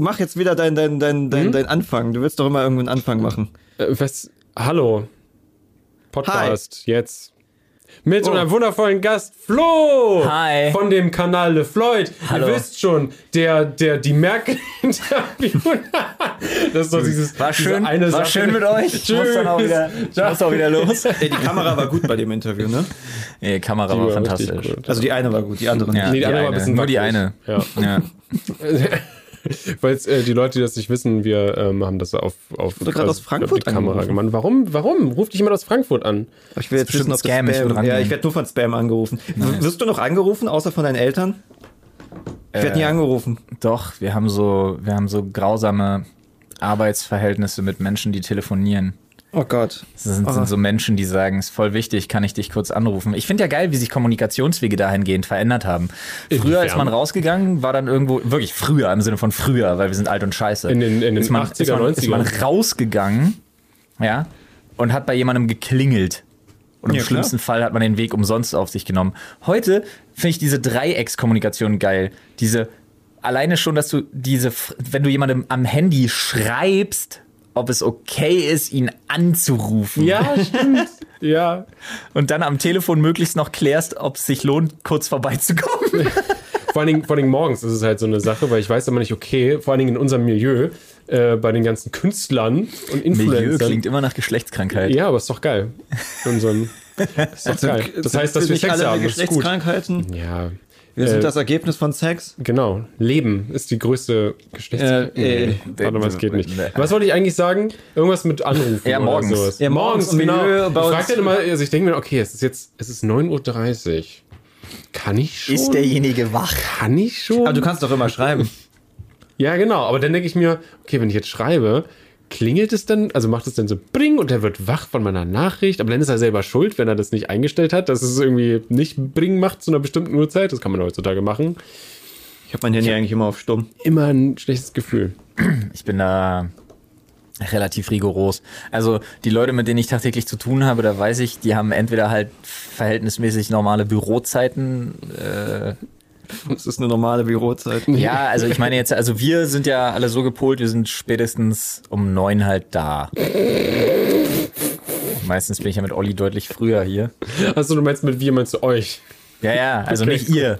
mach jetzt wieder deinen dein, dein, dein, Hm? dein Anfang. Du willst doch immer irgendeinen Anfang machen. Äh, was? Hallo. Podcast, jetzt. Mit Oh. unserem wundervollen Gast Flo! Hi. Von dem Kanal Le Floyd. Hallo. Ihr wisst schon, der, der die Merkel interviewt. das ist doch dieses. War diese schön, eine war Sache. schön mit euch. Ich muss dann auch wieder, ich muss auch wieder los. Ey, die Kamera war gut bei dem Interview, ne? Nee, Kamera Die war war fantastisch. gut. Also die eine war gut, die andere Ja, nicht. Nee, die die andere war ein eine. bisschen Nur die eine. Ja. Ja. Weil äh, die Leute, die das nicht wissen, wir ähm, haben das auf, auf wurde gerade aus Frankfurt die Kamera angerufen. gemacht. Warum? Warum? Ruf dich jemand aus Frankfurt an. Aber ich will jetzt bestimmt wissen, ob das Scam, ich will Spam. Ja, ich werde nur von Spam angerufen. W- Wirst du noch angerufen, außer von deinen Eltern? Ich werde nie angerufen. Doch, wir haben so, wir haben so grausame Arbeitsverhältnisse mit Menschen, die telefonieren. Oh Gott. Das sind, Oh. sind so Menschen, die sagen, ist voll wichtig, kann ich dich kurz anrufen. Ich finde ja geil, wie sich Kommunikationswege dahingehend verändert haben. Früher ist man rausgegangen, war dann irgendwo, wirklich früher, im Sinne von früher, weil wir sind alt und scheiße. In den- in den ist man, 80er, ist man, Ist man 90er. rausgegangen, ja, und hat bei jemandem geklingelt. Und im Ja, klar. schlimmsten Fall hat man den Weg umsonst auf sich genommen. Heute finde ich diese Dreieckskommunikation geil. Diese, alleine schon, dass du diese, wenn du jemandem am Handy schreibst, ob es okay ist, ihn anzurufen. Ja, stimmt. ja. Und dann am Telefon möglichst noch klärst, ob es sich lohnt, kurz vorbeizukommen. Vor allen, Dingen, vor allen Dingen morgens ist es halt so eine Sache, weil ich weiß immer nicht, okay, vor allen Dingen in unserem Milieu, äh, bei den ganzen Künstlern und Milieu Influencern. klingt immer nach Geschlechtskrankheit. Ja, aber ist doch geil. In unserem, ist doch geil. Das heißt, dass wir nicht Sex alle haben, das ist gut. Geschlechtskrankheiten. Ja, Wir sind Äh, das Ergebnis von Sex. genau. Leben ist die größte Geschlechtskrankheit. Äh, äh, Warte mal, das geht nicht. Was wollte ich eigentlich sagen? Irgendwas mit Anrufen Ja, oder morgens. sowas. Ja, morgens morgens, genau. Ich frage dann immer, also ich denke mir, okay, es ist jetzt, es ist 9.30 Uhr. Kann ich schon? Ist derjenige wach? Kann ich schon? aber du kannst doch immer schreiben. Ja, genau. Aber dann denke ich mir, okay, wenn ich jetzt schreibe, klingelt es dann, also macht es dann so Bring und er wird wach von meiner Nachricht. Aber dann ist er selber schuld, wenn er das nicht eingestellt hat, dass es irgendwie nicht Bring macht zu einer bestimmten Uhrzeit. Das kann man heutzutage machen. Ich habe mein Handy eigentlich immer auf stumm. Immer ein schlechtes Gefühl. Ich bin da relativ rigoros. Also die Leute, mit denen ich tagtäglich zu tun habe, da weiß ich, die haben entweder halt verhältnismäßig normale Bürozeiten. Äh, Das ist eine normale Bürozeit. ja, also ich meine jetzt, also wir sind ja alle so gepolt, wir sind spätestens um neun halt da. Meistens bin ich ja mit Olli deutlich früher hier. Achso, du meinst mit wir, meinst du euch? Ja, ja, also Okay, nicht ihr.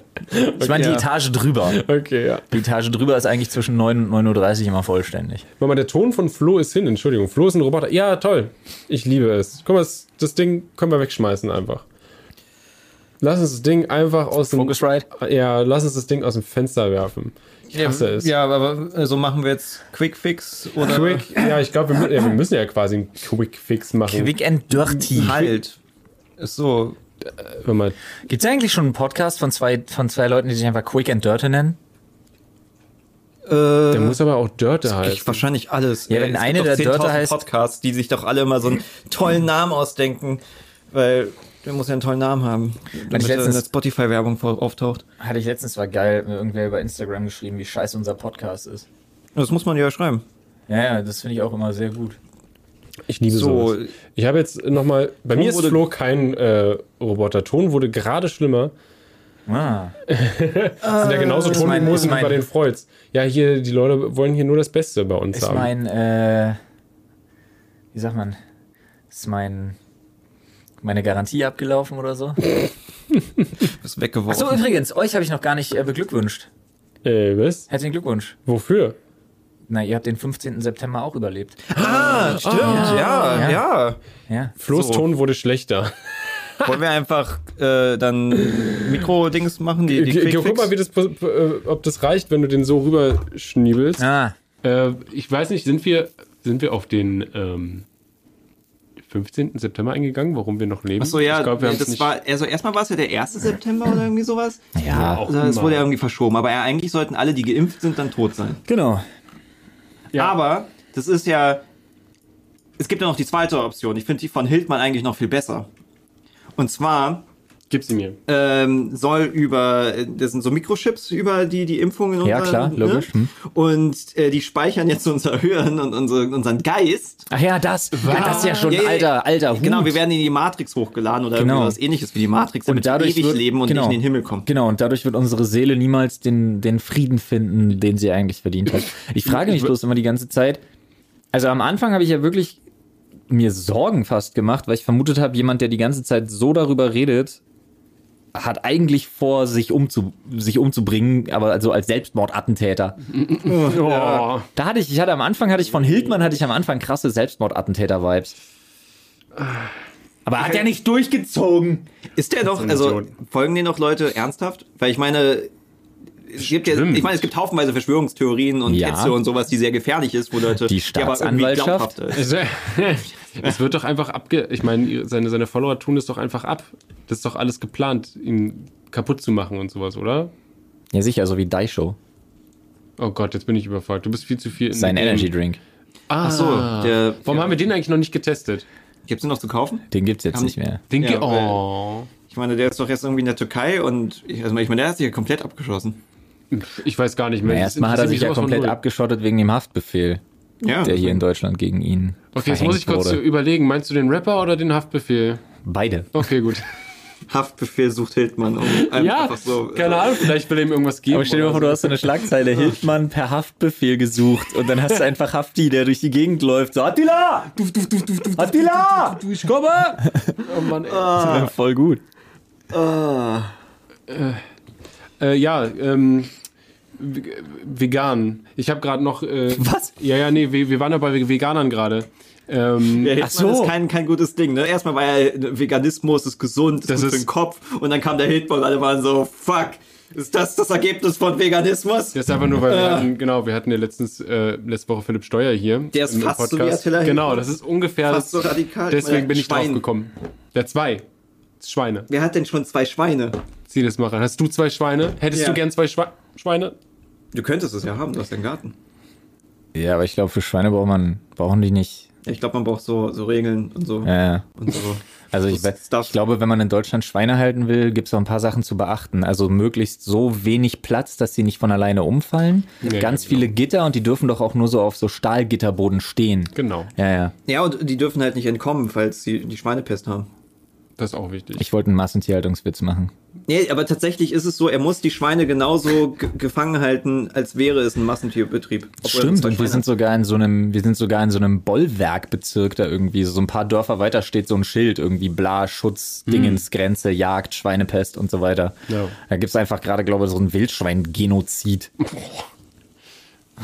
Ich meine die ja. Etage drüber. Okay, ja. Die Etage drüber ist eigentlich zwischen 9 und 9.30 Uhr immer vollständig. Warte mal, der Ton von Flo ist hin. Entschuldigung. Flo ist ein Roboter. Ja, toll. Ich liebe es. Guck mal, das, das Ding können wir wegschmeißen einfach. Lass uns das Ding einfach aus dem. Focusrite? Ja, lass uns das Ding aus dem Fenster werfen. Ich hasse es. Ja, aber so also machen wir jetzt Quick Fix oder Quick, ja, ich glaube, wir, ja, wir müssen ja quasi einen Quick Fix machen. Quick and Dirty. Halt. Ist so. Hör mal, Gibt es eigentlich schon einen Podcast von zwei, von zwei Leuten, die sich einfach Quick and Dirty nennen? Äh, der muss aber auch Dörte heißen. wahrscheinlich alles. Ja, wenn es eine gibt doch der Dörte 10.000 heißt- Podcasts, die sich doch alle immer so einen tollen Namen ausdenken, weil der muss ja einen tollen Namen haben, damit ich er in letztens- der Spotify-Werbung auftaucht. Hatte ich letztens, war geil, mir irgendwer über Instagram geschrieben, wie scheiße unser Podcast ist. Das muss man ja schreiben. Ja, ja, das finde ich auch immer sehr gut. Ich liebe So. so. Ich habe jetzt nochmal, bei Ton mir ist Flo kein äh, Roboter. Ton wurde gerade schlimmer. Ah. sind ja genauso ist ist wie bei den Freuds. Ja, hier, die Leute wollen hier nur das Beste bei uns Ist haben. mein, äh, wie sagt man, ist mein, meine Garantie abgelaufen oder so? Ist weggeworfen. So, übrigens, euch habe ich noch gar nicht äh, beglückwünscht. äh, was? Herzlichen Glückwunsch. Wofür? Na, ihr habt den 15. September auch überlebt. ah, stimmt. ja, ja. ja. Ja. Flo's So. Ton wurde schlechter. Wollen wir einfach äh, dann Mikro-Dings machen? Die, die Quick Guck mal, wie das, äh, ob das reicht, wenn du den so rüberschniebelst. Ah, Äh, ich weiß nicht, sind wir, sind wir auf den ähm, 15. September eingegangen, warum wir noch leben? Achso, ja, ich glaub, wir das nicht, war, also erstmal war es ja der 1. September oder irgendwie sowas. ja, auch Also das immer. wurde ja irgendwie verschoben, aber ja, eigentlich sollten alle, die geimpft sind, dann tot sein. genau. Ja. Aber das ist ja. Es gibt ja noch die zweite Option. Ich finde die von Hildmann eigentlich noch viel besser. Und zwar Gib sie mir. ähm, soll über, das sind so Mikrochips über die, die Impfungen. Ja, klar, logisch. Hm. Und äh, die speichern jetzt unser Hirn und unsere, unseren Geist. Ach ja, das. Ja, das ist ja schon Ja, alter, alter Hut. Genau, wir werden in die Matrix hochgeladen oder Genau. irgendwas ähnliches wie die Matrix, damit und dadurch wir ewig wird, leben und genau, nicht in den Himmel kommen. Genau, und dadurch wird unsere Seele niemals den, den Frieden finden, den sie eigentlich verdient hat. Ich frage mich bloß immer die ganze Zeit. Also am Anfang habe ich ja wirklich mir Sorgen fast gemacht, weil ich vermutet habe, jemand, der die ganze Zeit so darüber redet, hat eigentlich vor, sich, umzu, sich umzubringen, aber also als Selbstmordattentäter. Oh. Da hatte ich, ich hatte am Anfang, hatte ich von Hildmann, hatte ich am Anfang krasse Selbstmordattentäter-Vibes. Aber er hat ja nicht durchgezogen. Ist der noch, ein also folgen den noch Leute ernsthaft? Weil ich meine, es gibt ja, ich meine, es gibt haufenweise Verschwörungstheorien und Ja. Hetze und sowas, die sehr gefährlich ist, wo Leute Die aber irgendwie Staatsanwaltschaft. glaubhaft ist. Es, wird doch einfach abge... Ich meine, seine, seine Follower tun es doch einfach ab. Das ist doch alles geplant, ihn kaputt zu machen und sowas, oder? Ja, sicher, so wie Daisho. Oh Gott, jetzt bin ich überfragt. Du bist viel zu viel in Sein Energy Drink. Ah, Ach so, der- Warum ja. haben wir den eigentlich noch nicht getestet? Gibt's den noch zu kaufen? Den gibt's jetzt Haben nicht mehr. Den Ja, oh. Ich meine, der ist doch jetzt irgendwie in der Türkei und ich, also ich meine, der hat sich ja komplett abgeschossen. Ich weiß gar nicht mehr. Na, Das erstmal hat er sich ja komplett abgeschottet wegen dem Haftbefehl, Ja. der hier in Deutschland gegen ihn. Okay, jetzt muss ich kurz wurde. überlegen. Meinst du den Rapper oder den Haftbefehl? Beide. Okay, gut. Haftbefehl sucht Hildmann. Um einfach Ja, so, keine Ahnung, vielleicht will er ihm irgendwas geben. Aber stell dir mal vor, oder du hast so eine Schlagzeile, Hildmann per Haftbefehl gesucht und dann hast du einfach Hafti, der durch die Gegend läuft, so Attila! Attila! Ich komme! so. Oh Mann, ey. Ah. Voll gut. Äh, ja, ähm, vegan. Ich habe gerade noch. Äh, Was? Ja, ja, nee, wir, wir waren ja bei Veganern gerade. Ähm, Ach so. ist kein, kein gutes Ding. Ne? Erstmal war ja Veganismus ist gesund, ist Das gut ist- für den Kopf. Und dann kam der Hildmann und alle waren so, fuck, ist das das Ergebnis von Veganismus? das ist einfach nur, weil wir hatten, genau, wir hatten ja letztens, äh, letzteChe Philipp Steuer hier. Der ist im fast so wie Attila Genau, das ist ungefähr. Fast so radikal. Deswegen meine, bin ich Schwein. drauf gekommen. Der zwei. Schweine. Wer hat denn schon zwei Schweine? Zieh das mal rein. Hast du zwei Schweine? Hättest Ja. du gern zwei Schwe Schweine? Du könntest es ja haben, du hast ja einen Garten. Ja, aber ich glaube, für Schweine braucht man, brauchen die nicht. Ich glaube, man braucht so, so Regeln und so. Äh, Und so. also ich, ich glaube, wenn man in Deutschland Schweine halten will, gibt es auch ein paar Sachen zu beachten. Also möglichst so wenig Platz, dass sie nicht von alleine umfallen. Ja, Ganz genau. viele Gitter und die dürfen doch auch nur so auf so Stahlgitterboden stehen. Genau. Ja, ja. Ja, und die dürfen halt nicht entkommen, falls sie die Schweinepest haben. Das ist auch wichtig. Ich wollte einen Massentierhaltungswitz machen. Nee, aber tatsächlich ist es so, er muss die Schweine genauso ge- gefangen halten, als wäre es ein Massentierbetrieb. Er Stimmt, und wir sind sogar in so einem, wir sind sogar in so einem Bollwerkbezirk da irgendwie. So ein paar Dörfer weiter steht so ein Schild, irgendwie bla, Schutz, Dingens, Grenze, Jagd, Schweinepest und so weiter. Ja. Da gibt's einfach gerade, glaube ich, so ein Wildschwein-Genozid.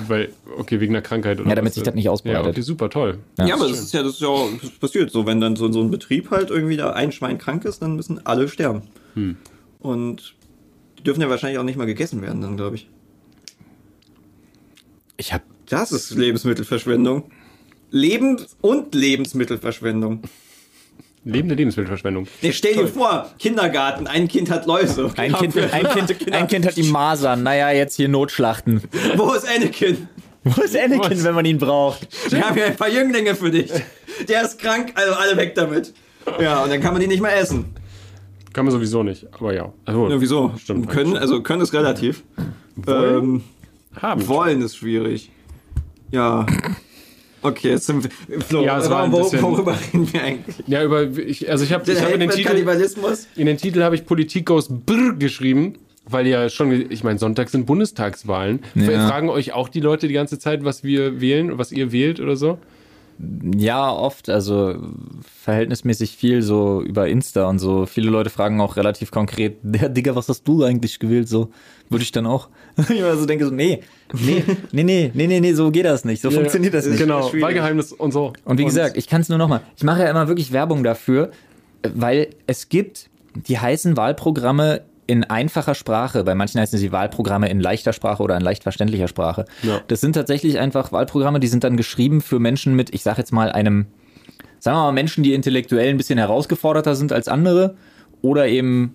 Weil, okay, wegen einer Krankheit oder Ja, damit was? sich das nicht ausbreitet. Ja, okay, super, toll. Ja, aber das ist ja, das ist ja auch das passiert. So, wenn dann so, so ein Betrieb halt irgendwie da ein Schwein krank ist, dann müssen alle sterben. Hm. Und die dürfen ja wahrscheinlich auch nicht mal gegessen werden, dann glaube ich. Ich hab, Das ist Lebensmittelverschwendung. Lebens- und Lebensmittelverschwendung. Lebende Lebensmittelverschwendung. Nee, stell dir vor, Kindergarten, ein Kind hat Läuse. ein kind, ein, kind, ein kind hat die Masern. Naja, jetzt hier Notschlachten. Wo ist Anakin? Wo ist Anakin, Was? wenn man ihn braucht? Wir haben hier ein paar Jünglinge für dich. Der ist krank, also alle weg damit. Ja, und dann kann man die nicht mehr essen. Kann man sowieso nicht, aber ja. Also, Ja, wieso? Stimmt. Können, also können ist relativ. Wollen? Ähm, Haben. wollen ist schwierig. Ja. Okay, jetzt sind wir. Flo, Ja, es war ein wo, bisschen- worüber reden wir eigentlich? Ja, über, ich, also ich habe hab in den Titel, Kannibalismus? in den Titel habe ich Politik aus Brr geschrieben, weil ja schon, ich meine, Sonntag sind Bundestagswahlen. Ja. Fragen euch auch die Leute die ganze Zeit, was wir wählen, was ihr wählt oder so? Ja, oft, also verhältnismäßig viel so über Insta und so. Viele Leute fragen auch relativ konkret, der Digga, was hast du eigentlich gewählt? So, würde ich dann auch. ich immer so denke so, nee, nee, nee, nee, nee, nee, nee, so geht das nicht. So funktioniert das nicht. Genau. Wahlgeheimnis und so. Und wie gesagt, ich kann es nur nochmal. Ich mache ja immer wirklich Werbung dafür, weil es gibt, die heißen Wahlprogramme in einfacher Sprache. Bei manchen heißen sie Wahlprogramme in leichter Sprache oder in leicht verständlicher Sprache. Ja. Das sind tatsächlich einfach Wahlprogramme, die sind dann geschrieben für Menschen mit, ich sag jetzt mal, einem, sagen wir mal, Menschen, die intellektuell ein bisschen herausgeforderter sind als andere oder eben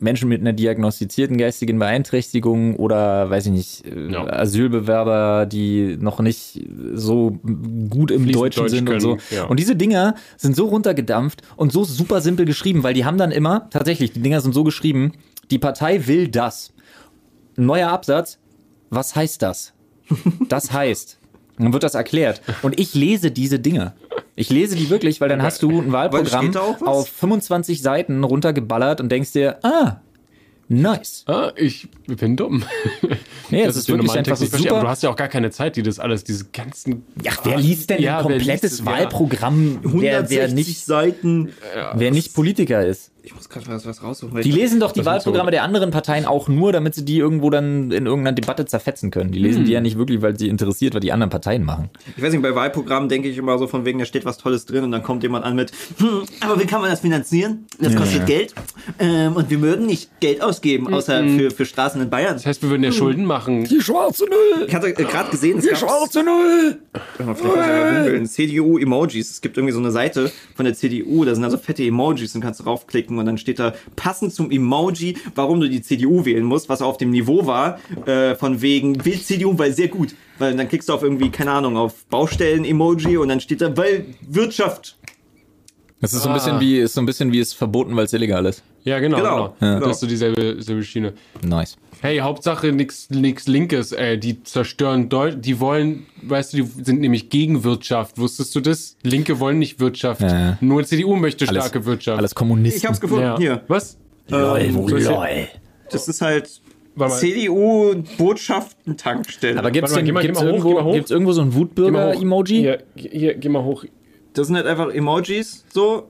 Menschen mit einer diagnostizierten geistigen Beeinträchtigung oder, weiß ich nicht, äh, Ja. Asylbewerber, die noch nicht so gut im Fließend Deutschen Deutsch sind und so. können, ja. Und diese Dinger sind so runtergedampft und so super simpel geschrieben, weil die haben dann immer, tatsächlich, die Dinger sind so geschrieben, die Partei will das. Neuer Absatz, was heißt das? Das heißt, dann wird das erklärt. Und ich lese diese Dinge. Ich lese die wirklich, weil dann hast du ein Wahlprogramm auf 25 Seiten runtergeballert und denkst dir, ah, nice. Ah, ich bin dumm. Nee, Das es ist wirklich einfach Text so nicht verstehe, aber du super. hast ja auch gar keine Zeit, die das alles, diese ganzen. Ja, wer liest denn Ja, ein wer liest komplettes es? Ja. Wahlprogramm, wer, wer 160 nicht, Seiten. wer nicht Politiker ist? Ich muss gerade was, was raussuchen. Die lesen doch die Wahlprogramme so- der anderen Parteien auch nur, damit sie die irgendwo dann in irgendeiner Debatte zerfetzen können. Die lesen Hm. die ja nicht wirklich, weil sie interessiert, was die anderen Parteien machen. Ich weiß nicht, bei Wahlprogrammen denke ich immer so von wegen, da steht was Tolles drin und dann kommt jemand an mit, hm, aber wie kann man das finanzieren? Das kostet ja. Geld ähm, und wir würden nicht Geld ausgeben, außer für, für Straßen in Bayern. Das heißt, wir würden ja Schulden machen. Die schwarze Null! Ich hatte äh, gerade gesehen, es Null! Ich mal googeln. CDU-Emojis. Es gibt irgendwie so eine Seite von der CDU, da sind also fette Emojis und kannst du raufklicken und dann steht da passend zum Emoji, warum du die CDU wählen musst, was auf dem Niveau war, äh, von wegen, will CDU, weil sehr gut. Weil dann klickst du auf irgendwie, keine Ahnung, auf Baustellen-Emoji und dann steht da, weil Wirtschaft. Das ist so ein bisschen Ah. wie, ist so ein bisschen wie es verboten, weil es illegal ist. Ja, genau. Genau. genau. Ja. Das ist so dieselbe, dieselbe Schiene. Nice. Hey, Hauptsache nix, nix Linkes, ey. Die zerstören Deutsch. Die wollen, weißt du, die sind nämlich gegen Wirtschaft. Wusstest du das? Linke wollen nicht Wirtschaft. Ja. Nur CDU möchte Alles, starke Wirtschaft. alles Kommunisten. Ich hab's gefunden, ja. hier. Was? Ähm, lol, lol. das ist halt. CDU-Botschaften-Tankstelle. Aber gibt's, Warte mal, denn, gibt's, mal irgendwo, hoch. gibt's irgendwo so ein. Wutbürger-Emoji? Hier, hier, geh mal hoch. Das sind halt einfach Emojis, so.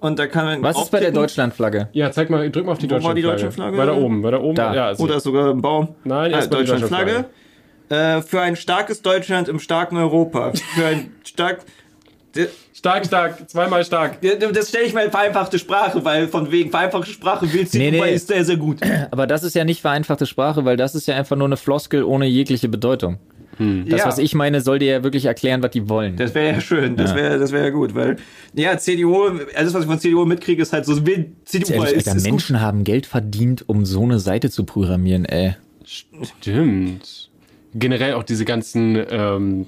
Und da kann man Was ist bei der. Deutschlandflagge? Ja, zeig mal, drück mal auf die Wo deutsche war die Flagge. deutsche Flagge? Weiter oben, weiter oben. Da. Ja, Oder also, ist sogar ein Baum? Nein, ah, erst mal die Deutschlandflagge. Äh, für ein starkes Deutschland im starken Europa. Für ein stark. Stark, stark, zweimal stark. Das stelle ich mal in vereinfachte Sprache, weil von wegen vereinfachte Sprache will sie Nee, nee. ist sehr, sehr gut. Aber das ist ja nicht vereinfachte Sprache, weil das ist ja einfach nur eine Floskel ohne jegliche Bedeutung. Das, Ja. was ich meine, soll dir ja wirklich erklären, was die wollen. Das wäre ja schön, das wäre das wär ja gut, weil, ja, CDU, alles, was ich von CDU mitkriege, ist halt so, will CDU Ehrlich, ist, Alter, ist gut. Menschen haben Geld verdient, um so eine Seite zu programmieren, ey. Stimmt. Generell auch diese ganzen, ähm,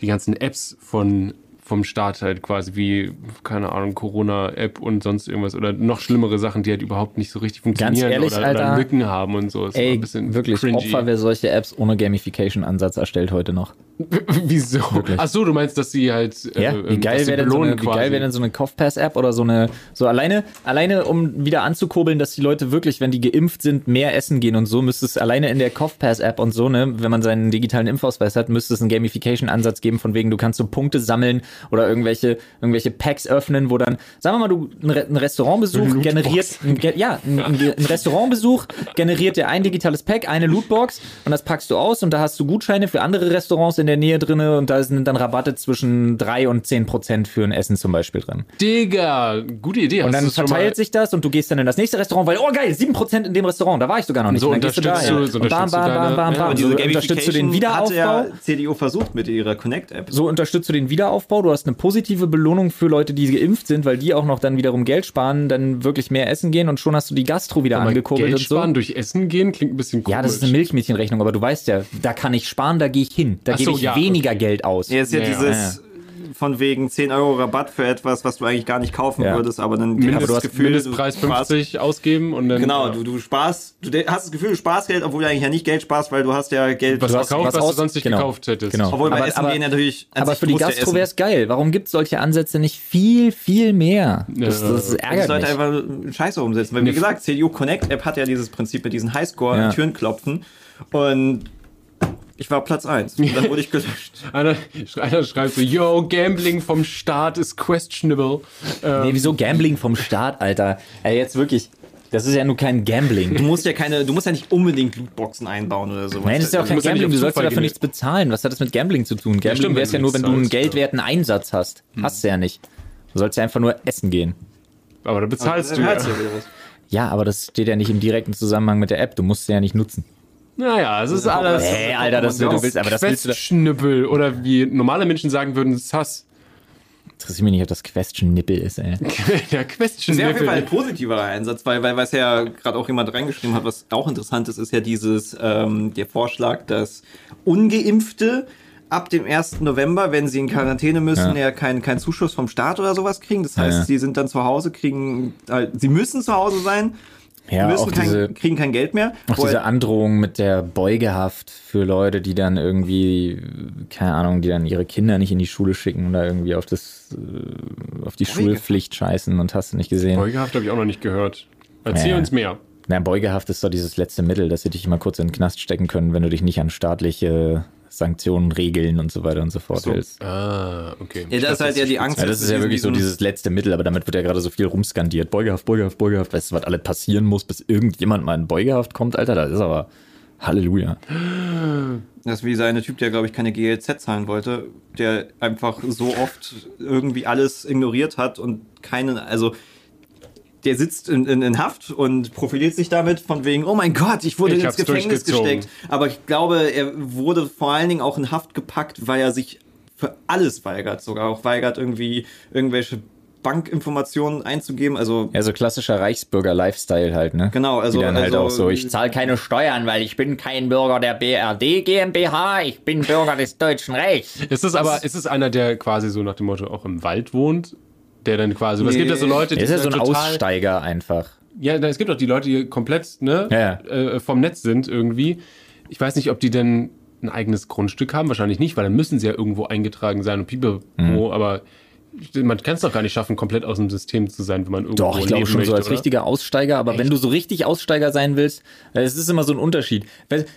die ganzen Apps von vom Staat halt quasi wie, keine Ahnung, Corona-App und sonst irgendwas oder noch schlimmere Sachen, die halt überhaupt nicht so richtig funktionieren ehrlich, oder, Alter, oder Lücken haben und so. Ist immer Ey, ein bisschen wirklich, cringy. Opfer, wer solche Apps ohne Gamification-Ansatz erstellt heute noch. Wieso? Ach so, du meinst, dass sie halt Ja, äh, wie geil dass sie wäre denn, so eine, wie geil wär denn so eine Kopfpass-App oder so eine, so alleine, alleine um wieder anzukurbeln, dass die Leute wirklich, wenn die geimpft sind, mehr essen gehen und so, müsste es alleine in der Kopfpass-App und so, ne, wenn man seinen digitalen Impfausweis hat, müsste es einen Gamification-Ansatz geben, von wegen, du kannst so Punkte sammeln oder irgendwelche, irgendwelche Packs öffnen, wo dann, sagen wir mal, du, ein, Re ein Restaurantbesuch Eine generiert, ein, ja, ein, ein, Restaurantbesuch generiert dir ein digitales Pack, eine Lootbox und das packst du aus und da hast du Gutscheine für andere Restaurants in der Nähe drinne und da sind dann Rabatte zwischen 3 und 10 Prozent für ein Essen zum Beispiel drin. Digga, gute Idee. Und dann verteilt sich das und du gehst dann in das nächste Restaurant, weil, oh geil, 7 Prozent in dem Restaurant, da war ich sogar noch nicht. So und dann gehst du unterstützt dahin. du- so und bam, unterstützt bam, bam, deine- bam, ja, bam. und So Diese unterstützt du den Wiederaufbau. Hat ja CDU versucht mit ihrer Connect-App. So unterstützt du den Wiederaufbau. Du hast eine positive Belohnung für Leute, die geimpft sind, weil die auch noch dann wiederum Geld sparen, dann wirklich mehr essen gehen und schon hast du die Gastro wieder Aber angekurbelt Geld und so. sparen durch Essen gehen klingt ein bisschen komisch. Ja, das ist eine Milchmädchenrechnung, aber du weißt ja, da kann ich sparen, da gehe ich hin. Da Ach gebe so, ich ja, weniger Geld aus. Ja, ist ja, Ja, ja. dieses von wegen 10 Euro Rabatt für etwas, was du eigentlich gar nicht kaufen Ja. würdest, aber dann Mindest, hast du das Gefühl, Mindestpreis du sparst- 50 ausgeben und dann. Genau, ja. du, du sparst, du hast das Gefühl, du sparst Geld, obwohl du eigentlich ja nicht Geld sparst, weil du hast ja Geld. was hast gekauft, was was, du sonst nicht genau. gekauft hättest. Genau. Obwohl bei Aber- Essen aber- gehen natürlich. Aber für die Gastro wäre es geil. Warum gibt es solche Ansätze nicht viel, viel mehr? Das, das Die ärgert sollte mich. einfach Scheiße umsetzen. Weil, wie gesagt, CDU Connect App hat ja dieses Prinzip mit diesen Highscore Ja. Türen klopfen. Und ich war Platz 1. Und dann wurde ich gelöscht. Einer, einer schreibt so, yo, Gambling vom Staat ist questionable. Ähm, Nee, wieso Gambling vom Staat, Alter? Ey, jetzt wirklich. Das ist ja nur kein Gambling. Du musst ja keine, du musst ja nicht unbedingt Lootboxen einbauen oder sowas. Nein, das ist ja auch kein ja Gambling. Du sollst ja dafür nichts bezahlen. Was hat das mit Gambling zu tun? Gambling stimmt, wäre es ja nur, wenn du einen geldwerten Einsatz hast. Hast du ja nicht. Du sollst ja einfach nur essen gehen. aber da bezahlst du ja. Hat's ja wieder was. Ja, aber das steht ja nicht im direkten Zusammenhang mit der App. Du musst sie ja nicht nutzen. Naja, es ist alles Hey, Alter, das, du willst, aber das willst du. Questschnippel oder wie normale Menschen sagen würden, Sass. interessiert mich nicht, ob das Question-Nippel ist, ey. Der Question Sehr auf jeden Fall ein positiverer Einsatz, weil, weil was ja gerade auch jemand reingeschrieben hat, was auch interessant ist, ist ja dieses, ähm, der Vorschlag, dass Ungeimpfte ab dem 1. November, wenn sie in Quarantäne müssen, ja, Ja. keinen keinen Zuschuss vom Staat oder sowas kriegen. Das heißt, Ja. sie sind dann zu Hause, kriegen, halt, sie müssen zu Hause sein, Ja, müssen auch kein, diese, kriegen kein Geld mehr. auch Wo- diese Androhung mit der Beugehaft für Leute, die dann irgendwie, keine Ahnung, die dann ihre Kinder nicht in die Schule schicken oder irgendwie auf das, äh, auf die Beugehaft. Schulpflicht scheißen und hast du nicht gesehen. Beugehaft habe ich auch noch nicht gehört. Erzähl Ja. uns mehr. Na, Beugehaft ist doch dieses letzte Mittel, dass sie dich mal kurz in den Knast stecken können, wenn du dich nicht an staatliche Sanktionen, Regeln und so weiter und so fort hältst. Ah, okay. Ja, das ist halt ja die Angst. Ja, das ist ja wirklich so dieses letzte Mittel, aber damit wird ja gerade so viel rumskandiert. Beugehaft, Beugehaft, Beugehaft. Weißt du, was alles passieren muss, bis irgendjemand mal in Beugehaft kommt, Alter? Das ist aber Halleluja. Das ist wie seine Typ, der, glaube ich, keine GLZ zahlen wollte, der einfach so oft irgendwie alles ignoriert hat und keinen, also der sitzt in, in, in Haft und profiliert sich damit von wegen, oh mein Gott, ich wurde Ich ins Gefängnis gesteckt. Aber ich glaube, er wurde vor allen Dingen auch in Haft gepackt, weil er sich für alles weigert, sogar auch weigert, irgendwie irgendwelche Bankinformationen einzugeben. Also Ja, so klassischer Reichsbürger-Lifestyle halt, ne? Genau, also- Die dann halt also- auch so, ich zahle keine Steuern, weil ich bin kein Bürger der BRD GmbH, ich bin Bürger des Deutschen Reichs. Ist es aber, ist es einer, der quasi so nach dem Motto auch im Wald wohnt? Der dann quasi, es gibt ja so Leute, Der ist ja so ein total, Aussteiger einfach. Ja, es gibt auch die Leute, die komplett ne, Ja. äh, vom Netz sind irgendwie. Ich weiß nicht, ob die denn ein eigenes Grundstück haben. Wahrscheinlich nicht, weil dann müssen sie ja irgendwo eingetragen sein und pipapo. Mhm. Aber man kann es doch gar nicht schaffen, komplett aus dem System zu sein, wenn man irgendwo Doch, ich glaube schon möchte, so als oder? richtiger Aussteiger, aber wenn du so richtig Aussteiger sein willst, äh, es ist immer so ein Unterschied.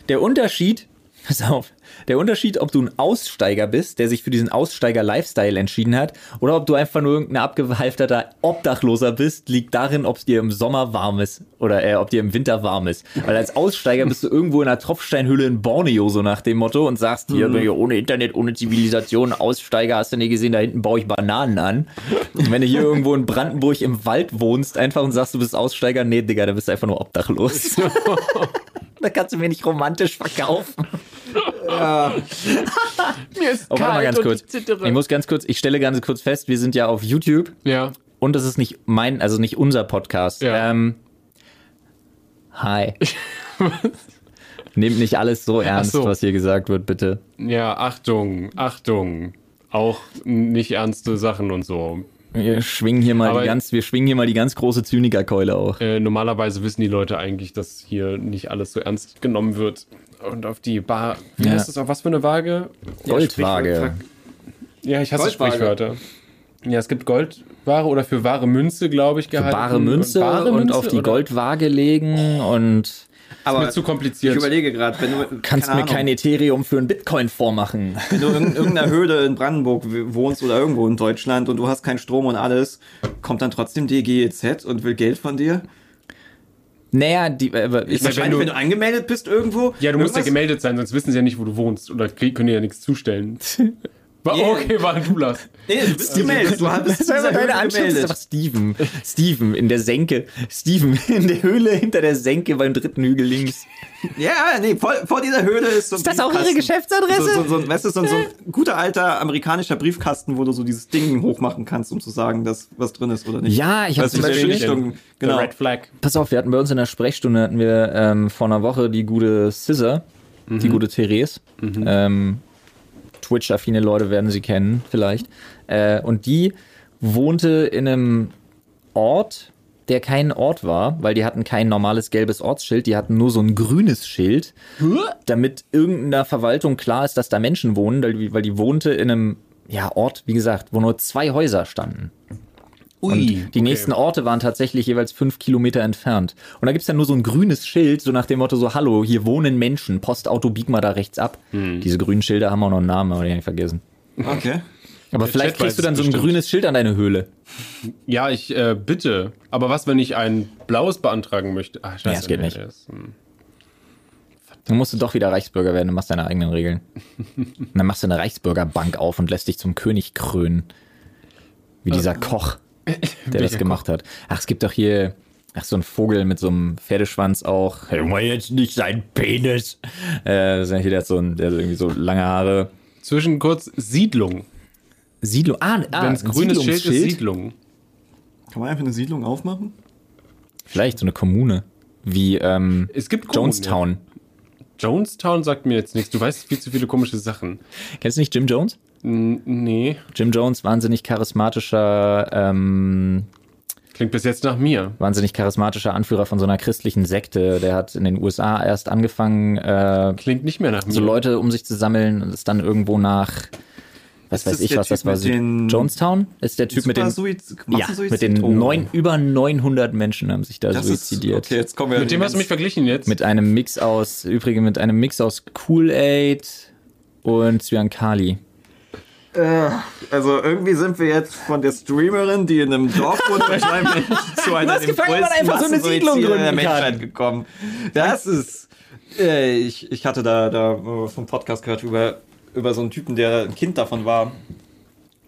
Der Unterschied, pass auf, der Unterschied, ob du ein Aussteiger bist, der sich für diesen Aussteiger-Lifestyle entschieden hat, oder ob du einfach nur irgendein abgehalfterter Obdachloser bist, liegt darin, ob es dir im Sommer warm ist oder äh, ob dir im Winter warm ist. Weil als Aussteiger bist du irgendwo in einer Tropfsteinhülle in Borneo, so nach dem Motto, und sagst hier, bin hier ohne Internet, ohne Zivilisation, Aussteiger, hast du nie gesehen, da hinten baue ich Bananen an. Und wenn du hier irgendwo in Brandenburg im Wald wohnst, einfach und sagst, du bist Aussteiger, nee, Digga, da bist du einfach nur obdachlos. da kannst du mir nicht romantisch verkaufen. Mir ist Oh, warte mal ganz und kurz. ich. Ich muss ganz kurz, ich stelle ganz kurz fest, wir sind ja auf YouTube ja. und das ist nicht mein, also nicht unser Podcast. Ja. Ähm, hi. Nehmt nicht alles so ernst, so. was hier gesagt wird, bitte. Ja, Achtung, Achtung. Auch nicht ernste Sachen und so. Wir schwingen hier mal Aber- die ganz, wir schwingen hier mal die ganz große Zynikerkeule auch. Äh, normalerweise wissen die Leute eigentlich, dass hier nicht alles so ernst genommen wird. Und auf die Bar. Wie Ja. heißt das? Auf was für eine Waage? Goldwaage. Ja, ich hasse Goldwaage. Sprichwörter. Ja, es gibt Goldware oder für wahre Münze, glaube ich, gehalten. Bare Münze und, bare Münze, auf die oder? Goldwaage legen und aber mir zu kompliziert. Ich überlege gerade, wenn du kannst keine mir Ahnung, kein Ethereum für ein Bitcoin vormachen. Wenn du in irgendeiner Höhle in Brandenburg wohnst oder irgendwo in Deutschland und du hast keinen Strom und alles, kommt dann trotzdem die GEZ und will Geld von dir? Naja, die, äh, ich, Ja, Wahrscheinlich, du- wenn du angemeldet bist irgendwo. Ja, du musst ja irgendwas- gemeldet sein, sonst wissen sie ja nicht, wo du wohnst. Oder können dir ja nichts zustellen. Yeah. Okay, war du Lars. Nee, du bist gemeldet. Du Das einfach deine Anschrift, ist einfach Steven. Steven in der Senke. Steven in der Höhle hinter der Senke beim dritten Hügel links. Ja, nee, vor, vor dieser Höhle ist so ein Ist das auch Ihre. Geschäftsadresse? So, so, so, ein- weißt du, so, ein- so ein guter alter amerikanischer Briefkasten, wo du so dieses Ding hochmachen kannst, um zu sagen, dass was drin ist oder nicht. Ja, ich habe zum Beispiel. Richtung, genau. Red Flag. Pass auf, wir hatten bei uns in der Sprechstunde hatten wir ähm, vor einer Woche die gute Scissor, die gute Therese. Ähm, Twitch-affine Leute werden sie kennen, vielleicht. Äh, und die wohnte in einem Ort, der kein Ort war, weil die hatten kein normales gelbes Ortsschild, die hatten nur so ein grünes Schild, damit irgendeiner Verwaltung klar ist, dass da Menschen wohnen, weil die, weil die wohnte in einem ja, Ort, wie gesagt, wo nur zwei Häuser standen. Und die nächsten Orte waren tatsächlich jeweils fünf Kilometer entfernt. Und da gibt's dann nur so ein grünes Schild, so nach dem Motto so, hallo, hier wohnen Menschen, Postauto, bieg mal da rechts ab. Diese grünen Schilder haben auch noch einen Namen, aber den ich vergessen. Okay. Aber Der vielleicht Chat kriegst du dann es so ein bestimmt. grünes Schild an deine Höhle. Ja, ich äh, bitte. Aber was, wenn ich ein blaues beantragen möchte? Ach, scheiße. Ja, es geht nicht. das, hm. Dann musst du doch wieder Reichsbürger werden und machst deine eigenen Regeln. und dann machst du eine Reichsbürgerbank auf und lässt dich zum König krönen. Wie dieser Koch, der das gemacht hat. Ach, es gibt doch hier, ach, so ein Vogel mit so einem Pferdeschwanz auch. Junge, jetzt nicht sein Penis. Äh, das ist ja hier, der hat so, ein, der hat irgendwie so lange Haare. Zwischen kurz Siedlung. Siedlung. Ah, ah Wenn es grünes Schild ist. Siedlung. Kann man einfach eine Siedlung aufmachen? Vielleicht so eine Kommune. Wie ähm, Es gibt Jonestown. Jonestown sagt mir jetzt nichts. Du weißt viel zu viele komische Sachen. Kennst du nicht Jim Jones? N nee, Jim Jones, wahnsinnig charismatischer, ähm, klingt bis jetzt nach mir. wahnsinnig charismatischer Anführer von so einer christlichen Sekte. Der hat in den USA erst angefangen, äh, Klingt nicht mehr nach mir. so Leute um sich zu sammeln und ist dann irgendwo nach, was Ist weiß das ich, was das Typ war. mit den- Jonestown ist der Typ mit den, ja, mit den neun, über 900 Menschen haben sich da Das ist, suizidiert. okay, jetzt kommen wir Mit dem hast du mich verglichen jetzt. Mit einem Mix aus, übrigens mit einem Mix aus Kool-Aid und Zyankali. Also irgendwie sind wir jetzt von der Streamerin, die in einem Dorf wohnt, Menschen zu einer hast gefragt, ob man einfach so eine Siedlung der gründen Menschheit kann. gekommen. Das ist. Äh, ich, ich hatte da, da äh, vom Podcast gehört über, über so einen Typen, der ein Kind davon war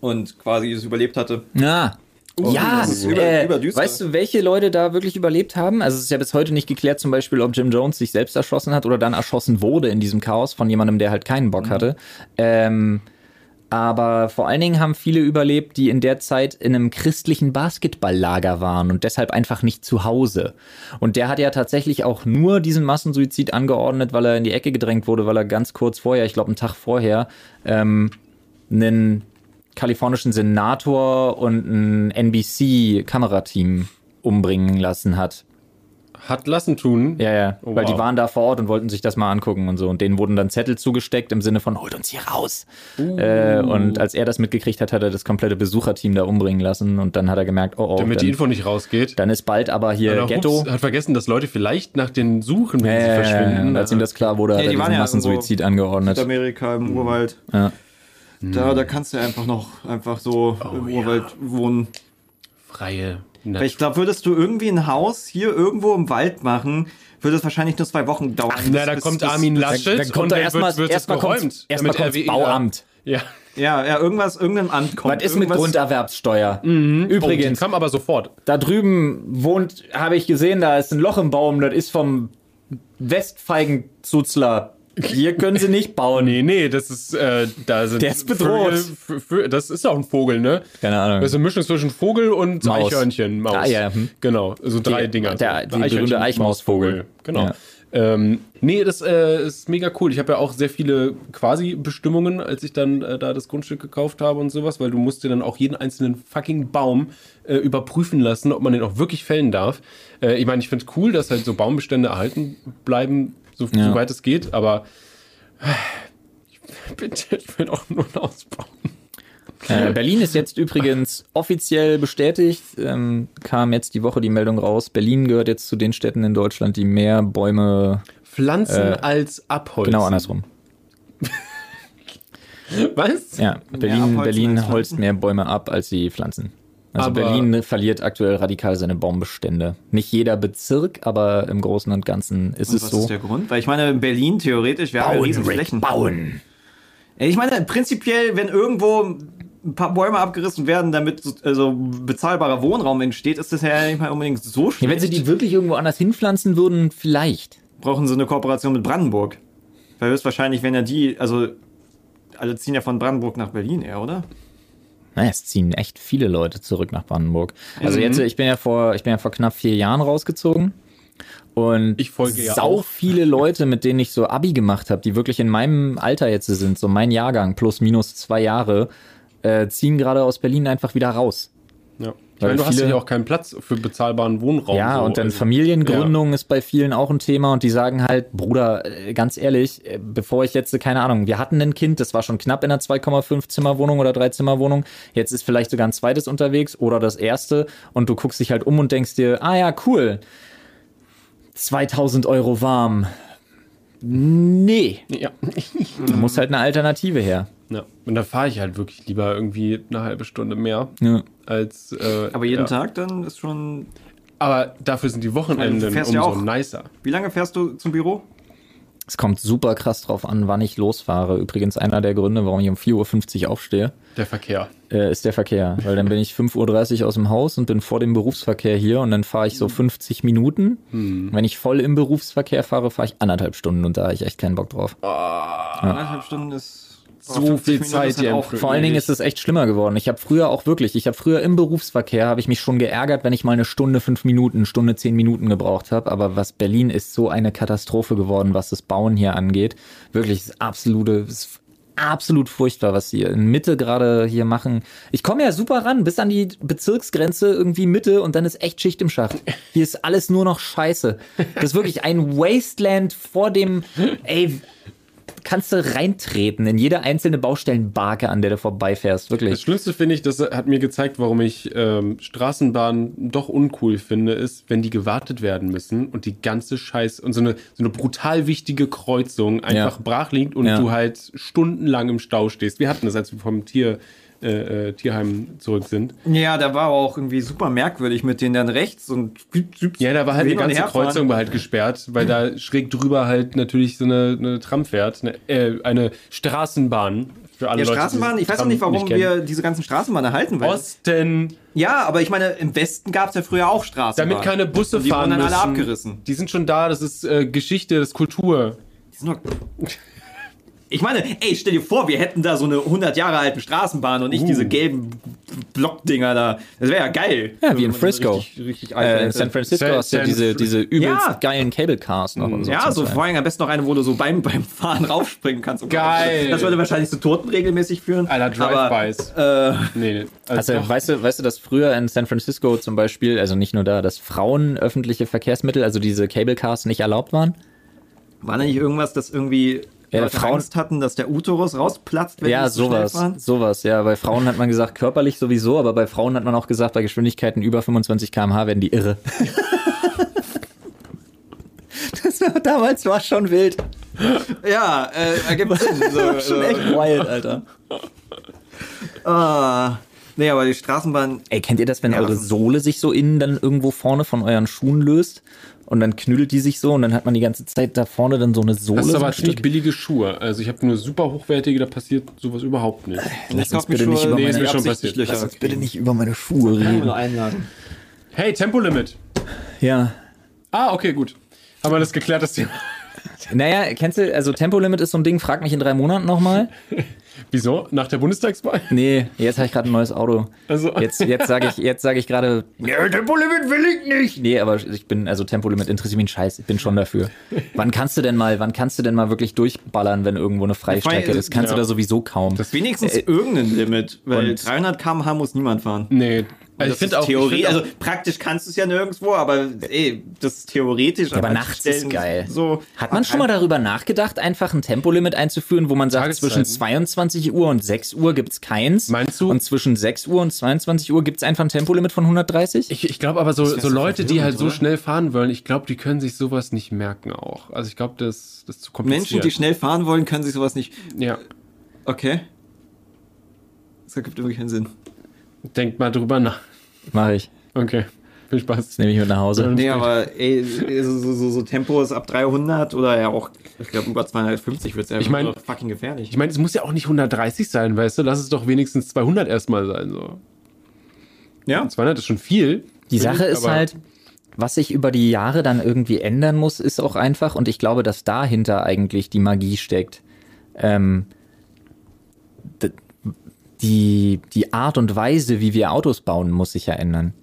und quasi es überlebt hatte. Ja. Oh, ja, über- äh, weißt du, welche Leute da wirklich überlebt haben? Also es ist ja bis heute nicht geklärt, zum Beispiel, ob Jim Jones sich selbst erschossen hat oder dann erschossen wurde in diesem Chaos von jemandem, der halt keinen Bock hatte. Ähm, aber vor allen Dingen haben viele überlebt, die in der Zeit in einem christlichen Basketballlager waren und deshalb einfach nicht zu Hause. Und der hat ja tatsächlich auch nur diesen Massensuizid angeordnet, weil er in die Ecke gedrängt wurde, weil er ganz kurz vorher, ich glaube einen Tag vorher, ähm, einen kalifornischen Senator und ein NBC-Kamerateam umbringen lassen hat. Hat lassen tun. Ja, ja, Oh, weil die wow. waren da vor Ort und wollten sich das mal angucken und so. Und denen wurden dann Zettel zugesteckt im Sinne von, holt uns hier raus. Uh. Äh, und als er das mitgekriegt hat, hat er das komplette Besucherteam da umbringen lassen. Und dann hat er gemerkt, oh, oh, Damit die dann, Info nicht rausgeht. dann ist bald aber hier Oder Ghetto. Hups, hat vergessen, dass Leute vielleicht nach den suchen, wenn sie Äh, verschwinden. und als ihm das klar wurde, hat Ja, er die waren diesen ja Massensuizid angeordnet. Südamerika im Urwald. Ja. Da, da kannst du einfach noch einfach so im ja. Urwald wohnen. Freie Weil Natur. ich glaube, würdest du irgendwie ein Haus hier irgendwo im Wald machen, würde es wahrscheinlich nur zwei Wochen dauern. Na, da bis- kommt bis- Armin Laschet Dann kommt und da dann erstmal wird, wird es erstmal geräumt. kommt's, erstmal damit kommt's RWE da- Bauamt. Ja. Ja, ja, irgendwas, irgendein Amt kommt. Was ist mit irgendwas- Grunderwerbssteuer? Oh, die Übrigens, kam aber sofort. da drüben wohnt, habe ich gesehen, da ist ein Loch im Baum, das ist vom Westfeigenzuzler. Hier können sie nicht bauen. Nee, nee, das ist, äh, da sind Der ist bedroht. Vögel, Vö- Vö- das ist auch ein Vogel, ne? Keine Ahnung. Das ist eine Mischung zwischen Vogel und Maus. Eichhörnchen, Maus. Ah, ja, hm. Genau, so drei Die- Dinger. der- so. die berühmte Eichmausvogel. Genau. Ja. Ähm, nee, das äh, ist mega cool. Ich habe ja auch sehr viele quasi Bestimmungen, als ich dann äh, da das Grundstück gekauft habe und sowas, weil du musst dir dann auch jeden einzelnen fucking Baum äh, überprüfen lassen, ob man den auch wirklich fällen darf. Äh, ich meine, ich finde es cool, dass halt so Baumbestände erhalten bleiben, so, Ja. soweit es geht, aber bitte, ich will auch nur ein Haus bauen. Äh, Berlin ist jetzt übrigens offiziell bestätigt. Ähm, kam jetzt die Woche die Meldung raus. Berlin gehört jetzt zu den Städten in Deutschland, die mehr Bäume. Pflanzen Äh, als Abholzen. Genau andersrum. Was? Ja, Berlin, Berlin holzt mehr Bäume ab, als sie pflanzen. Also Aber- Berlin verliert aktuell radikal seine Baumbestände. Nicht jeder Bezirk, aber im Großen und Ganzen ist Und es was so. ist der Grund? Weil ich meine, in Berlin theoretisch, haben ja riesen Flächen. bauen. Ich meine, prinzipiell, wenn irgendwo ein paar Bäume abgerissen werden, damit so- also bezahlbarer Wohnraum entsteht, ist das ja nicht mal unbedingt so Ja, schlecht. wenn sie die wirklich irgendwo anders hinpflanzen würden, vielleicht. brauchen sie eine Kooperation mit Brandenburg. Weil höchstwahrscheinlich, wenn ja die, also alle ziehen ja von Brandenburg nach Berlin eher, oder? Naja, es ziehen echt viele Leute zurück nach Brandenburg. Also jetzt, ich bin ja vor, ich bin ja vor knapp vier Jahren rausgezogen. Und Ich folge ja sau auch. viele Leute, mit denen ich so Abi gemacht habe, die wirklich in meinem Alter jetzt sind, so mein Jahrgang, plus minus zwei Jahre, äh, ziehen gerade aus Berlin einfach wieder raus. Ja. Ich meine, du hast viele- ja auch keinen Platz für bezahlbaren Wohnraum. Ja, so. und dann Also, Familiengründung ist bei vielen auch ein Thema und die sagen halt, Bruder, äh, ganz ehrlich, äh, bevor ich jetzt, keine Ahnung, wir hatten ein Kind, das war schon knapp in einer 2,5 Zimmerwohnung oder 3 Zimmerwohnung, jetzt ist vielleicht sogar ein zweites unterwegs oder das erste und du guckst dich halt um und denkst dir, ah ja, cool, 2000 Euro warm. Nee, Ja. da muss halt eine Alternative her. ja. Und da fahre ich halt wirklich lieber irgendwie eine halbe Stunde mehr Ja. Als. Äh, Aber jeden ja. Tag dann ist schon. Aber dafür sind die Wochenenden ja umso auch. nicer. Wie lange fährst du zum Büro? Es kommt super krass drauf an, wann ich losfahre. Übrigens einer der Gründe, warum ich um 4.50 Uhr aufstehe. Der Verkehr. äh, ist der Verkehr. Weil dann bin ich 5.30 Uhr aus dem Haus und bin vor dem Berufsverkehr hier und dann fahre ich so 50 Minuten. Wenn ich voll im Berufsverkehr fahre, fahre ich anderthalb Stunden und da habe ich echt keinen Bock drauf. Eineinhalb Stunden ist. So 50 viel Minuten Zeit hier. Vor allen Dingen ist es echt schlimmer geworden. Ich habe früher auch wirklich, ich habe früher im Berufsverkehr, habe ich mich schon geärgert, wenn ich mal eine Stunde, fünf Minuten, Stunde, zehn Minuten gebraucht habe. Aber was Berlin ist so eine Katastrophe geworden, was das Bauen hier angeht. Wirklich, das absolute, ist absolut furchtbar, was sie in Mitte gerade hier machen. Ich komme ja super ran, bis an die Bezirksgrenze irgendwie Mitte und dann ist echt Schicht im Schacht. Hier ist alles nur noch Scheiße. Das ist wirklich ein Wasteland vor dem, ey, kannst du reintreten in jede einzelne Baustellenbarke, an der du vorbeifährst. Das Wirklich. Schlimmste finde ich, das hat mir gezeigt, warum ich ähm, Straßenbahnen doch uncool finde, ist, wenn die gewartet werden müssen und die ganze Scheiß und so eine, so eine brutal wichtige Kreuzung einfach Ja. brach liegt und Ja. du halt stundenlang im Stau stehst. Wir hatten das, als wir vom Tier, äh, äh, Tierheim zurück sind. Ja, da war auch irgendwie super merkwürdig mit denen dann rechts und Ja, da war halt die ganze. Kreuzung war halt gesperrt, weil da schräg drüber halt natürlich so eine, eine Tram fährt, eine, äh, eine Straßenbahn für alle Ja, Leute. die Straßenbahn, ich weiß auch nicht, warum kennen. wir diese ganzen Straßenbahnen erhalten wollen. Osten, Ja, aber ich meine, im Westen gab es ja früher auch Straßenbahnen. damit keine Busse die fahren wurden dann müssen. alle abgerissen. Die sind schon da, das ist äh, Geschichte, das ist Kultur. Die sind doch- Ich meine, ey, stell dir vor, wir hätten da so eine 100 Jahre alten Straßenbahn und nicht Uh. diese gelben Blockdinger da. Das wäre ja geil. Ja, wie in Frisco. Richtig, richtig alt Äh. San Francisco San- hast du ja diese, diese übelst Ja. geilen Cable Cars noch und so. Ja, so vor allem am besten noch eine, wo du so beim, beim Fahren raufspringen kannst. Oh. Geil. Das würde wahrscheinlich zu Toten regelmäßig führen. Alter, Drive-Bys. Äh, Nee, also, Also, weißt du, weißt du, dass früher in San Francisco zum Beispiel, also nicht nur da, dass Frauen öffentliche Verkehrsmittel, also diese Cable Cars nicht erlaubt waren? war da nicht irgendwas, dass irgendwie Ja, Leute Frauen- Angst hatten, dass der Uterus rausplatzt, wenn ja, die zu schnell sowas, fahren? sowas, ja. Bei Frauen hat man gesagt, körperlich sowieso, aber bei Frauen hat man auch gesagt, bei Geschwindigkeiten über 25 km/h werden die irre. das war, damals war schon wild. Ja, äh, ergibt Sinn. So, Schon echt wild, Alter. Ah, nee, aber die Straßenbahn, Ey, kennt ihr das, wenn Ja, eure das Sohle sich so innen dann irgendwo vorne von euren Schuhen löst? Und dann knüdelt die sich so und dann hat man die ganze Zeit da vorne dann so eine Sohle. das ist so aber ein ziemlich Stück. billige Schuhe. Also ich habe nur super hochwertige, da passiert sowas überhaupt nicht. Lass uns bitte nicht Schuhe, über Nee, meine, passiert. Löcher. lass uns bitte nicht über meine Schuhe reden. Hey, Tempolimit. Ja. Ah, okay, gut. Haben wir das geklärt, das Thema. Naja, kennst du, also Tempolimit ist so ein Ding, frag mich in drei Monaten nochmal. Wieso? Nach der Bundestagswahl? Nee, jetzt habe ich gerade ein neues Auto. Also- Jetzt, jetzt sage ich, jetzt sage ich gerade, ja, Tempolimit will ich nicht. Nee, aber ich bin, also Tempolimit interessiert mich ein Scheiß, ich bin schon dafür. Wann kannst du denn mal, wann kannst du denn mal wirklich durchballern, wenn irgendwo eine Freistrecke ist? Kannst ja. du da sowieso kaum. Wenigstens irgendein Limit, weil und- 300 km/h muss niemand fahren. Nee. Also das ist Theorie, also praktisch kannst du es ja nirgendwo, aber ey, das ist theoretisch. Ja, aber nachts ist geil. So, Hat man schon mal darüber nachgedacht, einfach ein Tempolimit einzuführen, wo man sagt, zwischen 22 Uhr und 6 Uhr gibt's keins? Meinst du? Und zwischen 6 Uhr und 22 Uhr gibt's einfach ein Tempolimit von 130? Ich, ich glaube aber so, so Leute, die halt so schnell fahren wollen, ich glaube, die können sich sowas nicht merken auch. Also ich glaube, das, das ist zu kompliziert. Menschen, die schnell fahren wollen, können sich sowas nicht. Ja, Okay. Das ergibt irgendwie keinen Sinn. denkt mal drüber nach. Mach ich. Okay, viel Spaß. Das nehme ich mit nach Hause. Nee, aber ey, so, so, so, so Tempos ab 300 oder ja auch, ich glaube, über 250 wird es ja Ich mein- fucking gefährlich. Ich meine, es muss ja auch nicht 130 sein, weißt du? Lass es doch wenigstens 200 erstmal sein. So. ja, 200 ist schon viel. Die Sache ich, ist halt, was sich über die Jahre dann irgendwie ändern muss, ist auch einfach, und ich glaube, dass dahinter eigentlich die Magie steckt. Ähm, die, die Art und Weise, wie wir Autos bauen, muss sich ja ändern.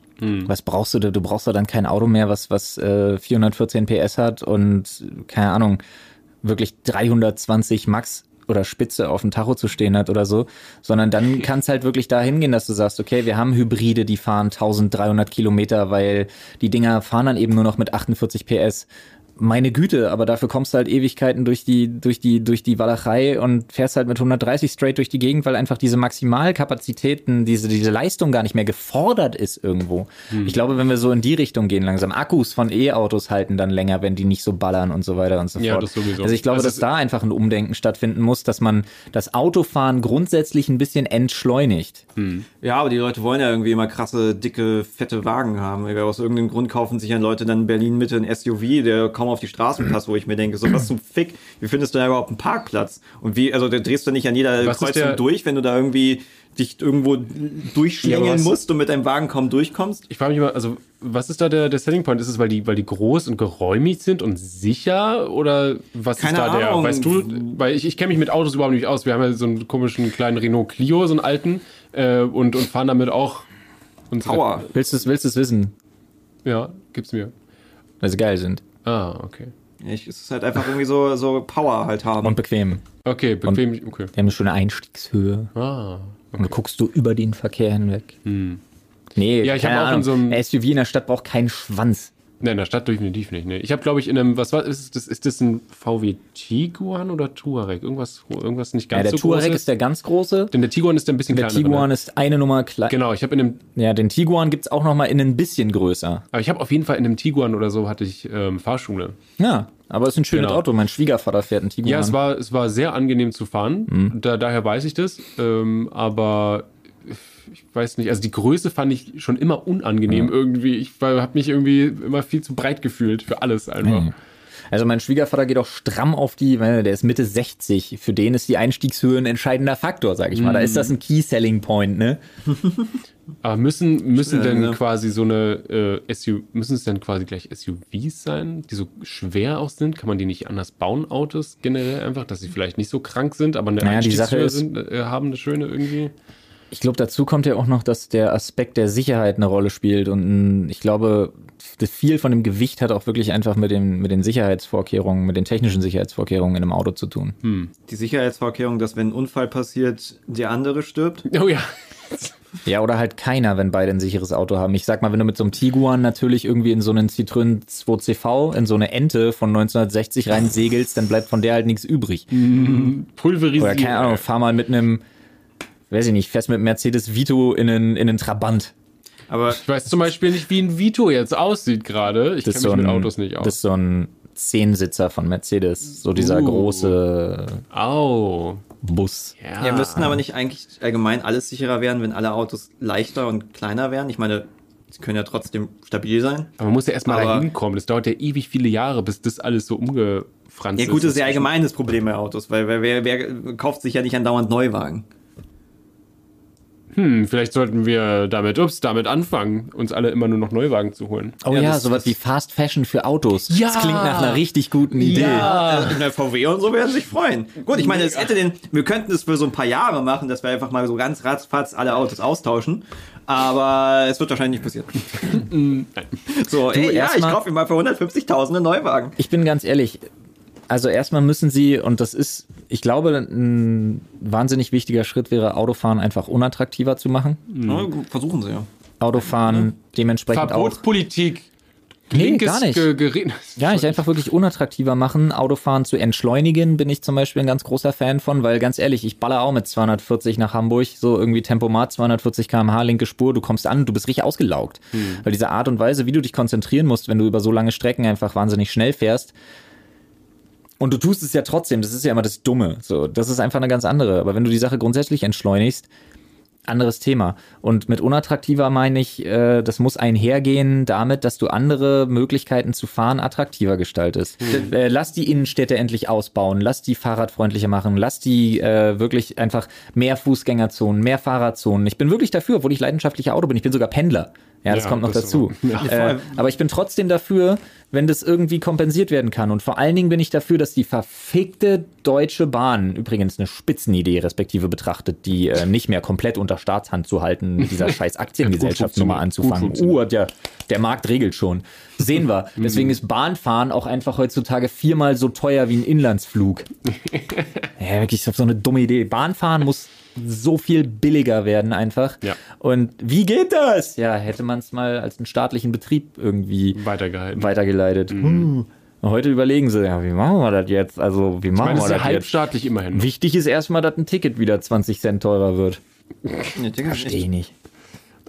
Was brauchst du da? Du brauchst doch dann kein Auto mehr, was, was äh, 414 PS hat und, keine Ahnung, wirklich 320 Max oder Spitze auf dem Tacho zu stehen hat oder so, sondern dann kann es halt wirklich dahin gehen, dass du sagst, okay, wir haben Hybride, die fahren 1300 Kilometer, weil die Dinger fahren dann eben nur noch mit 48 PS. Meine Güte, aber dafür kommst du halt Ewigkeiten durch die, durch die, durch die Walachei und fährst halt mit 130 straight durch die Gegend, weil einfach diese Maximalkapazitäten, diese, diese Leistung gar nicht mehr gefordert ist irgendwo. Hm. Ich glaube, wenn wir so in die Richtung gehen langsam, Akkus von E-Autos halten dann länger, wenn die nicht so ballern und so weiter und so fort. Ja, das sowieso. Also ich glaube, Das dass da einfach ein Umdenken stattfinden muss, dass man das Autofahren grundsätzlich ein bisschen entschleunigt. ja, aber die Leute wollen ja irgendwie immer krasse, dicke, fette Wagen haben. Aus irgendeinem Grund kaufen sich ja Leute dann in Berlin Mitte ein SUV, der kaum kaum auf die Straße passt, wo ich mir denke, so was zum Fick, wie findest du da überhaupt einen Parkplatz? Und wie, also da drehst du nicht an jeder Was Kreuzung der- durch, wenn du da irgendwie dich irgendwo Ja, durchschlängeln was- musst und mit deinem Wagen kaum durchkommst? Ich frage mich immer, also was ist da der, der Selling Point? Ist es, weil die, weil die groß und geräumig sind und sicher? Oder was Keine ist da der? Ahnung. Weißt du, weil ich, ich kenne mich mit Autos überhaupt nicht aus. Wir haben ja so einen komischen kleinen Renault Clio, so einen alten, äh, und, und fahren damit auch unsere. Power. Willst du es willst du's wissen, Ja, gib's mir. weil sie geil sind Ah, okay. Ich, es ist halt einfach irgendwie so, so Power halt haben. und bequem. Okay, bequem. Okay. Die haben eine schöne Einstiegshöhe. Ah. Und du guckst du über den Verkehr hinweg. Nee, Ja, ich keine hab auch in so einem- Ein SUV in der Stadt braucht keinen Schwanz. Ne, in der Stadt definitiv nicht. Ne. Ich habe, glaube ich, in einem, was war, ist das, ist das ein VW Tiguan oder Touareg? Irgendwas, irgendwas nicht Ja, ganz der so Touareg großes. ist der ganz große. Denn der Tiguan ist der ein bisschen Der kleiner. Tiguan Ne? ist eine Nummer kleiner. Genau, ich habe in einem, Ja, den Tiguan gibt's auch noch mal in ein bisschen größer. aber ich habe auf jeden Fall in einem Tiguan oder so hatte ich ähm, Fahrschule. Ja, aber es ist ein schönes Genau. Auto. Mein Schwiegervater fährt einen Tiguan. Ja, es war, es war sehr angenehm zu fahren. Mhm. Da, daher weiß ich das. Ähm, aber ich weiß nicht, also die Größe fand ich schon immer unangenehm irgendwie. Ich habe mich irgendwie immer viel zu breit gefühlt für alles einfach. Mhm. Also mein Schwiegervater geht auch stramm auf die, weil der ist Mitte 60. Für den ist die Einstiegshöhe ein entscheidender Faktor, sag ich mal. Da ist das ein Key Selling Point, ne? Aber müssen, müssen denn ne? quasi so eine äh, SUV, müssen es denn quasi gleich SUVs sein, die so schwer auch sind? Kann man die nicht anders bauen, Autos generell einfach, dass sie vielleicht nicht so krank sind, aber eine Naja, die Sache Einstiegshöhe ist- sind, äh, haben eine schöne irgendwie? Ich glaube, dazu kommt ja auch noch, dass der Aspekt der Sicherheit eine Rolle spielt. Und mm, ich glaube, das viel von dem Gewicht hat auch wirklich einfach mit, dem, mit den Sicherheitsvorkehrungen, mit den technischen Sicherheitsvorkehrungen in einem Auto zu tun. Die Sicherheitsvorkehrung, dass wenn ein Unfall passiert, der andere stirbt. Oh ja. Ja, oder halt keiner, wenn beide ein sicheres Auto haben. Ich sag mal, wenn du mit so einem Tiguan natürlich irgendwie in so einen Citroën 2CV, in so eine Ente von 1960 rein segelst, dann bleibt von der halt nichts übrig. Pulverisiert. Oder keine Ahnung, fahr mal mit einem, weiß ich nicht, fährst mit Mercedes Vito in einen, in einen Trabant. Aber Ich weiß zum Beispiel nicht, wie ein Vito jetzt aussieht gerade. Ich Das kenne ist, so mich ein, mit Autos nicht das ist aus. so ein Zehnsitzer von Mercedes. So dieser Uh. große Au. Bus. Ja. ja, müssten aber nicht eigentlich allgemein alles sicherer werden, wenn alle Autos leichter und kleiner wären? Ich meine, sie können ja trotzdem stabil sein. Aber man muss ja erstmal Aber- da hinkommen. Das dauert ja ewig viele Jahre, bis das alles so umgefranst Ja ist. gut, das ist ja allgemein das Problem bei Autos, weil wer, wer, wer kauft sich ja nicht andauernd Neuwagen? Hm, vielleicht sollten wir damit, ups, damit anfangen, uns alle immer nur noch Neuwagen zu holen. Oh Ja, ja, das- sowas wie Fast Fashion für Autos. Ja. Das klingt nach einer richtig guten Idee. Ja, äh, der VW und so werden sich freuen. Gut, ich meine, es hätte den, wir könnten es für so ein paar Jahre machen, dass wir einfach mal so ganz ratzfatz alle Autos austauschen. Aber es wird wahrscheinlich nicht passieren. so, ey, ja, ich kaufe mir mal für 150.000 einen Neuwagen. Ich bin ganz ehrlich, also erstmal müssen sie, und das ist, ich glaube, ein wahnsinnig wichtiger Schritt wäre, Autofahren einfach unattraktiver zu machen. Ja, versuchen sie ja. Autofahren dementsprechend auch. Verbotspolitik. Nee, linkes gar nicht. Ja, ich einfach wirklich unattraktiver machen, Autofahren zu entschleunigen, bin ich zum Beispiel ein ganz großer Fan von, weil ganz ehrlich, ich baller auch mit 240 nach Hamburg, so irgendwie Tempomat, 240 km/h, linke Spur, du kommst an, du bist richtig ausgelaugt. Weil diese Art und Weise, wie du dich konzentrieren musst, wenn du über so lange Strecken einfach wahnsinnig schnell fährst, und du tust es ja trotzdem, das ist ja immer das Dumme. So, das ist einfach eine ganz andere. Aber wenn du die Sache grundsätzlich entschleunigst, anderes Thema. Und mit unattraktiver meine ich, äh, das muss einhergehen damit, dass du andere Möglichkeiten zu fahren attraktiver gestaltest. Äh, lass die Innenstädte endlich ausbauen, lass die fahrradfreundlicher machen, lass die äh, wirklich einfach mehr Fußgängerzonen, mehr Fahrradzonen. Ich bin wirklich dafür, obwohl ich leidenschaftlicher Auto bin. Ich bin sogar Pendler. Ja, das Ja, kommt noch das dazu. aber- Äh, aber ich bin trotzdem dafür, wenn das irgendwie kompensiert werden kann. Und vor allen Dingen bin ich dafür, dass die verfickte Deutsche Bahn, übrigens eine Spitzenidee respektive betrachtet, die äh, nicht mehr komplett unter Staatshand zu halten, mit dieser scheiß Aktiengesellschaft nochmal anzufangen. Uh, der, der Markt regelt schon. Sehen wir. Deswegen ist Bahnfahren auch einfach heutzutage viermal so teuer wie ein Inlandsflug. Ja, wirklich, ich habe so eine dumme Idee. Bahnfahren muss so viel billiger werden einfach. Ja. Und wie geht das? Ja, hätte man es mal als einen staatlichen Betrieb irgendwie Weitergehalten. weitergeleitet. Hm. Heute überlegen sie, ja, wie machen wir das jetzt? Also, wie Ich machen meine, das ist wir ja das jetzt? halbstaatlich immerhin. Wichtig ist erstmal, dass ein Ticket wieder 20 Cent teurer wird. Verstehe ich ich, nicht.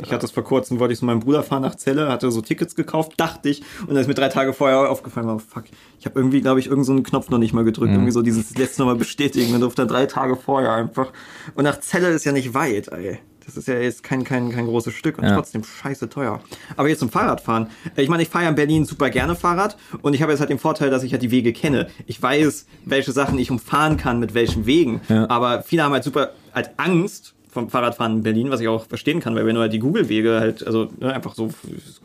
Ich hatte das vor kurzem, wollte ich so meinem Bruder fahren nach Celle, hatte so Tickets gekauft, dachte ich, und dann ist mir drei Tage vorher aufgefallen, oh fuck, ich habe irgendwie, glaube ich, irgendeinen so einen Knopf noch nicht mal gedrückt, irgendwie so dieses letzte Mal bestätigen und durfte dann drei Tage vorher einfach. Und nach Celle ist ja nicht weit, ey. Das ist ja jetzt kein, kein, kein großes Stück und Ja. trotzdem scheiße teuer. Aber jetzt zum Fahrradfahren. Ich meine, ich fahre ja in Berlin super gerne Fahrrad und ich habe jetzt halt den Vorteil, dass ich halt die Wege kenne. Ich weiß, welche Sachen ich umfahren kann, mit welchen Wegen. Ja. Aber viele haben halt super halt Angst vom Fahrradfahren in Berlin, was ich auch verstehen kann, weil wenn du halt die Google-Wege halt, also ne, einfach so,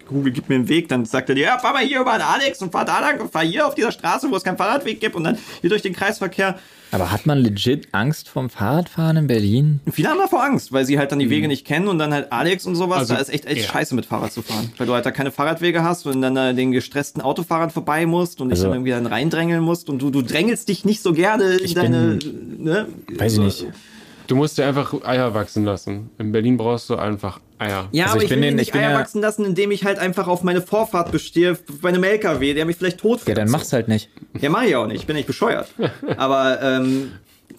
Google gibt mir einen Weg, dann sagt er dir, ja, fahr mal hier über den Alex und fahr da lang und fahr hier auf dieser Straße, wo es keinen Fahrradweg gibt und dann hier durch den Kreisverkehr. Aber hat man legit Angst vom Fahrradfahren in Berlin? Viele haben davor Angst, weil sie halt dann die Wege nicht kennen und dann halt Alex und sowas. Also, da ist echt, echt ja. scheiße mit Fahrrad zu fahren. Weil du halt da keine Fahrradwege hast und dann äh, den gestressten Autofahrern vorbei musst und dich Also- dann irgendwie dann reindrängeln musst und du, du drängelst dich nicht so gerne in Ich deine, ne? Weiß ich so- nicht. Du musst dir einfach Eier wachsen lassen. In Berlin brauchst du einfach Eier. Ja, Also aber ich ich, bin will den- den, ich nicht bin Eier ja- wachsen lassen, indem ich halt einfach auf meine Vorfahrt bestehe, bei einem LKW, der mich vielleicht tot Ja, dann mach's halt nicht. Ja, mach ich auch nicht, ich bin nicht bescheuert. aber, ähm,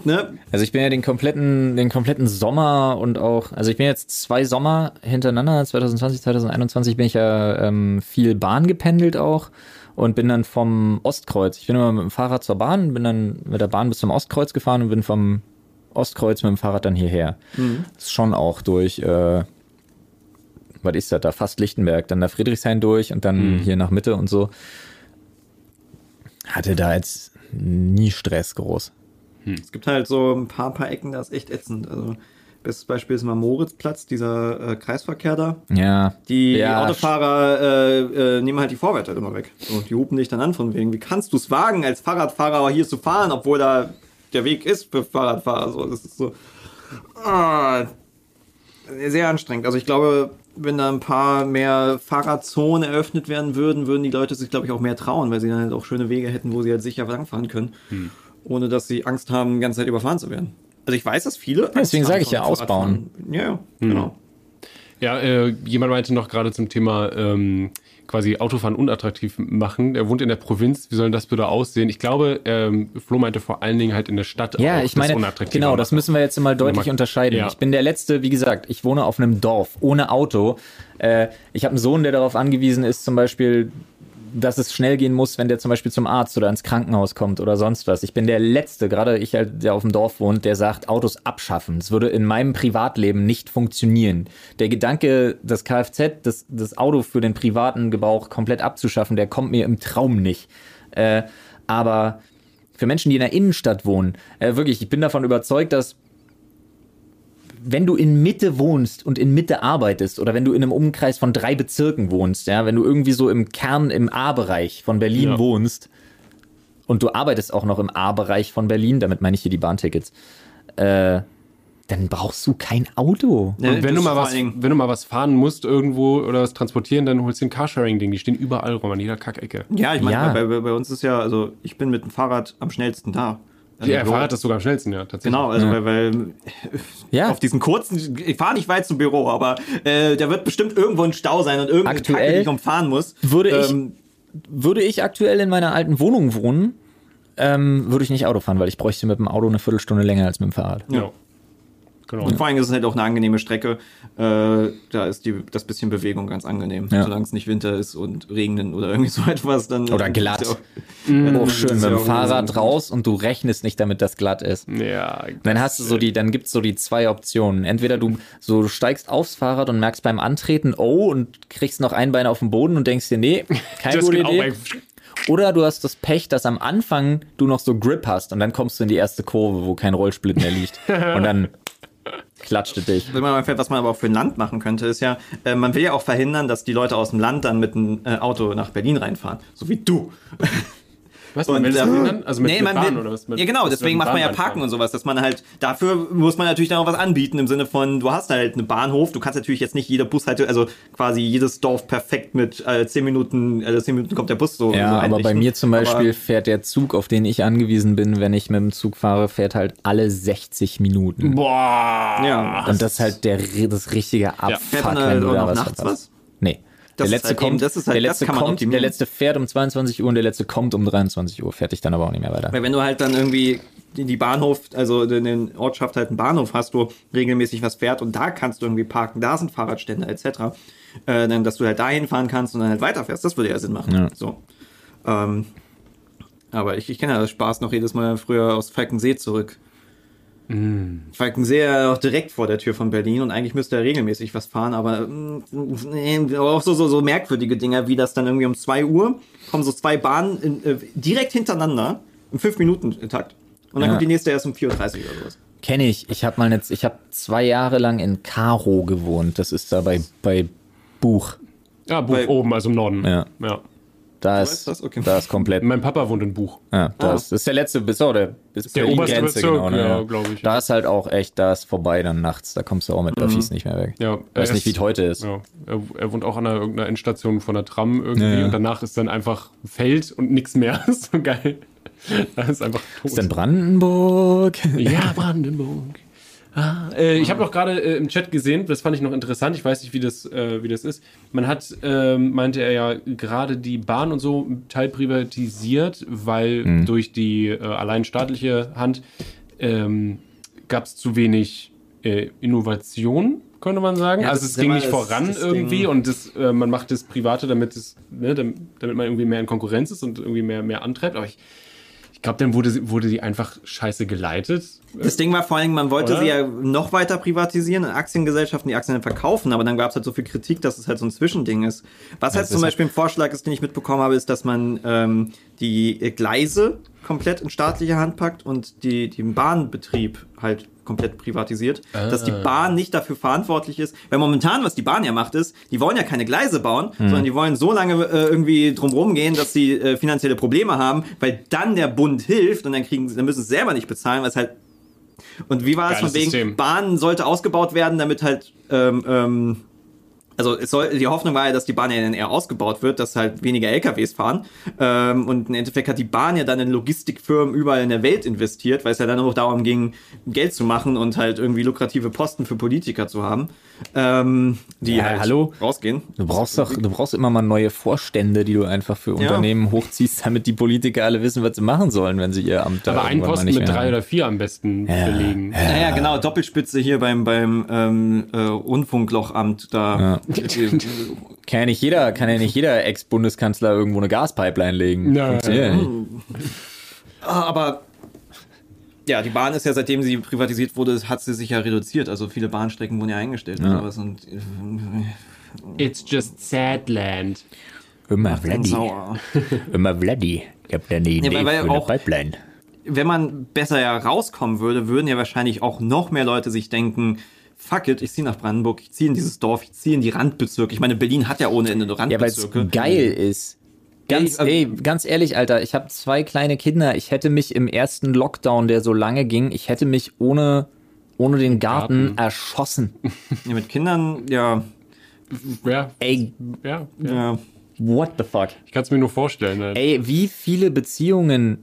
ne? Also ich bin ja den kompletten, den kompletten Sommer und auch, also ich bin jetzt zwei Sommer hintereinander, 2020, 2021 bin ich ja ähm, viel Bahn gependelt auch und bin dann vom Ostkreuz. Ich bin immer mit dem Fahrrad zur Bahn, bin dann mit der Bahn bis zum Ostkreuz gefahren und bin vom Ostkreuz mit dem Fahrrad dann hierher. Das ist schon auch durch, äh, was ist das da, fast Lichtenberg, dann da Friedrichshain durch und dann hier nach Mitte und so. Hatte da jetzt nie Stress groß. Es gibt halt so ein paar, paar Ecken, da ist echt ätzend. Also, bestes Beispiel ist mal Moritzplatz, dieser äh, Kreisverkehr da. Ja. Die ja, Autofahrer äh, äh, nehmen halt die Vorwärter halt immer weg. So, die hupen dich dann an von wegen, wie kannst du es wagen, als Fahrradfahrer hier zu fahren, obwohl da der Weg ist für Fahrradfahrer. So, das ist so ah, sehr anstrengend. Also ich glaube, wenn da ein paar mehr Fahrradzonen eröffnet werden würden, würden die Leute sich, glaube ich, auch mehr trauen, weil sie dann halt auch schöne Wege hätten, wo sie halt sicher langfahren können, ohne dass sie Angst haben, die ganze Zeit überfahren zu werden. Also ich weiß, dass viele. Angst deswegen sage ich ja, ausbauen. Ja, ja, genau. Ja, äh, jemand meinte noch gerade zum Thema ähm, quasi Autofahren unattraktiv machen. Er wohnt in der Provinz. Wie soll denn das bitte aussehen? Ich glaube, ähm, Flo meinte vor allen Dingen halt in der Stadt. Ja, auch ich meine, genau, das müssen wir jetzt mal deutlich Ja, unterscheiden. ja. Ich bin der Letzte, wie gesagt, ich wohne auf einem Dorf ohne Auto. Äh, ich habe einen Sohn, der darauf angewiesen ist, zum Beispiel, dass es schnell gehen muss, wenn der zum Beispiel zum Arzt oder ins Krankenhaus kommt oder sonst was. Ich bin der Letzte, gerade ich halt, der auf dem Dorf wohnt, der sagt, Autos abschaffen. Es würde in meinem Privatleben nicht funktionieren. Der Gedanke, das Kfz, das, das Auto für den privaten Gebrauch komplett abzuschaffen, der kommt mir im Traum nicht. Äh, aber für Menschen, die in der Innenstadt wohnen, äh, wirklich, ich bin davon überzeugt, dass wenn du in Mitte wohnst und in Mitte arbeitest oder wenn du in einem Umkreis von drei Bezirken wohnst, ja, wenn du irgendwie so im Kern im A-Bereich von Berlin Ja. wohnst und du arbeitest auch noch im A-Bereich von Berlin, damit meine ich hier die Bahntickets, äh, dann brauchst du kein Auto. Ne, Und wenn du, mal was, wenn du mal was fahren musst irgendwo oder was transportieren, dann holst du ein Carsharing-Ding. Die stehen überall rum, an jeder Kackecke. Ja, ich meine, Ja. Bei, bei, bei uns ist ja, also ich bin mit dem Fahrrad am schnellsten da. Also Ja, Büro- Fahrrad ist sogar am schnellsten, ja, tatsächlich. Genau, also weil, weil Ja. auf diesen kurzen, ich fahre nicht weit zum Büro, aber äh, da wird bestimmt irgendwo ein Stau sein und irgendeine Aktuell Kacke, die ich umfahren muss. würde ich- Ähm, Würde ich aktuell in meiner alten Wohnung wohnen, ähm, würde ich nicht Auto fahren, weil ich bräuchte mit dem Auto eine Viertelstunde länger als mit dem Fahrrad. Ja. Genau. und vor allem ist es halt auch eine angenehme Strecke. Äh, da ist die, das bisschen Bewegung ganz angenehm. Ja. Solange es nicht Winter ist und regnen oder irgendwie so etwas, dann. Oder glatt. ist ja Auch schön mit dem auch Fahrrad raus und du rechnest nicht damit, dass glatt ist. Ja, Dann hast du so die, dann gibt's so die zwei Optionen. Entweder du so du steigst aufs Fahrrad und merkst beim Antreten, oh, und kriegst noch ein Bein auf den Boden und denkst dir, nee, keine gute auch Idee. Oder du hast das Pech, dass am Anfang du noch so Grip hast und dann kommst du in die erste Kurve, wo kein Rollsplit mehr liegt. und dann klatscht es dich. Was man aber auch für ein Land machen könnte, ist ja, äh, man will ja auch verhindern, dass die Leute aus dem Land dann mit einem äh, Auto nach Berlin reinfahren. So wie du. Was, man will das ähm, verhindern? Also mit, nee, mit man Bahn will, oder was? Mit, ja genau, was deswegen macht man ja Parken reinfahren? und sowas, dass man halt, dafür muss man natürlich dann auch was anbieten im Sinne von, du hast halt einen Bahnhof, du kannst natürlich jetzt nicht jeder Bushalte, also quasi jedes Dorf perfekt mit äh, 10 Minuten, äh, 10 Minuten kommt der Bus so. Ja, so aber bei mir zum Beispiel Aber, fährt der Zug, auf den ich angewiesen bin, wenn ich mit dem Zug fahre, fährt halt alle 60 Minuten. Boah. ja, Und das ist halt der, das richtige Abfuck, Fährt dann, äh, wenn du da was nachts verpasst. was? Das der ist letzte halt eben- kommt, das ist halt- der letzte kommt, optimieren. der letzte fährt um 22 Uhr und der letzte kommt um 23 Uhr. Fertig dann aber auch nicht mehr weiter. Weil wenn du halt dann irgendwie die die Bahnhof, also in den Ortschaft halt einen Bahnhof hast, wo regelmäßig was fährt und da kannst du irgendwie parken, da sind Fahrradstände etc., äh, dann, dass du halt dahin fahren kannst und dann halt weiterfährst, das würde ja Sinn machen. Ja. So. Ähm, aber ich, ich kenne ja das Spaß noch jedes Mal früher aus Falkensee zurück. Falken sehr auch direkt vor der Tür von Berlin und eigentlich müsste er regelmäßig was fahren, aber mm, auch so, so, so merkwürdige Dinger, wie das dann irgendwie um 2 Uhr kommen so zwei Bahnen in, äh, direkt hintereinander im 5-Minuten-Takt. Und dann Ja. kommt die nächste erst um 4.30 Uhr oder sowas. Kenne ich. Ich habe mal jetzt, ich habe zwei Jahre lang in Karo gewohnt. Das ist da bei, bei Buch. Ja, Buch Weil- oben, also im Norden. Ja. ja. Da ist, das? Okay. da ist komplett. Mein Papa wohnt in Buch. Ja, das, das ist der letzte bis, oh, der, bis Der oberste Grenze, Bezirk, genau, ne, ja, glaub ich. Da ist halt auch echt, da ist vorbei dann nachts. Da kommst du auch mit Öffis nicht mehr weg. Ja, Weiß er nicht, wie ist- es heute ist. Ja, er, er wohnt auch an einer, irgendeiner Endstation von der Tram irgendwie und danach ist dann einfach Feld und nichts mehr. Das ist so geil. Da ist einfach tot. Ist denn Brandenburg? Ja, Brandenburg. Ah, äh, ich habe noch gerade äh, im Chat gesehen, das fand ich noch interessant, ich weiß nicht, wie das, äh, wie das ist. Man hat, ähm, meinte er ja, gerade die Bahn und so teil privatisiert, weil durch die äh, allein staatliche Hand ähm, gab es zu wenig äh, Innovation, könnte man sagen. Ja, also es ging nicht voran das irgendwie Ding. und das, äh, man macht das Private, damit, es, ne, damit, damit man irgendwie mehr in Konkurrenz ist und irgendwie mehr, mehr antreibt. Aber ich, ich glaube, dann wurde, sie- wurde die einfach scheiße geleitet. Das Ding war vor allem, man wollte Oder? sie ja noch weiter privatisieren, in Aktiengesellschaften die Aktien dann verkaufen, aber dann gab es halt so viel Kritik, dass es halt so ein Zwischending ist. Was halt das zum Beispiel ein Vorschlag ist, den ich mitbekommen habe, ist, dass man ähm, die Gleise komplett in staatliche Hand packt und die, den Bahnbetrieb halt komplett privatisiert. Dass die Bahn nicht dafür verantwortlich ist. Weil momentan, was die Bahn ja macht, ist, die wollen ja keine Gleise bauen, sondern die wollen so lange äh, irgendwie drumherum gehen, dass sie äh, finanzielle Probleme haben, weil dann der Bund hilft und dann kriegen sie, dann müssen sie selber nicht bezahlen, weil es halt und wie war es Geiles von wegen, System. Bahn sollte ausgebaut werden, damit halt, ähm, ähm, also es soll, die Hoffnung war ja, dass die Bahn ja dann eher ausgebaut wird, dass halt weniger LKWs fahren. Ähm, und im Endeffekt hat die Bahn ja dann in Logistikfirmen überall in der Welt investiert, weil es ja dann noch darum ging, Geld zu machen und halt irgendwie lukrative Posten für Politiker zu haben, ähm, die Ja, halt hallo? rausgehen. Du brauchst doch, du brauchst immer mal neue Vorstände, die du einfach für Unternehmen hochziehst, damit die Politiker alle wissen, was sie machen sollen, wenn sie ihr Amt da Aber einen Posten nicht mit drei haben. oder vier am besten belegen. Naja, genau, Doppelspitze hier beim, beim ähm, äh, Rundfunklochamt da. Kann ja nicht jeder, kann ja nicht jeder Ex-Bundeskanzler irgendwo eine Gaspipeline legen. Ja, Funktioniert ja. nicht. Ah, Aber ja, die Bahn ist ja, seitdem sie privatisiert wurde, hat sie sich ja reduziert. Also viele Bahnstrecken wurden ja eingestellt und sowas. Und äh, It's just sad land. Immer sauer. Immer Vladi. Ich hab da eine Idee weil- weil für eine auch- Pipeline. Wenn man besser ja rauskommen würde, würden ja wahrscheinlich auch noch mehr Leute sich denken, fuck it, ich ziehe nach Brandenburg, ich ziehe in dieses Dorf, ich ziehe in die Randbezirke. Ich meine, Berlin hat ja ohne Ende nur Ja, weil es Randbezirke. geil ist. Ganz, Ey, ey, ganz ehrlich, Alter, ich habe zwei kleine Kinder. Ich hätte mich im ersten Lockdown, der so lange ging, ich hätte mich ohne, ohne den Garten, Garten. erschossen. Ja, mit Kindern, ja, Ja, Ey, ja, ja. ja. what the fuck? Ich kann es mir nur vorstellen. Halt. Ey, wie viele Beziehungen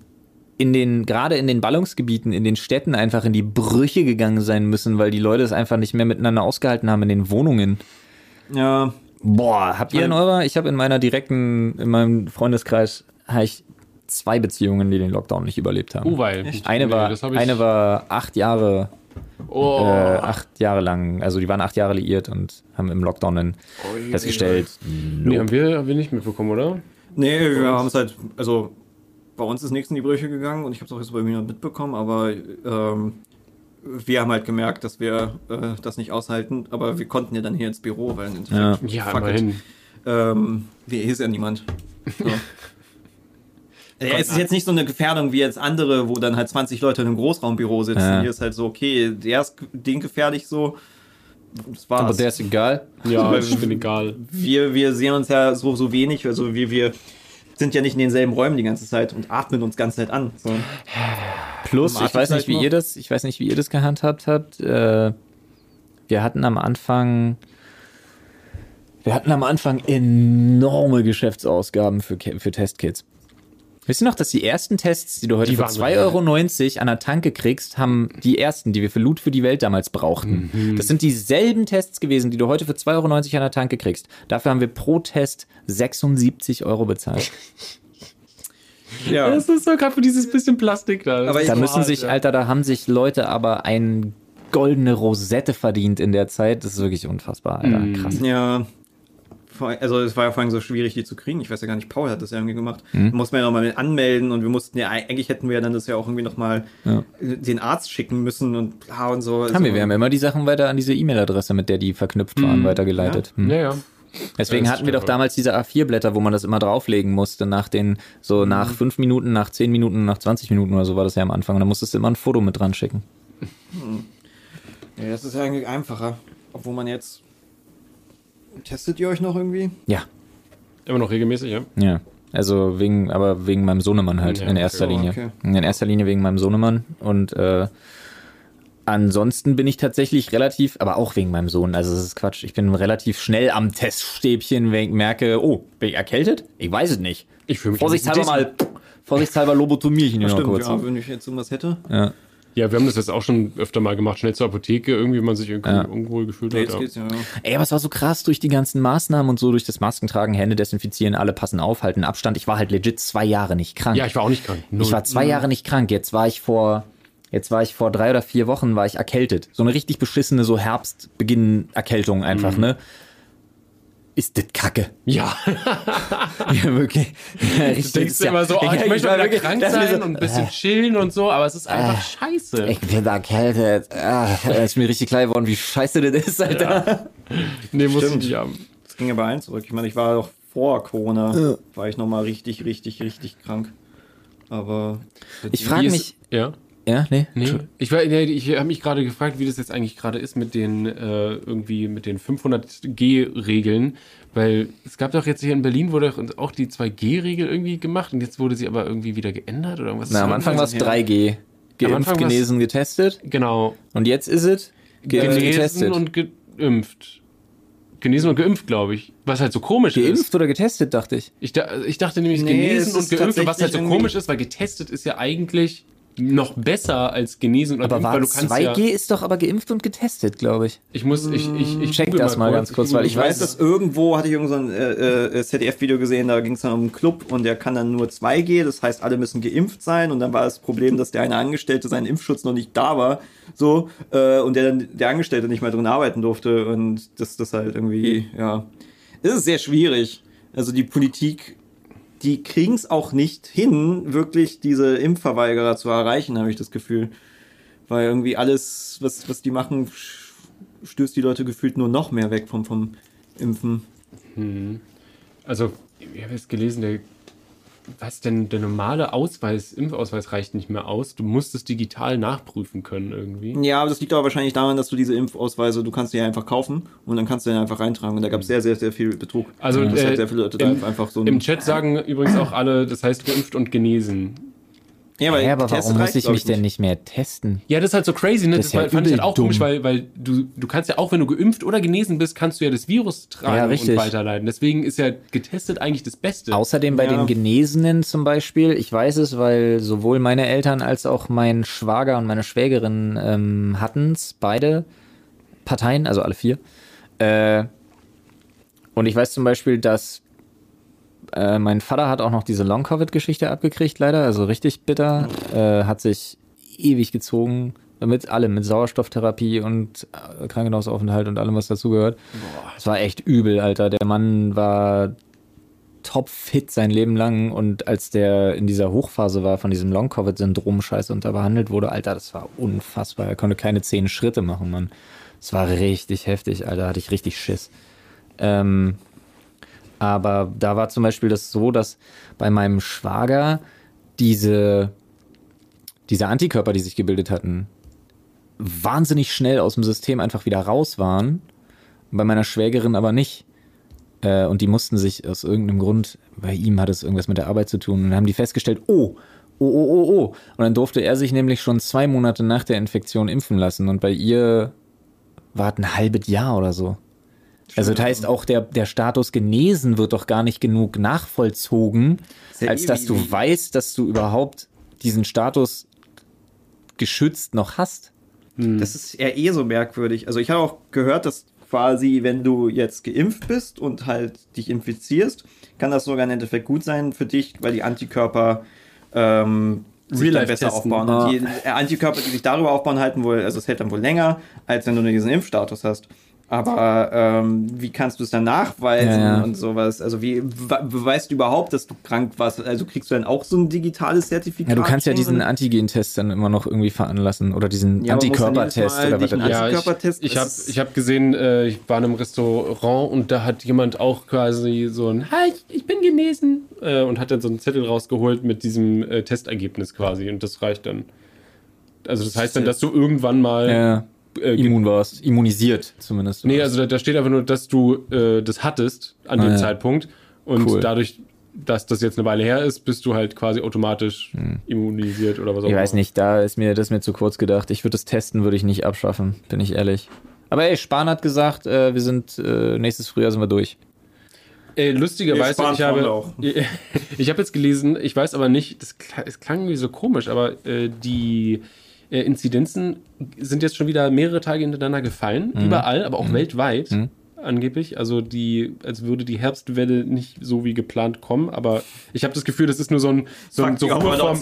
in den, gerade in den Ballungsgebieten, in den Städten einfach in die Brüche gegangen sein müssen, weil die Leute es einfach nicht mehr miteinander ausgehalten haben in den Wohnungen. ja. Boah, habt ihr in eurer, ich habe in meiner direkten, in meinem Freundeskreis, habe ich zwei Beziehungen, die den Lockdown nicht überlebt haben. Oh, weil. Eine Nee, war, das hab ich- eine war acht Jahre, Oh, äh, acht Jahre lang, also die waren acht Jahre liiert und haben im Lockdown dann festgestellt, nee, haben wir, haben wir nicht mitbekommen, oder? Nee, wir haben es halt, also bei uns ist nichts in die Brüche gegangen und ich habe es auch jetzt bei mir noch mitbekommen, aber ähm, wir haben halt gemerkt, dass wir äh, das nicht aushalten, aber wir konnten ja dann hier ins Büro, weil im Ja. Ja, immerhin. Ähm, hier ist ja niemand. So. Ja, es ist jetzt nicht so eine Gefährdung wie jetzt andere, wo dann halt 20 Leute in einem Großraumbüro sitzen. Ja. Hier ist halt so, okay, der ist den gefährlich so. Das war's. aber der ist egal. Ja, ich bin egal. wir, wir sehen uns ja so, so wenig, also wir, wir sind ja nicht in denselben Räumen die ganze Zeit und atmen uns ganz nett an. So. Plus, ich weiß ich nicht, wie noch. ihr das, ich weiß nicht, wie ihr das gehandhabt habt. Äh, wir hatten am Anfang, wir hatten am Anfang enorme Geschäftsausgaben für, für Testkits. Wisst ihr noch, dass die ersten Tests, die du heute Die für waren 2,90 Euro an der Tanke kriegst, haben die ersten, die wir für Loot für die Welt damals brauchten. Mhm. Das sind dieselben Tests gewesen, die du heute für 2,90 Euro an der Tanke kriegst. Dafür haben wir pro Test 76 Euro bezahlt. Ja. Das ist so gerade für dieses bisschen Plastik da. Aber Da müssen hart, sich, ja. Alter, da haben sich Leute aber ein goldene Rosette verdient in der Zeit. Das ist wirklich unfassbar, Alter. Mhm. Krass. Ja. Vor, also es war ja vorhin so schwierig, die zu kriegen. Ich weiß ja gar nicht, Paul hat das ja irgendwie gemacht. Mhm. Da mussten wir ja nochmal anmelden und wir mussten ja, eigentlich hätten wir ja dann das ja auch irgendwie nochmal Ja. den Arzt schicken müssen und bla und so. Haben also, wir, wir haben immer die Sachen weiter an diese E-Mail-Adresse, mit der die verknüpft waren, weitergeleitet. Hm. Ja, ja. Deswegen Ja, hatten wir doch damals diese A4-Blätter, wo man das immer drauflegen musste, nach den, so Mhm. nach fünf Minuten, nach zehn Minuten, nach 20 Minuten oder so war das ja am Anfang. Und dann musstest du immer ein Foto mit dran schicken. Ja, das ist ja eigentlich einfacher. Obwohl man jetzt. Testet ihr euch noch irgendwie? Ja, Immer noch regelmäßig, ja. ja. Also wegen, aber wegen meinem Sohnemann halt, Ja, in okay. erster Oh, Linie. okay. In erster Linie wegen meinem Sohnemann. Und äh, ansonsten bin ich tatsächlich relativ, aber auch wegen meinem Sohn, also das ist Quatsch. Ich bin relativ schnell am Teststäbchen, wenn ich merke, oh, bin ich erkältet? Ich weiß es nicht. Ich fühle mich Vorsichtshalber mal, vorsichtshalber lobotomierchen hier noch Stimmt, kurz. ja, wenn ich jetzt irgendwas hätte. Ja. Ja, wir haben das jetzt auch schon öfter mal gemacht. Schnell zur Apotheke, irgendwie, wenn man sich irgendwie Ja. unwohl gefühlt hat. jetzt Ja. geht's ja. ja. Ey, aber es war so krass durch die ganzen Maßnahmen und so, durch das Maskentragen, Hände desinfizieren, alle passen auf, halten Abstand. Ich war halt legit zwei Jahre nicht krank. ja, ich war auch nicht krank. Null. ich war zwei Jahre nicht krank. Jetzt war ich vor, jetzt war ich vor drei oder vier Wochen war ich erkältet. So eine richtig beschissene, so Herbstbeginn-Erkältung einfach, Mhm. ne? Ist das Kacke. Ja, Ja, wirklich. Ja, du richtig, denkst ja- immer so, oh, Ja, ich möchte wieder wirklich- krank sein so, und ein bisschen äh, chillen und so, aber es ist einfach scheiße. Ich bin erkältet. Ah, ist mir richtig klar geworden, wie scheiße das ist, Alter. nee, muss ich Stimmt. nicht haben. Das ging aber eins zurück. Ich meine, ich war doch vor Corona, war ich nochmal richtig, richtig, richtig krank. Aber Ich frage mich. Ja. Ja, nee. Nee, ich, ich habe mich gerade gefragt, wie das jetzt eigentlich gerade ist mit den äh, irgendwie mit den 500G-Regeln, weil es gab doch jetzt hier in Berlin wurde doch auch die 2G-Regel irgendwie gemacht und jetzt wurde sie aber irgendwie wieder geändert oder irgendwas. Na, am Anfang war es 3G. Geimpft, genesen, getestet. genau Und jetzt ist es geimpft, genesen getestet. und geimpft. Genesen und geimpft, glaube ich. Was halt so komisch ist. Geimpft oder getestet, dachte ich. Ich, da, ich dachte nämlich Nee, genesen es und geimpft, was halt so komisch ist, weil getestet ist ja eigentlich noch besser als genesen und Aber geimpft, war weil du kannst 2G ja. ist doch aber geimpft und getestet, glaube ich. Ich muss, ich, ich, ich Check das mal ganz kurz, weil ich Ich weiß, dass irgendwo hatte ich irgend so ein äh, äh, ZDF-Video gesehen, da ging es dann um einen Club und der kann dann nur 2G, das heißt, alle müssen geimpft sein und dann war das Problem, dass der eine Angestellte seinen Impfschutz noch nicht da war, so, äh, und der dann der Angestellte nicht mehr drin arbeiten durfte und das das halt irgendwie, ja, es ist sehr schwierig. Also die Politik, die kriegen es auch nicht hin, wirklich diese Impfverweigerer zu erreichen, habe ich das Gefühl. Weil irgendwie alles, was, was die machen, stößt die Leute gefühlt nur noch mehr weg vom, vom Impfen. Also, ich habe jetzt gelesen, der, was denn, der normale Ausweis, Impfausweis reicht nicht mehr aus. Du musst es digital nachprüfen können irgendwie. Ja, aber das liegt aber wahrscheinlich daran, dass du diese Impfausweise, du kannst die ja einfach kaufen und dann kannst du den einfach reintragen. Und da gab es sehr, sehr, sehr viel Betrug. Also, dass äh, sehr viele Leute da im- einfach so Im Chat sagen übrigens auch alle, das heißt geimpft und genesen. Ja, weil Ja, aber warum muss ich mich denn nicht mehr testen? Ja, das ist halt so crazy, ne? Das Das, ist ja fand ich halt auch komisch, dumm. weil, weil du, du kannst ja auch, wenn du geimpft oder genesen bist, kannst du ja das Virus tragen Ja, und richtig. weiterleiten. Deswegen ist ja getestet eigentlich das Beste. Außerdem bei Ja. den Genesenen zum Beispiel, ich weiß es, weil sowohl meine Eltern als auch mein Schwager und meine Schwägerin ähm, hatten es, beide Parteien, also alle vier. Äh, und ich weiß zum Beispiel, dass äh, mein Vater hat auch noch diese Long-Covid-Geschichte abgekriegt, leider, also richtig bitter. Äh, hat sich ewig gezogen, mit allem, mit Sauerstofftherapie und äh, Krankenhausaufenthalt und allem, was dazugehört. Es war echt übel, Alter. Der Mann war topfit sein Leben lang und als der in dieser Hochphase war von diesem Long-Covid-Syndrom scheiße und da behandelt wurde, Alter, das war unfassbar. Er konnte keine zehn Schritte machen, Mann. Es war richtig heftig, Alter, hatte ich richtig Schiss. Ähm, aber da war zum Beispiel das so, dass bei meinem Schwager diese, diese Antikörper, die sich gebildet hatten, wahnsinnig schnell aus dem System einfach wieder raus waren. Bei meiner Schwägerin aber nicht. Äh, und die mussten sich aus irgendeinem Grund, bei ihm hat es irgendwas mit der Arbeit zu tun, und dann haben die festgestellt, oh, oh, oh, oh, oh. Und dann durfte er sich nämlich schon zwei Monate nach der Infektion impfen lassen. Und bei ihr war es ein halbes Jahr oder so. Also das heißt auch, der, der Status genesen wird doch gar nicht genug nachvollzogen, Sehr als dass du weißt, dass du überhaupt diesen Status geschützt noch hast. Das ist ja eh so merkwürdig. Also ich habe auch gehört, dass quasi, wenn du jetzt geimpft bist und halt dich infizierst, kann das sogar im Endeffekt gut sein für dich, weil die Antikörper ähm, sich Real dann Life besser testen. aufbauen. Und die äh, Antikörper, die sich darüber aufbauen, halten wohl, also es hält dann wohl länger, als wenn du nur diesen Impfstatus hast. Aber ähm, wie kannst du es dann nachweisen Ja, ja. und sowas? Also wie we- beweist du überhaupt, dass du krank warst? Also kriegst du dann auch so ein digitales Zertifikat? Ja, du kannst ja diesen Antigen-Test dann immer noch irgendwie veranlassen oder diesen Ja, Antikörpertest oder was ist. Ja, ich, Antikörpertest ich habe ich hab gesehen, äh, ich war in einem Restaurant und da hat jemand auch quasi so ein Hi, ich bin genesen äh, und hat dann so einen Zettel rausgeholt mit diesem äh, Testergebnis quasi und das reicht dann. Also das heißt dann, dass du irgendwann mal Ja, äh, immun warst, immunisiert zumindest. Nee, also da, da steht einfach nur, dass du äh, das hattest an dem Ah, ja. Zeitpunkt und Cool. dadurch, dass das jetzt eine Weile her ist, bist du halt quasi automatisch immunisiert oder was auch Hm. ich immer. weiß nicht, da ist mir das ist mir zu kurz gedacht. Ich würde das testen, würde ich nicht abschaffen, bin ich ehrlich. Aber ey, Spahn hat gesagt, äh, wir sind äh, nächstes Frühjahr sind wir durch. Äh, lustigerweise, ich habe, auch. ich habe jetzt gelesen, ich weiß aber nicht, das klang irgendwie so komisch, aber äh, die äh, Inzidenzen sind jetzt schon wieder mehrere Tage hintereinander gefallen, Mhm. überall, aber auch weltweit. Angeblich, also die, als würde die Herbstwelle nicht so wie geplant kommen, aber ich habe das Gefühl, das ist nur so ein, so ein so Ruhe, vom.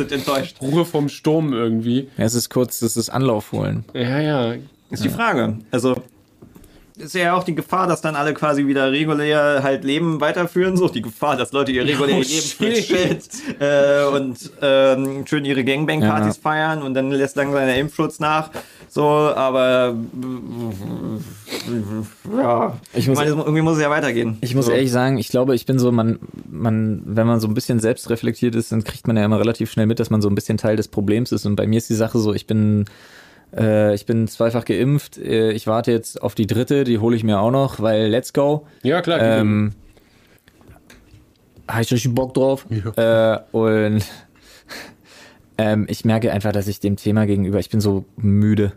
Ruhe vom Sturm irgendwie. Ja, es ist kurz, das ist Anlauf holen. Ja, ja. Ist die Frage. Also ist ja auch die Gefahr, dass dann alle quasi wieder regulär halt Leben weiterführen. So die Gefahr, dass Leute ihr reguläres Oh, Leben shit. äh, und ähm, schön ihre Gangbang-Partys Ja. feiern und dann lässt langsam der Impfschutz nach. So, aber ja, Ich ich muss- meine, irgendwie muss es ja weitergehen. Ich muss so. ehrlich sagen, ich glaube, ich bin so, man, man, wenn man so ein bisschen selbst reflektiert ist, dann kriegt man ja immer relativ schnell mit, dass man so ein bisschen Teil des Problems ist. Und bei mir ist die Sache so, ich bin, äh, ich bin zweifach geimpft. Äh, ich warte jetzt auf die dritte, die hole ich mir auch noch, weil let's go. Ja, klar. Ähm, habe ich richtig Bock drauf. Äh, und ähm, ich merke einfach, dass ich dem Thema gegenüber, ich bin so müde.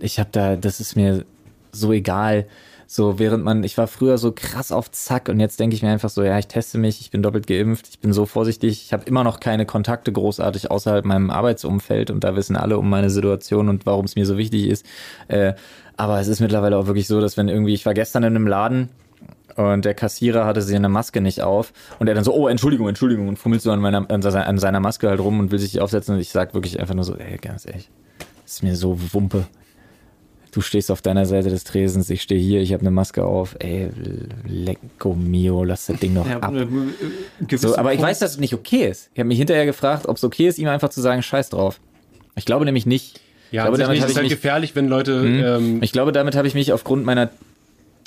Ich habe da, das ist mir so egal. So, während man, ich war früher so krass auf Zack und jetzt denke ich mir einfach so, ja, ich teste mich, ich bin doppelt geimpft, ich bin so vorsichtig, ich habe immer noch keine Kontakte großartig außerhalb meinem Arbeitsumfeld und da wissen alle um meine Situation und warum es mir so wichtig ist. Äh, aber es ist mittlerweile auch wirklich so, dass wenn irgendwie, ich war gestern in einem Laden und der Kassierer hatte sie eine Maske nicht auf und er dann so, oh, Entschuldigung, Entschuldigung und fummelt so an, meiner, an, seiner, Maske halt rum und will sich aufsetzen und ich sag wirklich einfach nur so, ey, ganz ehrlich, ist mir so Wumpe. Du stehst auf deiner Seite des Tresens, ich stehe hier, ich habe eine Maske auf. Ey, lecco mio, lass das Ding noch Ja, ab. eine gewisse So, aber ich weiß, dass es nicht okay ist. Ich habe mich hinterher gefragt, ob es okay ist, ihm einfach zu sagen, scheiß drauf. Ich glaube nämlich nicht. ja, ich glaube, an sich damit nicht, ist ich halt mich gefährlich, wenn Leute. Ähm, ich glaube, damit habe ich mich aufgrund meiner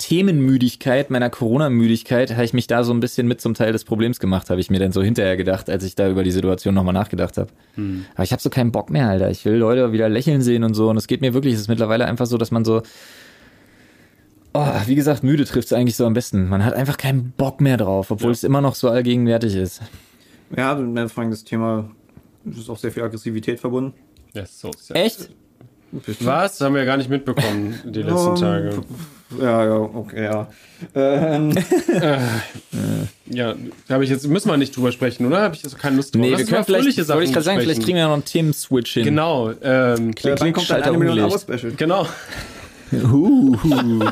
Themenmüdigkeit, meiner Corona-Müdigkeit, habe ich mich da so ein bisschen mit zum Teil des Problems gemacht, habe ich mir dann so hinterher gedacht, als ich da über die Situation nochmal nachgedacht habe. Aber ich habe so keinen Bock mehr, Alter. Ich will Leute wieder lächeln sehen und so. Und es geht mir wirklich, es ist mittlerweile einfach so, dass man so, oh, wie gesagt, müde trifft es eigentlich so am besten. Man hat einfach keinen Bock mehr drauf, obwohl es immer noch so allgegenwärtig ist. Ja, vor allem das Thema ist auch sehr viel Aggressivität verbunden. ja, so, ja. Echt? Was? Haben wir ja gar nicht mitbekommen die letzten Um, Tage. Ja, ja, okay, ja. Ähm, Ja, da habe ich jetzt, müssen wir nicht drüber sprechen, oder? Habe ich jetzt keine Lust drauf? Nee, Lass wir können vielleicht, fröhliche wollte ich gerade sagen, vielleicht kriegen wir ja noch einen Themen-Switch hin. Genau, ähm, Klick, wann klick, kommt dann Schalter eine Million umgelegt. Abo-Special? genau. Huhu.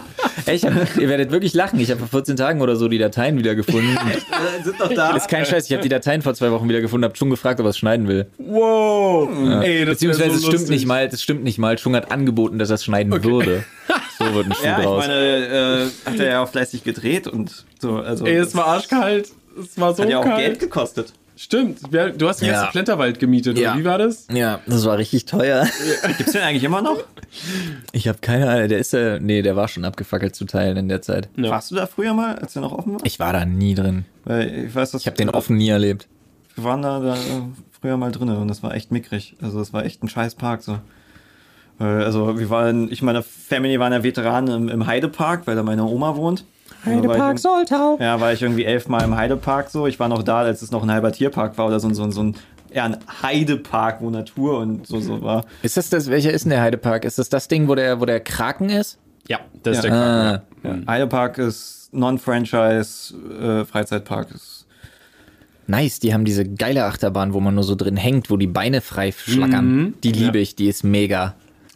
Ey, ich hab, ihr werdet wirklich lachen. Ich habe vor 14 Tagen oder so die Dateien wieder gefunden. Äh, sind doch da. ist kein Scheiß. Ich habe die Dateien vor zwei Wochen wieder gefunden, habe schon gefragt, ob er es schneiden will. Wow. Ey, das Beziehungsweise so es stimmt nicht mal. Das stimmt nicht mal. Schung hat angeboten, dass er es schneiden würde. So wird ein Schuh Ja, ich draus. meine, äh, hat er ja auch fleißig gedreht und so. Also, Ey, es war arschkalt. Es war so hat ja auch kalt. Geld gekostet. Stimmt. Du hast den Ja. ganzen Plenterwald gemietet, Ja. oder wie war das? ja, das war richtig teuer. Gibt's den eigentlich immer noch? Ich habe keine Ahnung. Der ist ja, nee, der war schon abgefackelt zu teilen in der Zeit. Ja. Warst du da früher mal, als der noch offen war? Ich war da nie drin. Weil ich weiß, dass Ich habe den offen nie erlebt. Wir waren da, da früher mal drinne und das war echt mickrig. Also das war echt ein scheiß Park so. Weil, Also wir waren, ich meine Family waren ja Veteranen im, im Heidepark, weil da meine Oma wohnt. Also war ich, Soltau. Ja, war ich irgendwie elfmal im Heidepark so. Ich war noch da, als es noch ein halber Tierpark war oder so, ein- so, so ein eher ein Heidepark, wo Natur und so, so war. Ist das das, welcher ist denn der Heidepark? Ist das das Ding, wo der, wo der Kraken ist? Ja, das ist Ja. der Ah, Kraken. Ja. Heidepark ist Non-Franchise äh, Freizeitpark. Ist, Nice, die haben diese geile Achterbahn, wo man nur so drin hängt, wo die Beine frei schlackern. Die liebe ich, die ist mega.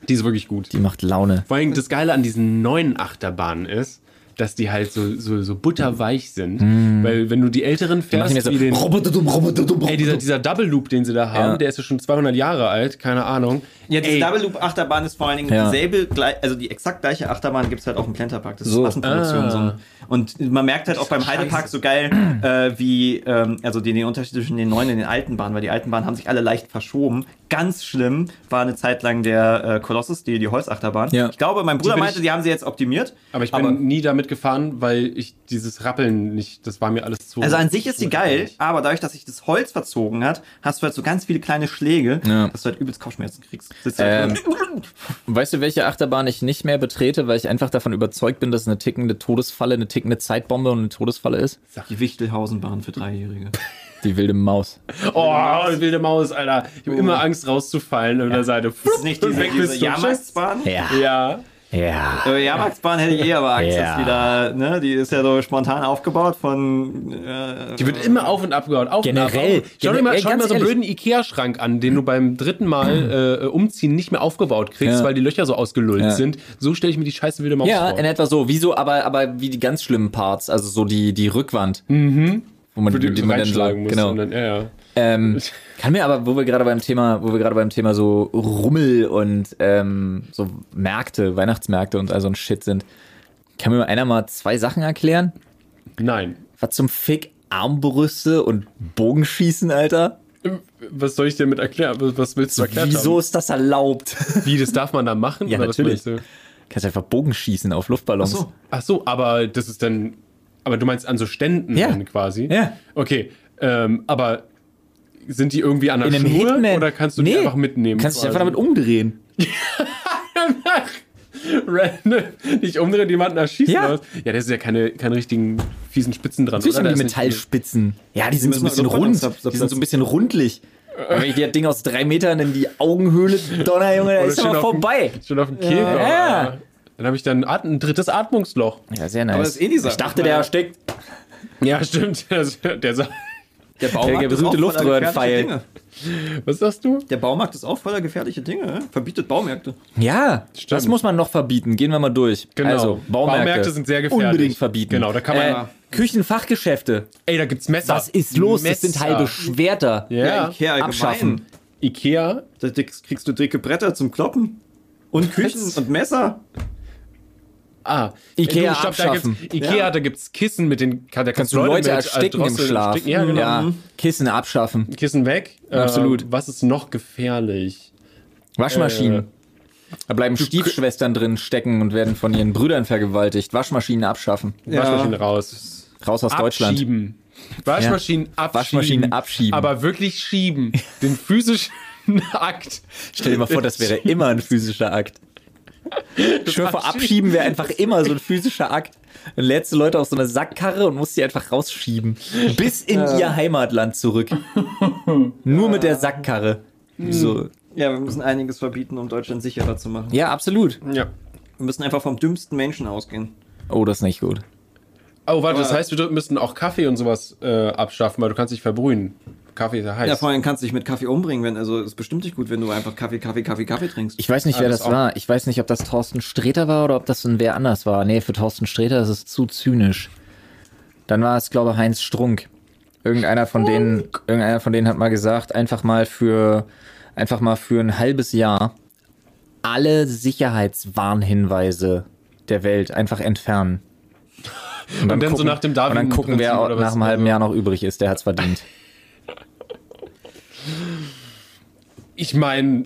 Die ist wirklich gut. Die macht Laune. Vor allem das Geile an diesen neuen Achterbahnen ist, dass die halt so, so, so butterweich sind. Weil wenn du die älteren Die machen fährst, mir so, wie den, Roboterdum, Roboterdum, ey, dieser, dieser Double Loop, den sie da haben, Ja. der ist ja schon 200 Jahre alt, keine Ahnung. Ja, diese Ey, Double Loop Achterbahn ist vor allen Dingen Ja. dieselbe, also die exakt gleiche Achterbahn gibt es halt auch im Plenterpark. Das ist So. Massenproduktion. Ah. So. Und man merkt halt auch beim Heidepark so geil, äh, wie, ähm, also den, den Unterschied zwischen den neuen und den alten Bahnen, weil die alten Bahnen haben sich alle leicht verschoben. Ganz schlimm war eine Zeit lang der äh, Kolossus, die, die Holzachterbahn. Ja. Ich glaube, mein Bruder meinte, ich- die haben sie jetzt optimiert. aber ich bin nie damit gefahren, weil ich dieses Rappeln nicht, das war mir alles zu. Also an sich ist die geil, aber dadurch, dass sich das Holz verzogen hat, hast du halt so ganz viele kleine Schläge, Ja. dass du halt übelst Kopfschmerzen kriegst. Halt Ähm, Weißt du, welche Achterbahn ich nicht mehr betrete, weil ich einfach davon überzeugt bin, dass es eine tickende Todesfalle, eine tickende Zeitbombe und eine Todesfalle ist? die Wichtelhausenbahn für Dreijährige. Die wilde Maus. Oh, die wilde Maus, Alter. Ich habe immer Angst rauszufallen an der Seite. Das ist nicht diese, weg diese. Jahrmarktsbahn? Ja. Ja. Ja. Äh, Jahrmarktsbahn hätte ich eher aber Angst, Ja. die da, ne, die ist ja so spontan aufgebaut von, äh, Die wird immer auf und ab gehauen. Auf Generell. Und ab. Schau dir mal, schau dir mal so einen blöden Ikea-Schrank an, den du beim dritten Mal äh, umziehen nicht mehr aufgebaut kriegst, Ja. weil die Löcher so ausgelullt Ja. sind. So stelle ich mir die scheiße wilde Maus Ja, vor. in etwa so. Wieso, aber, aber wie die ganz schlimmen Parts, also so die, die Rückwand. Mhm. Wo man, du die so man dann so, genau. Und dann, ja, ja. Ähm, kann mir aber, wo wir gerade beim Thema, wo wir gerade beim Thema so Rummel und ähm, so Märkte, Weihnachtsmärkte und all so ein Shit sind, kann mir einer mal zwei Sachen erklären? Nein. Was zum Fick Armbrüste und Bogenschießen, Alter? Was soll ich dir mit erklären? Was- willst du erklären? Wieso ist das erlaubt? Wie, das darf man da machen? Ja, natürlich. du? Kannst einfach Bogenschießen auf Luftballons. so. Ach so, aber das ist dann. Aber du meinst an so Ständen Ja. quasi? Ja. Okay, ähm, aber sind die irgendwie an der In einem Schnur Hitman. oder kannst du die einfach mitnehmen? Kannst dich quasi? einfach damit umdrehen. Random, nicht umdrehen, jemanden erschießen Ja. oder was? Ja, da sind ja keine, keine richtigen fiesen Spitzen dran. Natürlich oder? haben die ist Metallspitzen. Ja, die sind so ein bisschen rund. Die sind so ein bisschen rundlich. Und wenn ich dir das Ding aus drei Metern in die Augenhöhle donner, Junge, da ist aber dem- vorbei. Schon auf dem Kehlkopf. Ja. Dann habe ich dann ein drittes Atmungsloch. Ja, sehr nice. Aber das ist eh die Sache. ich dachte, der erstickt. Ja, stimmt. Der, der, Der Baumarkt Der ist berühmte auch voller Luftröhrenpfeil. gefährliche Dinge. was sagst du? Der Baumarkt ist auch voller gefährliche Dinge. Verbietet Baumärkte. Ja, Stimmt. das muss man noch verbieten. Gehen wir mal durch. Genau. Also, Baumärkte, Baumärkte sind sehr gefährlich. Unbedingt verbieten. Genau, da kann man Äh, Küchenfachgeschäfte. Ey, da gibt's Messer. Was ist los? Das sind Messer. halbe Schwerter. Ja, Ikea allgemein. abschaffen. Ikea. Da kriegst du dicke Bretter zum Kloppen. Und Küchen und Messer. Ah, Ikea du, da abschaffen. gibt's, Ikea, Ja. da gibt's Kissen mit den, da Kannst du Leute ersticken im Schlaf. Ja, genau. Ja, Kissen abschaffen. Kissen weg. Absolut. Äh, was ist noch gefährlich? Waschmaschinen. Äh, da bleiben Stiefschwestern drin stecken und werden von ihren Brüdern vergewaltigt. Waschmaschinen abschaffen. Waschmaschinen raus. Raus aus Deutschland. Abschieben. Waschmaschinen abschieben. Waschmaschinen abschieben. Aber wirklich schieben. Den physischen Akt. Stell dir mal vor, das wäre immer ein physischer Akt. Ich schwör vor, abschieben wäre einfach immer so ein physischer Akt. Dann lädst du Leute auf so eine Sackkarre und musst sie einfach rausschieben. Bis in ihr Heimatland zurück. Nur mit der Sackkarre. So. Ja, wir müssen einiges verbieten, um Deutschland sicherer zu machen. Ja, absolut. Ja. Wir müssen einfach vom dümmsten Menschen ausgehen. Oh, das ist nicht gut. Oh, warte, das heißt, wir müssten auch Kaffee und sowas äh, abschaffen, weil du kannst dich verbrühen. Kaffee ist ja heiß. Ja, vor allem kannst du dich mit Kaffee umbringen, wenn, also ist bestimmt nicht gut, wenn du einfach Kaffee, Kaffee, Kaffee, Kaffee trinkst. Ich weiß nicht, Ah, wer das das war. Ich weiß nicht, ob das Thorsten Sträter war oder ob das ein wer anders war. Nee, für Thorsten Sträter ist es zu zynisch. Dann war es, glaube ich, Heinz Strunk. Irgendeiner von denen, irgendeiner von denen hat mal gesagt, einfach mal für, einfach mal für ein halbes Jahr alle Sicherheitswarnhinweise der Welt einfach entfernen. Und Und dann so nach dem Und dann gucken, Darwin-Prinzip wer oder was? nach einem halben Also- Jahr noch übrig ist. Der hat's verdient. Ich meine,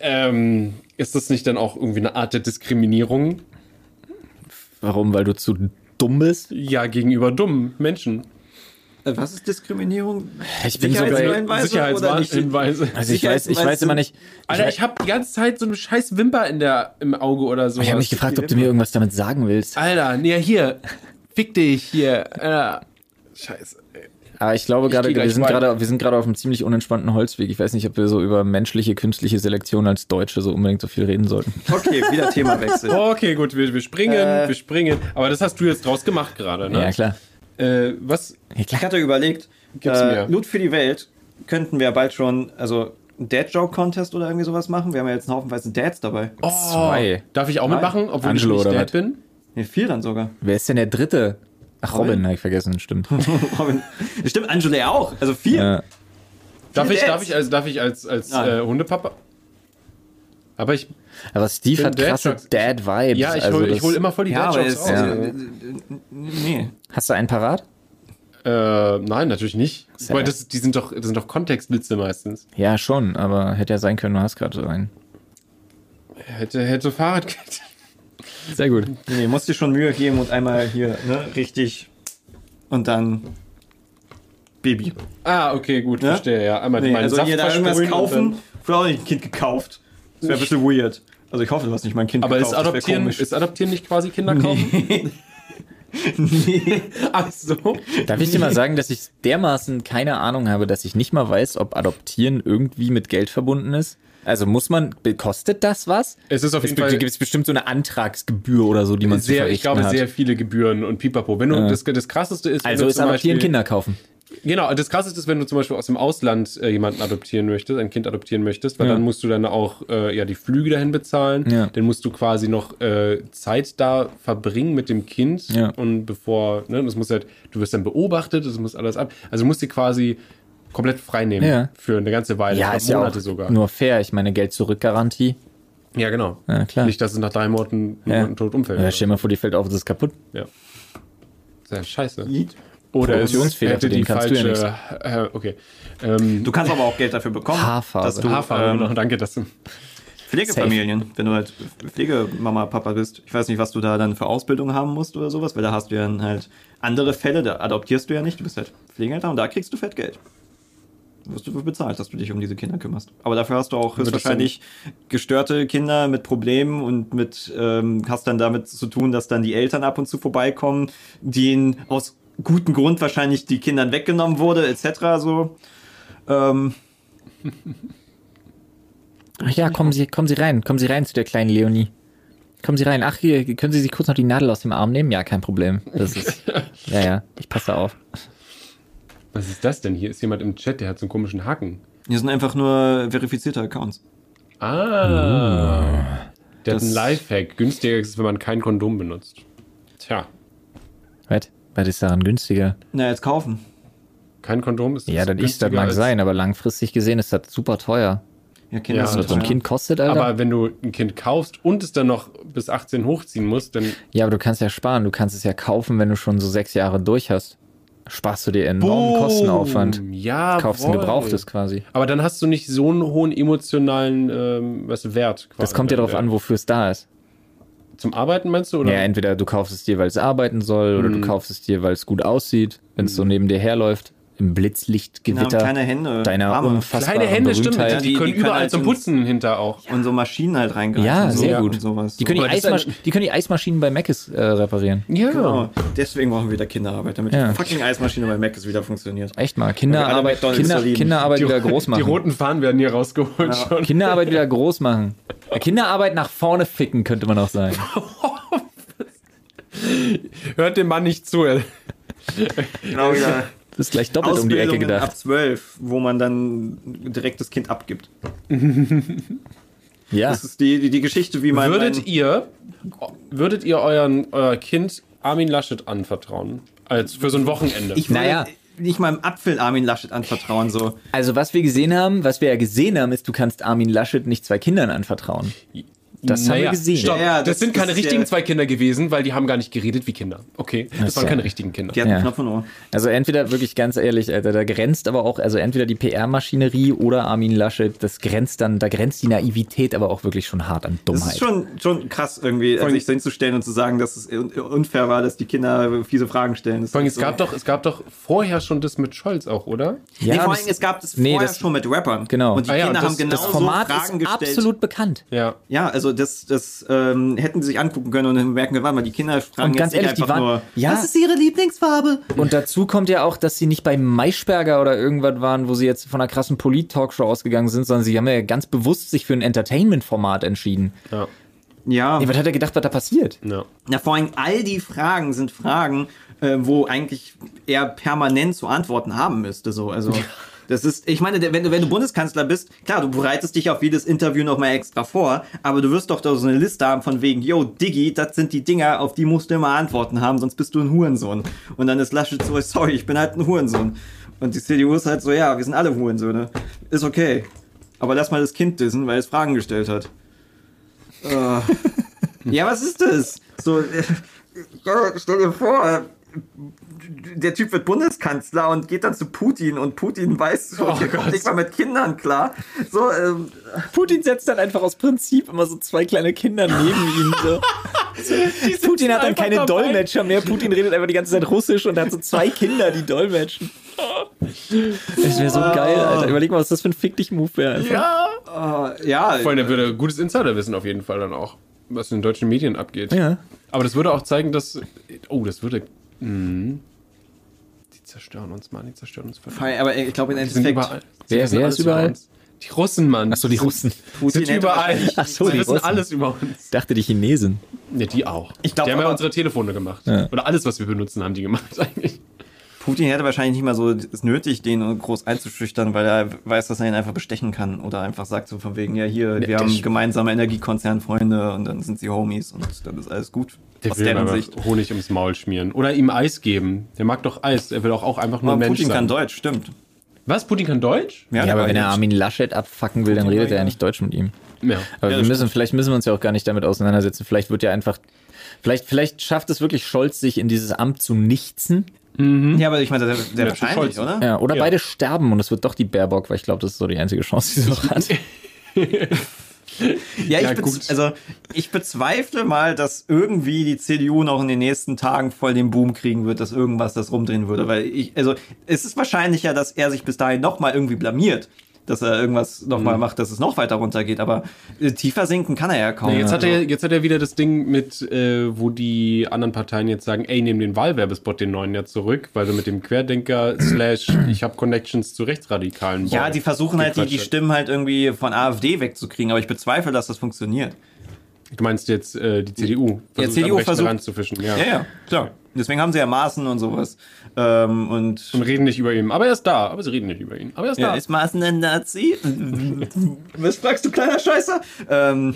ähm, ist das nicht dann auch irgendwie eine Art der Diskriminierung? Warum? Weil du zu dumm bist? Ja, gegenüber dummen Menschen. Äh, Was ist Diskriminierung? Ich bin so bei, Sicherheitshinweise also ich weiß, ich weiß immer nicht. Alter, ich habe die ganze Zeit so eine scheiß Wimper in der, im Auge oder so. Ich habe mich gefragt, ob du mir irgendwas damit sagen willst. Alter, nee, hier. Fick dich, hier. Alter. Scheiße. Aber ich glaube gerade, wir sind gerade, wir sind gerade auf einem ziemlich unentspannten Holzweg. Ich weiß nicht, ob wir so über menschliche, künstliche Selektion als Deutsche so unbedingt so viel reden sollten. Okay, wieder Themawechsel. Okay, gut, wir, wir springen, Äh. wir springen. Aber das hast du jetzt draus gemacht gerade, ne? Ja, klar. Äh, was? Ja, Ich klar. hatte überlegt, Gib's äh. Loot für die Welt könnten wir bald schon, also einen Dad-Joke-Contest oder irgendwie sowas machen. Wir haben ja jetzt einen Haufenweise Dads dabei. Oh, Zwei. Darf ich auch mitmachen, obwohl Angelo ich oder nicht? Dad bin? Nee, vier dann sogar. Wer ist denn der dritte? Ach, Robin, Robin. habe ich vergessen, stimmt. Robin. Stimmt, Angela auch. Also vier. ja. Darf ich, darf ich als, darf ich als, als äh, Hundepapa? Aber ich, Aber Steve hat Dad krasse. Dad-Vibes. ja, ich also hole hol immer voll die Ja, Dad-Jokes es, raus. Ja. äh, nee. Hast du einen parat? Äh, nein, natürlich nicht. Sehr. Weil das, die sind doch, das sind doch Kontextwitze meistens. Ja, schon, aber hätte ja sein können, du hast gerade einen. Hätte, hätte Fahrradkette. Sehr gut. Nee, musst dir schon Mühe geben und einmal hier, ne, richtig. Und dann Baby. Ah, okay, gut, Ja? verstehe, ja. Einmal Nee, meinen also Saft hier da irgendwas kaufen. Früher auch nicht ein Kind gekauft. Das wäre ein bisschen weird. Also ich hoffe, du hast nicht mein Kind Aber ist gekauft. Adoptieren, komisch. ist Adoptieren nicht quasi Kinder kaufen? Ach so. Darf ich dir mal sagen, dass ich dermaßen keine Ahnung habe, dass ich nicht mal weiß, ob Adoptieren irgendwie mit Geld verbunden ist? Also muss man, kostet das was? Es ist auf Es jeden Fall gibt bestimmt so eine Antragsgebühr oder so, die man zu sehr, verrichten ich glaube, hat. sehr viele Gebühren und Pipapo. Wenn du, Ja. das, das krasseste ist, wenn also du ist zum Adoptieren Beispiel, Kinder kaufen. Genau, das krasseste ist, wenn du zum Beispiel aus dem Ausland äh, jemanden adoptieren möchtest, ein Kind adoptieren möchtest, weil Ja. dann musst du dann auch äh, ja die Flüge dahin bezahlen. Ja. Dann musst du quasi noch äh, Zeit da verbringen mit dem Kind Ja. und bevor, ne, das muss halt, du wirst dann beobachtet, das muss alles ab. Also du musst dir quasi komplett frei nehmen Ja. für eine ganze Weile, Ja, ist ja auch Monate sogar. nur fair. Ich meine, Geld-Zurück-Garantie. Ja, genau. Ja, klar. Nicht, dass es nach drei Monaten Ja. ja. tot umfällt. Ja, stell dir mal vor, die fällt auf, das ist kaputt. Ja. Sehr scheiße. Yeet. Oder es hätte die kannst du ja falsche. äh, okay. Ähm, Du kannst aber auch Geld dafür bekommen, Haarfarbe. dass du Haarfarbe, ähm, genau, danke, dass du. Pflegefamilien, wenn du halt Pflegemama, Papa bist. Ich weiß nicht, was du da dann für Ausbildung haben musst oder sowas, weil da hast du ja dann halt andere Fälle, da adoptierst du ja nicht, du bist halt Pflegeeltern und da kriegst du Fettgeld. Wirst du bezahlt, dass du dich um diese Kinder kümmerst. Aber dafür hast du auch höchstwahrscheinlich gestörte Kinder mit Problemen und mit ähm, hast dann damit zu tun, dass dann die Eltern ab und zu vorbeikommen, denen aus gutem Grund wahrscheinlich die Kindern weggenommen wurde, etc. So. Ähm, Ach ja, kommen Sie, kommen Sie rein, kommen Sie rein zu der kleinen Leonie. Kommen Sie rein. Ach, hier, können Sie sich kurz noch die Nadel aus dem Arm nehmen? Ja, kein Problem. Das ist, ja, ja, ich passe auf. Was ist das denn? Hier ist jemand im Chat, der hat so einen komischen Haken. hier sind einfach nur verifizierte Accounts. Ah. Der hat Das- einen Lifehack. Günstiger ist es, wenn man kein Kondom benutzt. Tja, Was? Was ist daran günstiger? Na, jetzt kaufen. kein Kondom ist Ja, das ist, das mag sein, aber langfristig gesehen ist das super teuer. Ja, Kinder Ja, sind Was so ein. Kind kostet, Alter. Aber wenn du ein Kind kaufst und es dann noch bis 18 hochziehen musst, dann ja, aber du kannst ja sparen. Du kannst es ja kaufen, wenn du schon so sechs Jahre durch hast. Sparst du dir enormen Boom. Kostenaufwand. Ja, Kaufst ein gebrauchtes quasi. Aber dann hast du nicht so einen hohen emotionalen ähm, was, Wert. Quasi. Das kommt ja darauf an, wofür es da ist. Zum Arbeiten meinst du? Oder? Ja, entweder du kaufst es dir, weil es arbeiten soll, oder Mhm. du kaufst es dir, weil es gut aussieht, wenn es so neben dir herläuft, im Blitzlichtgewitter haben kleine Hände, deiner warme. unfassbaren Kleine Hände, stimmt. Berühmtheit. Die, Die- können die können überall halt zum ins- Putzen hinter auch. und so Maschinen halt reingreifen. Ja, so, sehr und gut. sowas. Die können die, ist Eismasch die können die Eismaschinen bei Mc's äh, reparieren. Ja. Genau. Deswegen brauchen wir wieder Kinderarbeit, damit Ja. die fucking Eismaschine bei Mac ist wieder funktioniert. Echt mal, Kinderarbeit, Kinder, so. Kinderarbeit wieder groß Die machen. roten Fahnen werden hier rausgeholt Ja. schon. Kinderarbeit wieder groß machen. Ja, Kinderarbeit nach vorne ficken, könnte man auch sagen. Hört dem Mann nicht zu. ey. Genau, wieder Das ist gleich doppelt um die Ecke Ausbildungen ab gedacht. 12, wo man dann direkt das Kind abgibt. Ja. Das ist die, die, die Geschichte, wie man. Würdet ihr, würdet ihr euren, euer Kind Armin Laschet anvertrauen? Als für so ein Wochenende? ich würde Naja. nicht meinem Apfel Armin Laschet anvertrauen, so. Also was wir gesehen haben, was wir ja gesehen haben, ist, du kannst Armin Laschet nicht zwei Kindern anvertrauen. Das haben wir gesehen. Stopp. Ja, ja, das, das- sind keine das ist richtigen ja- zwei Kinder gewesen, weil die haben gar nicht geredet wie Kinder. Okay, das, ist waren ja- keine richtigen Kinder. Die hatten Ja. Knopf und Ohr. Also entweder wirklich ganz ehrlich, Alter, da grenzt aber auch, also entweder die PR-Maschinerie oder Armin Laschet, das grenzt dann, da grenzt die Naivität aber auch wirklich schon hart an Das Dummheit. ist schon, schon krass, irgendwie, allem- sich so hinzustellen und zu sagen, dass es un- unfair war, dass die Kinder fiese Fragen stellen. Das Vor allem, es so- gab doch, es gab doch vorher schon das mit Scholz auch, oder? Nee, vor das- allem, es gab das nee, vorher das- schon mit Rappern. Genau. Und die Ah ja, Kinder und das- haben genau das das so Format Fragen ist gestellt. absolut bekannt. Ja. Ja, also das, das ähm, hätten sie sich angucken können und merken, warte mal, die Kinder fragen Und ganz jetzt ehrlich, die einfach waren- nur, ja. was ist ihre Lieblingsfarbe? Und dazu kommt ja auch, dass sie nicht bei Maischberger oder irgendwas waren, wo sie jetzt von einer krassen Polit-Talkshow ausgegangen sind, sondern sie haben ja ganz bewusst sich für ein Entertainment-Format entschieden. Ja. Ja, Nee, was hat er gedacht, was da passiert? ja. na, vor allem all die Fragen sind Fragen, äh, wo eigentlich er permanent zu antworten haben müsste. So. Also Das ist, ich meine, wenn du, wenn du Bundeskanzler bist, klar, du bereitest dich auf jedes Interview nochmal extra vor, aber du wirst doch da so eine Liste haben von wegen, yo, Diggi, das sind die Dinger, auf die musst du immer Antworten haben, sonst bist du ein Hurensohn. Und dann ist Laschet so, sorry, ich bin halt ein Hurensohn. Und die CDU ist halt so, ja, wir sind alle Hurensöhne. Ist okay. Aber lass mal das Kind dissen, weil es Fragen gestellt hat. Äh, ja, was ist das? So, äh, ja, stell dir vor, äh, der Typ wird Bundeskanzler und geht dann zu Putin und Putin weiß, so, der kommt nicht mal mit Kindern klar. So, ähm, Putin setzt dann einfach aus Prinzip immer so zwei kleine Kinder neben ihm. So. Putin hat dann keine dabei. Dolmetscher mehr. Putin redet einfach die ganze Zeit Russisch und hat so zwei Kinder, die dolmetschen. Das wäre so geil, Alter. Überleg mal, was das für ein fick dich Move wäre. einfach. äh, ja, Vor allem, der würde gutes Insiderwissen auf jeden Fall dann auch, was in den deutschen Medien abgeht. Ja. Aber das würde auch zeigen, dass. Oh, das würde. Mh, die zerstören uns, Mann, die zerstören uns völlig. aber ich glaube im sind Endeffekt, überall. Wer- wer alles ist überall? über uns. Die Russen, Mann. Achso, die Russen. Putin sind überall. wahrscheinlich- Ach so, die die wissen Russen. alles über uns. Ich dachte, die Chinesen. Ja, die auch. Ich glaub die haben ja unsere Telefone gemacht. Ja. Oder alles, was wir benutzen, haben die gemacht eigentlich. Putin hätte wahrscheinlich nicht mal so es nötig, den groß einzuschüchtern, weil er weiß, dass er ihn einfach bestechen kann oder einfach sagt so von wegen, ja hier, wir haben gemeinsame Energiekonzernfreunde und dann sind sie Homies und dann ist alles gut. Der aus deren Sicht. Honig ums Maul schmieren. Oder ihm Eis geben. Der mag doch Eis. Er will auch, auch einfach nur Aber Mensch Putin sein. kann Deutsch, stimmt. Was? Putin kann Deutsch? Ja, der aber wenn er Armin Laschet abfacken will, dann redet er ja ja- nicht Deutsch mit ihm. Ja. Aber Ja, wir müssen, vielleicht müssen wir uns ja auch gar nicht damit auseinandersetzen. Vielleicht wird ja einfach, vielleicht, vielleicht schafft es wirklich Scholz, sich in dieses Amt zu nichten. Ja, aber ich meine, der, der Ja, wahrscheinlich, Scholz. oder? Ja, oder Ja. beide sterben und es wird doch die Baerbock, weil ich glaube, das ist so die einzige Chance, die sie noch hat. Ja, ich, Ja, bez- gut. also ich bezweifle mal, dass irgendwie die CDU noch in den nächsten Tagen voll den Boom kriegen wird, dass irgendwas das rumdrehen würde, weil ich, also es ist wahrscheinlicher, dass er sich bis dahin noch mal irgendwie blamiert, dass er irgendwas noch Mhm. macht, dass es noch weiter runtergeht, aber äh, tiefer sinken kann er ja kaum. Nee, jetzt, hat Also- er, jetzt hat er wieder das Ding mit, äh, wo die anderen Parteien jetzt sagen, ey, nehmen den Wahlwerbespot, den neuen ja zurück, weil du mit dem Querdenker slash ich habe Connections zu Rechtsradikalen ja, Ball die versuchen halt die, die hat. Stimmen halt irgendwie von AfD wegzukriegen, aber ich bezweifle, dass das funktioniert. Du meinst jetzt äh, die CDU? Ja, versucht CDU am rechten versucht- Rand zu fischen, ja. Ja, ja, klar. Deswegen haben sie ja Maßen und sowas. Ähm, und Und reden nicht über ihn. Aber er ist da. Aber sie reden nicht über ihn. Aber er ist Ja, da. ist Maaßen ein Nazi? Was fragst du, kleiner Scheißer? Ähm,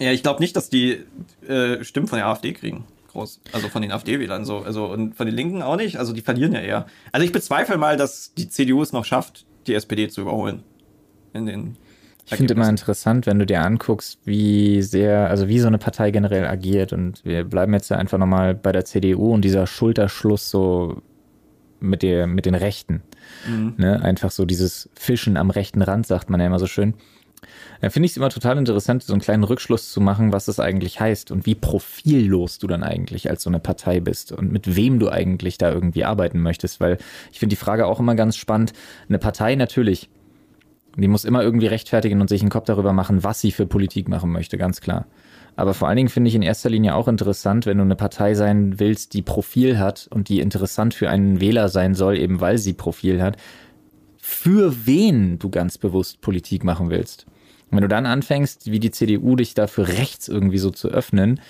ja, ich glaube nicht, dass die äh, Stimmen von der AfD kriegen. Groß. Also von den AfD-Wählern so. Also und von den Linken auch nicht. Also die verlieren ja eher. Also ich bezweifle mal, dass die CDU es noch schafft, die SPD zu überholen. In den Ich finde immer interessant, wenn du dir anguckst, wie sehr, also wie so eine Partei generell agiert. Und wir bleiben jetzt ja einfach nochmal bei der CDU und dieser Schulterschluss so mit, der, mit den Rechten. Ne? Einfach so dieses Fischen am rechten Rand, sagt man ja immer so schön. Da finde ich es immer total interessant, so einen kleinen Rückschluss zu machen, was das eigentlich heißt und wie profillos du dann eigentlich als so eine Partei bist und mit wem du eigentlich da irgendwie arbeiten möchtest. Weil ich finde die Frage auch immer ganz spannend. Eine Partei natürlich, die muss immer irgendwie rechtfertigen und sich einen Kopf darüber machen, was sie für Politik machen möchte, ganz klar. Aber vor allen Dingen finde ich in erster Linie auch interessant, wenn du eine Partei sein willst, die Profil hat und die interessant für einen Wähler sein soll, eben weil sie Profil hat, für wen du ganz bewusst Politik machen willst. Und wenn du dann anfängst, wie die CDU dich da für rechts irgendwie so zu öffnen,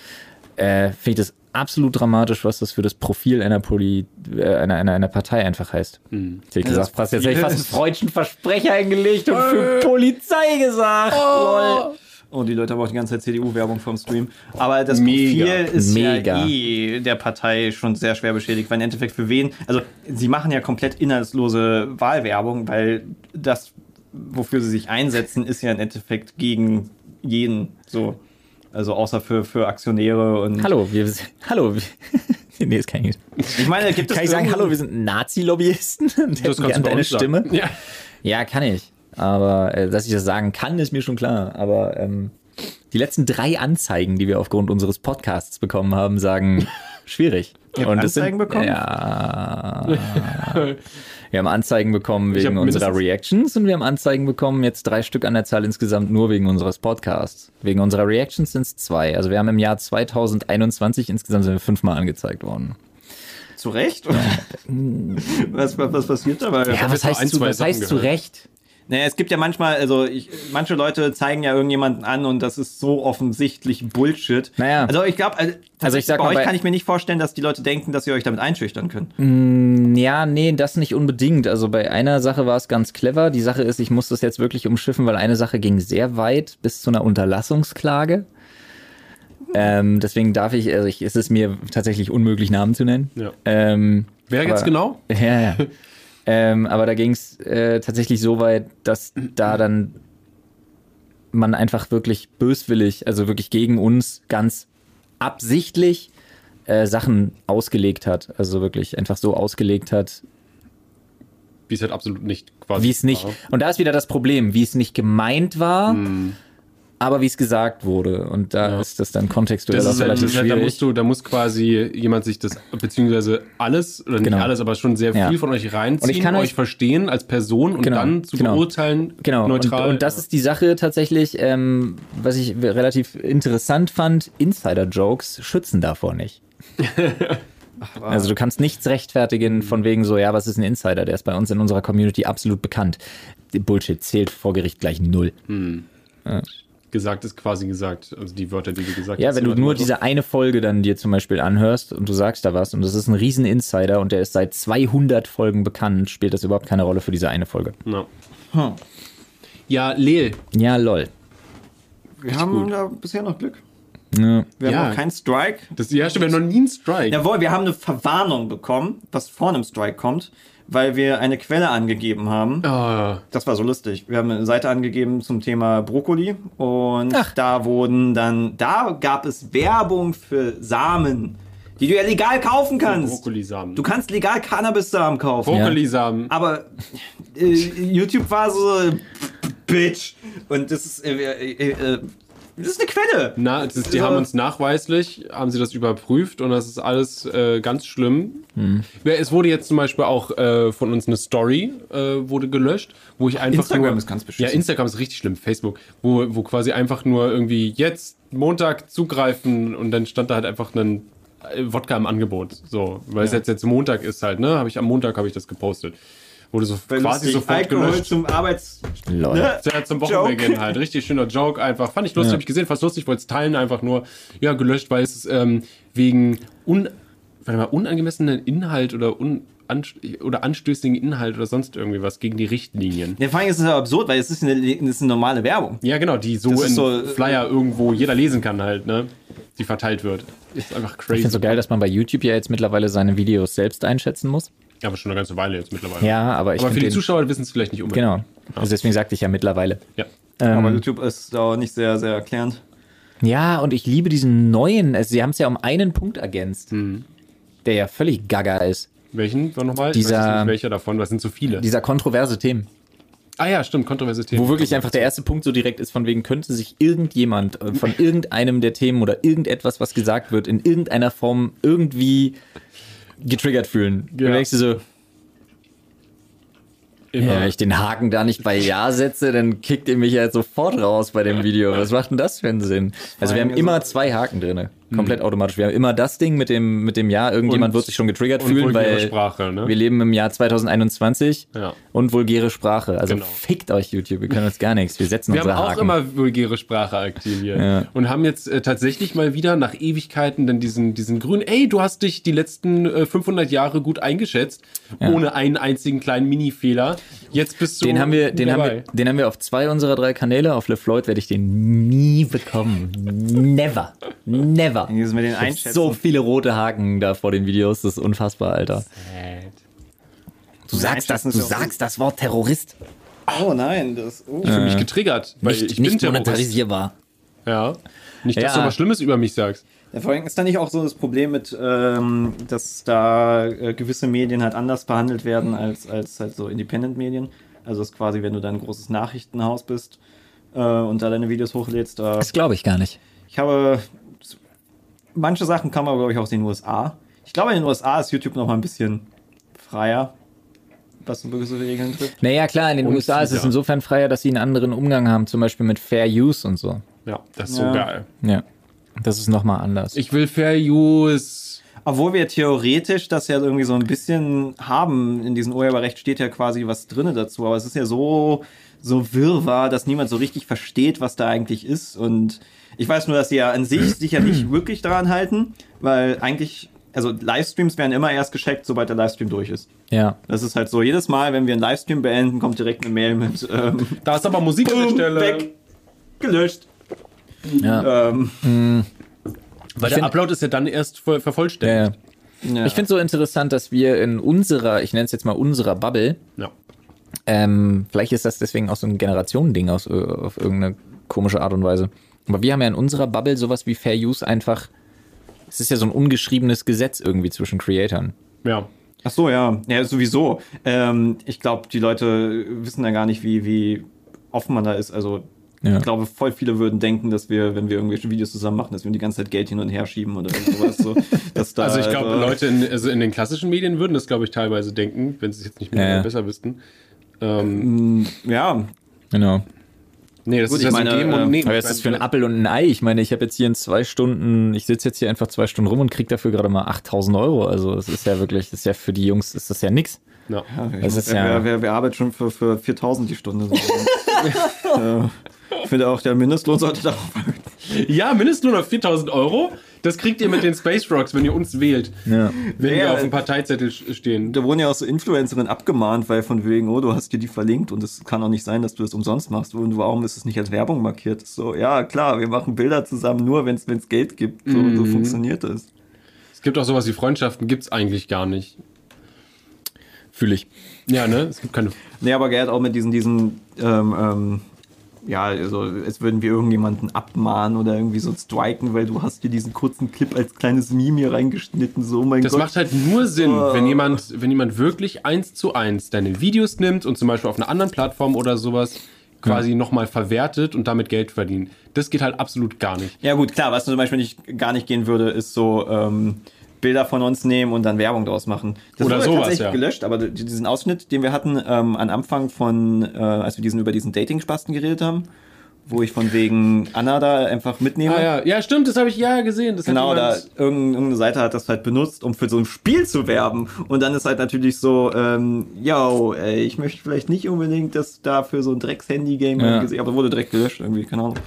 äh, finde ich das absolut dramatisch, was das für das Profil einer, Poli äh, einer, einer, einer Partei einfach heißt. Hm. Hätte ich Ja, gesagt, das fast, jetzt hätte ich fast einen freudschen Versprecher eingelegt und für Polizei gesagt. Lol. Oh, die Leute haben auch die ganze Zeit CDU-Werbung vom Stream. Aber das Mega. Profil ist Mega. ja eh der Partei schon sehr schwer beschädigt, weil im Endeffekt für wen, also sie machen ja komplett inhaltslose Wahlwerbung, weil das, wofür sie sich einsetzen, ist ja im Endeffekt gegen jeden so. Also außer für, für Aktionäre und. Hallo, wir hallo. wir- nee, ist kein Ich meine, gibt es Kann ich sagen, hallo, wir sind Nazi-Lobbyisten und Das kannst bei deine. Stimme? Ja. Ja, kann ich. Aber äh, dass ich das sagen kann, ist mir schon klar. Aber ähm, die letzten drei Anzeigen, die wir aufgrund unseres Podcasts bekommen haben, sagen schwierig. Ihr habt das Anzeigen bekommen? Ja. wir haben Anzeigen bekommen wegen unserer Reactions und wir haben Anzeigen bekommen, jetzt drei Stück an der Zahl insgesamt nur wegen unseres Podcasts. Wegen unserer Reactions sind es zwei. Also wir haben im Jahr 2021 insgesamt sind wir fünfmal angezeigt worden. Zu Recht? was, was, was passiert dabei? Ja, was heißt, ein, zu, was heißt zu. Recht? Naja, es gibt ja manchmal, also ich, manche Leute zeigen ja irgendjemanden an und das ist so offensichtlich Bullshit. Naja. Also ich glaube, also, Also ich sag bei mal, euch bei- kann ich mir nicht vorstellen, dass die Leute denken, dass ihr euch damit einschüchtern könnt. Ja, nee, das nicht unbedingt. Also bei einer Sache war es ganz clever. Die Sache ist, ich muss das jetzt wirklich umschiffen, weil eine Sache ging sehr weit bis zu einer Unterlassungsklage. Ähm, deswegen darf ich, also ich, es ist mir tatsächlich unmöglich, Namen zu nennen. Ja. Ähm, Wer jetzt aber- genau? Ja, ja. ähm, aber da ging es äh, tatsächlich so weit, dass da dann man einfach wirklich böswillig, also wirklich gegen uns ganz absichtlich äh, Sachen ausgelegt hat. Also wirklich einfach so ausgelegt hat, Wie es halt absolut nicht quasi wie es nicht. war. Und da ist wieder das Problem, wie es nicht gemeint war, aber wie es gesagt wurde. Und da Ja. ist das dann kontextuell Das auch ist halt, relativ halt, da schwierig. musst du, da muss quasi jemand sich das, beziehungsweise alles, oder nicht Genau. alles, aber schon sehr viel Ja. von euch reinziehen, Und ich kann euch euch- verstehen als Person und Genau, dann zu genau. beurteilen, Genau, neutral. Und, und das ist die Sache tatsächlich, ähm, was ich relativ interessant fand, Insider-Jokes schützen davor nicht. also du kannst nichts rechtfertigen von wegen so, ja, was ist ein Insider? Der ist bei uns in unserer Community absolut bekannt. Bullshit zählt vor Gericht gleich null. Gesagt ist quasi gesagt. Also die Wörter, die du gesagt Ja, hast. wenn du nur diese eine Folge dann dir zum Beispiel anhörst und du sagst da was und das ist ein riesen Insider und der ist seit 200 Folgen bekannt, spielt das überhaupt keine Rolle für diese eine Folge. Ja. Hm. ja, Leel. Ja, lol. Wir haben da bisher noch Glück. Ja. Wir Ja. haben noch keinen Strike. Das ja, stimmt, wir haben noch nie einen Strike. Jawohl, wir haben eine Verwarnung bekommen, was vor einem Strike kommt, weil wir eine Quelle angegeben haben. Ah, Das war so lustig. Wir haben eine Seite angegeben zum Thema Brokkoli und Ach. da wurden dann, da gab es Werbung für Samen, die du ja legal kaufen kannst. Brokkolisamen. Du kannst legal Cannabis-Samen kaufen. Brokkolisamen. Aber äh, YouTube war so, Bitch. Und das ist, äh, äh, äh, das ist eine Quelle. Na, das ist, die So. haben uns nachweislich, haben sie das überprüft und das ist alles äh, ganz schlimm. Hm. Ja, Es wurde jetzt zum Beispiel auch äh, von uns eine Story äh, wurde gelöscht, wo ich einfach Instagram nur, ist ganz beschissen. Ja, Instagram ist richtig schlimm, Facebook, wo, wo quasi einfach nur irgendwie jetzt Montag zugreifen und dann stand da halt einfach ein äh, Wodka im Angebot, so, weil es jetzt jetzt Montag ist halt, ne? Habe ich am Montag habe ich das gepostet. Wurde so quasi Lustig, sofort Alkohol gelöscht. zum Arbeits... Lol. Ne? Ja, zum Wochenbeginn halt. Richtig schöner Joke einfach. Fand ich lustig, Ja. hab ich gesehen, fast lustig, wollte es teilen, einfach nur, ja, gelöscht, weil es ähm, wegen un, warte mal, unangemessenen Inhalt oder un, oder anstößigen Inhalt oder sonst irgendwie was gegen die Richtlinien. Ja, vor allem ist es ja absurd, weil es ist eine, es ist eine normale Werbung. Ja, genau, die so in so, äh, Flyer irgendwo jeder lesen kann halt, ne? Die verteilt wird. Ist einfach Ich crazy. finde so geil, dass man bei YouTube ja jetzt mittlerweile seine Videos selbst einschätzen muss. Aber schon eine ganze Weile jetzt mittlerweile. Ja, aber ich Aber für die den- Zuschauer wissen es vielleicht nicht unbedingt. Genau. Also deswegen sagte ich ja mittlerweile. Ja. Aber Ähm, YouTube ist auch nicht sehr, sehr erklärend. ja, und ich liebe diesen neuen, also sie haben es ja um einen Punkt ergänzt, der ja völlig gaga ist. Welchen war nochmal? Ich Dieser- weiß jetzt nicht, welcher davon, was sind so viele? Dieser kontroverse Themen. ah ja, stimmt, kontroverse Themen. Wo wirklich einfach der erste Punkt so direkt ist, von wegen könnte sich irgendjemand äh, von irgendeinem der Themen oder irgendetwas, was gesagt wird, in irgendeiner Form irgendwie getriggert fühlen. Ja. Du denkst dir so, Immer. ja, wenn ich den Haken da nicht bei Ja setze, dann kickt ihr mich ja jetzt sofort raus bei dem Video. Was macht denn das für einen Sinn? Also wir haben immer zwei Haken drin. Komplett automatisch. Wir haben immer das Ding mit dem, mit dem Ja, irgendjemand Und- wird sich schon getriggert fühlen, weil Sprache, ne? wir leben im Jahr 2021 Ja. Und vulgäre Sprache. Also Genau. fickt euch YouTube, wir können uns gar nichts. Wir setzen Wir haben unsere auch Haken. immer vulgäre Sprache aktiviert Ja. und haben jetzt äh, tatsächlich mal wieder nach Ewigkeiten dann diesen, diesen grünen, ey, du hast dich die letzten äh, 500 Jahre gut eingeschätzt, ohne einen einzigen kleinen Mini-Fehler. Jetzt bist du Den haben wir, den haben wir, den haben wir auf zwei unserer drei Kanäle. Auf LeFloid werde ich den nie bekommen. Never. Never. So viele rote Haken da vor den Videos, das ist unfassbar, Alter. Du sagst das, du sagst das Wort Terrorist. Oh nein, das. Oh. für mich getriggert, weil Nicht, ich bin nicht Terrorist. monetarisierbar. Ja. Nicht, dass Ja. du was Schlimmes über mich sagst. Ja, vor allem ist da nicht auch so das Problem mit, ähm, dass da äh, gewisse Medien halt anders behandelt werden als, als halt so Independent-Medien. Also es ist quasi, wenn du da ein großes Nachrichtenhaus bist äh, und da deine Videos hochlädst. Da, Das glaube ich gar nicht. ich habe manche Sachen kann man, glaube ich, aus den USA. Ich glaube, in den USA ist YouTube noch mal ein bisschen freier, was so gewisse Regeln trifft. Naja, klar, in den Und USA ist es ja. insofern freier, dass sie einen anderen Umgang haben, zum Beispiel mit Fair Use und so. Ja, das ist Ja. so geil. Ja. Das ist nochmal anders. Ich will Fair Use. Obwohl wir theoretisch das ja irgendwie so ein bisschen haben, in diesem Urheberrecht steht ja quasi was drinne dazu, aber es ist ja so, so wirr war, dass niemand so richtig versteht, was da eigentlich ist. Und ich weiß nur, dass sie ja an sich sich ja nicht wirklich daran halten, weil eigentlich, also Livestreams werden immer erst gescheckt, sobald der Livestream durch ist. Ja. Das ist halt so, jedes Mal, wenn wir einen Livestream beenden, kommt direkt eine Mail mit ähm, Da ist aber Musik an der Boom, Stelle. weg, gelöscht. Ja. Ähm, Weil Ich der find- Upload ist ja dann erst voll- vervollständigt. ja. ja. Ich finde so interessant, dass wir in unserer, ich nenne es jetzt mal unserer Bubble, Ja. ähm, vielleicht ist das deswegen auch so ein Generationending aus, äh, auf irgendeine komische Art und Weise. Aber wir haben ja in unserer Bubble sowas wie Fair Use einfach, es ist ja so ein ungeschriebenes Gesetz irgendwie zwischen Creatoren. Ja. Ach so, ja. Ja, sowieso. Ähm, ich glaube, die Leute wissen ja gar nicht, wie, wie offen man da ist. Also, Ja. ich glaube, voll viele würden denken, dass wir, wenn wir irgendwelche Videos zusammen machen, dass wir die ganze Zeit Geld hin und her schieben oder sowas. So, dass da, Also ich glaube, äh, Leute in, also in den klassischen Medien würden das, glaube ich, teilweise denken, wenn sie es jetzt nicht mehr Ja, ja. besser wüssten. Ähm, Ja, Genau. Nee, das Gut, ist ja ich so meine, Geben und äh. Aber was ist für ein Appel und ein Ei? Ich meine, ich habe jetzt hier in zwei Stunden, ich sitze jetzt hier einfach zwei Stunden rum und krieg dafür gerade mal 8000 Euro. Also das ist ja wirklich, das ist ja für die Jungs, ist das ja nix. Ja. ja Das ist wer, ja- wer, wer, wer arbeitet schon für, für 4000 die Stunde? So. äh, ich finde auch, der Mindestlohn sollte darauf ja, Mindestlohn auf 4000 Euro. Das kriegt ihr mit den Space Rocks, wenn ihr uns wählt. Ja. Wenn Ja, wir auf dem Parteizettel stehen. Da wurden ja auch so Influencerinnen abgemahnt, weil von wegen, oh, du hast dir die verlinkt und es kann auch nicht sein, dass du das umsonst machst. Und warum ist es nicht als Werbung markiert? So, ja, klar, wir machen Bilder zusammen, nur wenn es Geld gibt. So, so funktioniert das. Es gibt auch sowas wie Freundschaften, gibt's eigentlich gar nicht. Fühle ich. Ja, ne? Es gibt keine. Nee, aber Gerd auch mit diesen, diesen, ähm, ähm, ja, also, als würden wir irgendjemanden abmahnen oder irgendwie so striken, weil du hast dir diesen kurzen Clip als kleines Meme hier reingeschnitten, so, mein Das Gott. macht halt nur Sinn, Oh. wenn jemand, wenn jemand wirklich eins zu eins deine Videos nimmt und zum Beispiel auf einer anderen Plattform oder sowas quasi nochmal verwertet und damit Geld verdient. Das geht halt absolut gar nicht. Ja gut, klar, was zum Beispiel nicht, gar nicht gehen würde, ist so ähm, Bilder von uns nehmen und dann Werbung draus machen. Das Oder wurde sowas, tatsächlich ja. gelöscht, aber diesen Ausschnitt, den wir hatten ähm, am Anfang von, äh, als wir diesen über diesen Dating-Spasten geredet haben, wo ich von wegen Anna da einfach mitnehme. Ah ja, ja, stimmt, das habe ich ja gesehen. Das Genau, da irgendeine, Seite hat das halt benutzt, um für so ein Spiel zu werben. Und dann ist halt natürlich so, ähm, yo, ey, ich möchte vielleicht nicht unbedingt das da für so ein Drecks-Handy-Game Ja. gesehen, aber wurde direkt gelöscht irgendwie, keine Ahnung.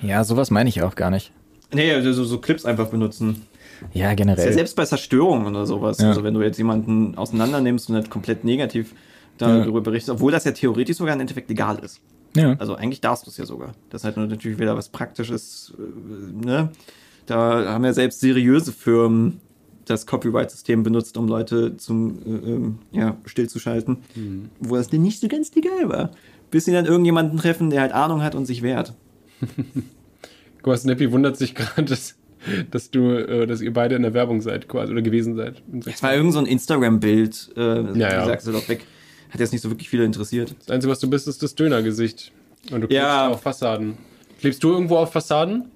Ja, sowas meine ich auch gar nicht. Nee, also so, so Clips einfach benutzen. Ja, generell. selbst bei Zerstörungen oder sowas. Ja. Also wenn du jetzt jemanden auseinander nimmst und halt komplett negativ darüber berichtest, obwohl das ja theoretisch sogar im Endeffekt legal ist. Ja. Also eigentlich darfst du es ja sogar. Das ist halt nur natürlich wieder was Praktisches, äh, ne? Da haben ja selbst seriöse Firmen das Copyright-System benutzt, um Leute zum äh, ähm, ja, stillzuschalten, wo das denn nicht so ganz legal war. Bis sie dann irgendjemanden treffen, der halt Ahnung hat und sich wehrt. Guck mal, Snappy wundert sich gerade, dass, dass du, äh, dass ihr beide in der Werbung seid, quasi, oder gewesen seid. Es war irgend so ein Instagram-Bild, äh, Ja, ja. sagst du doch weg. Hat jetzt nicht so wirklich viele interessiert. Das Einzige, was du bist, ist das Dönergesicht. Und du klebst Ja. auf Fassaden. Klebst du irgendwo auf Fassaden?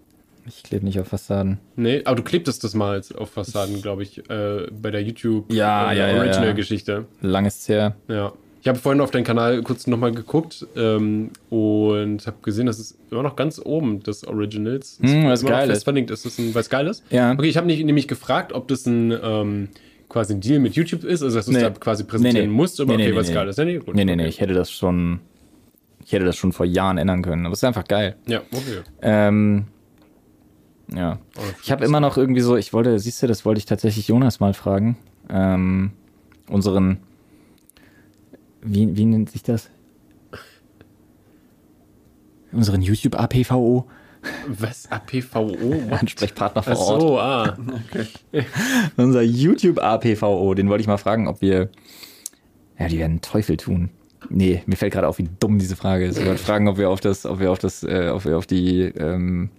Ich klebe nicht auf Fassaden. Nee, aber du klebtest das mal auf Fassaden, glaube ich, äh, bei der YouTube Ja, äh, ja, ja, Original-Geschichte. Lang ist's her. Ja. Ich habe vorhin auf deinen Kanal kurz nochmal geguckt ähm, und habe gesehen, dass es immer noch ganz oben des Originals Hm, was geil ist. verlinkt ist. Das ein, was geil ist? Ja. Okay, ich habe nämlich gefragt, ob das ein ähm, quasi ein Deal mit YouTube ist, also dass du es Nee. da quasi präsentieren Nee, nee. musst, aber Nee, okay, nee, was nee, geil ist. Ja, nee, gut. Nee, nee, nee, okay. ich hätte das schon, ich hätte das schon vor Jahren ändern können. Aber es ist einfach geil. Ja, okay. Ähm, ja. Oh, Ich habe immer noch irgendwie so, ich wollte, siehst du, das wollte ich tatsächlich Jonas mal fragen. Ähm, unseren, wie, wie nennt sich das? Unseren YouTube APVO, Was? APVO? What? Ansprechpartner vor Ach Ort. so, ah. Unser YouTube APVO, den wollte ich mal fragen, ob wir, ja, die werden Teufel tun. Nee, mir fällt gerade auf, wie dumm diese Frage ist. Ich wollte fragen, ob wir auf das, ob wir auf das, äh, ob wir auf die ähm,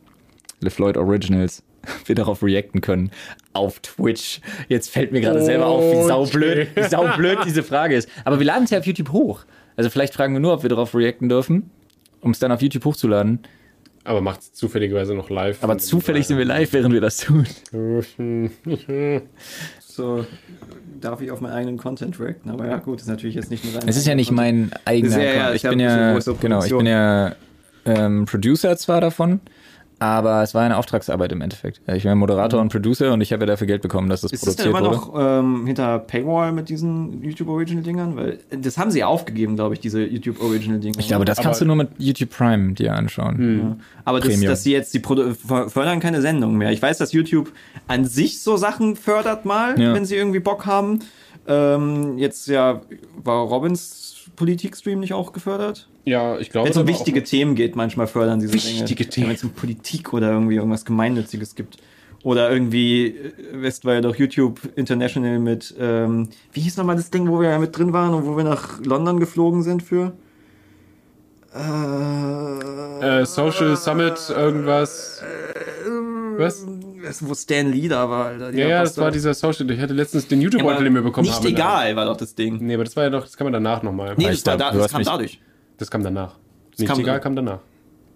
LeFloid Originals, wir darauf reacten können. Auf Twitch. Jetzt fällt mir gerade selber auf, wie saublöd, wie saublöd diese Frage ist. Aber wir laden es ja auf YouTube hoch. Also vielleicht fragen wir nur, ob wir darauf reacten dürfen, um es dann auf YouTube hochzuladen. Aber macht es zufälligerweise noch live. Aber zufällig sind wir live, während wir das tun. So, darf ich auf meinen eigenen Content reacten? Aber ja, gut, ist natürlich jetzt nicht nur dein Es ist ja nicht eigener mein eigener Ja, ja, Ich ja bin ja, genau, ich bin ja ähm, Producer zwar davon, Aber es war eine Auftragsarbeit im Endeffekt. Ich bin Moderator und Producer und ich habe ja dafür Geld bekommen, dass das Ist das denn produziert immer wurde. noch ähm, hinter Paywall mit diesen YouTube Original Dingern? Weil äh, das haben sie aufgegeben, glaube ich, diese YouTube Original Dinger. Ich glaube, das kannst Aber- du nur mit YouTube Prime dir anschauen. Aber das, dass sie jetzt die Produ för- fördern keine Sendung mehr. Ich weiß, dass YouTube an sich so Sachen fördert mal, Ja. wenn sie irgendwie Bock haben. Ähm, jetzt ja war Robins Politikstream nicht auch gefördert? Ja, ich glaube. Wenn es um wichtige Themen geht, manchmal fördern sie so Wichtige Dinge. Themen. Wenn es um Politik oder irgendwie irgendwas Gemeinnütziges gibt. Oder irgendwie, äh, West war ja doch YouTube International mit, ähm, wie hieß nochmal das Ding, wo wir ja mit drin waren und wo wir nach London geflogen sind für? Äh, Äh, Social Summit, irgendwas. Was? Wo Stan Lee da war, Alter. Ja, ja, das war dieser Social. Ich hatte letztens den YouTube-Beutel, den wir bekommen Nicht haben. egal, war doch das Ding. Nee, aber das war ja doch, das kann man danach nochmal. Nee, das, da, das kam mich- dadurch. Das kam danach. Nicht kam- egal kam danach.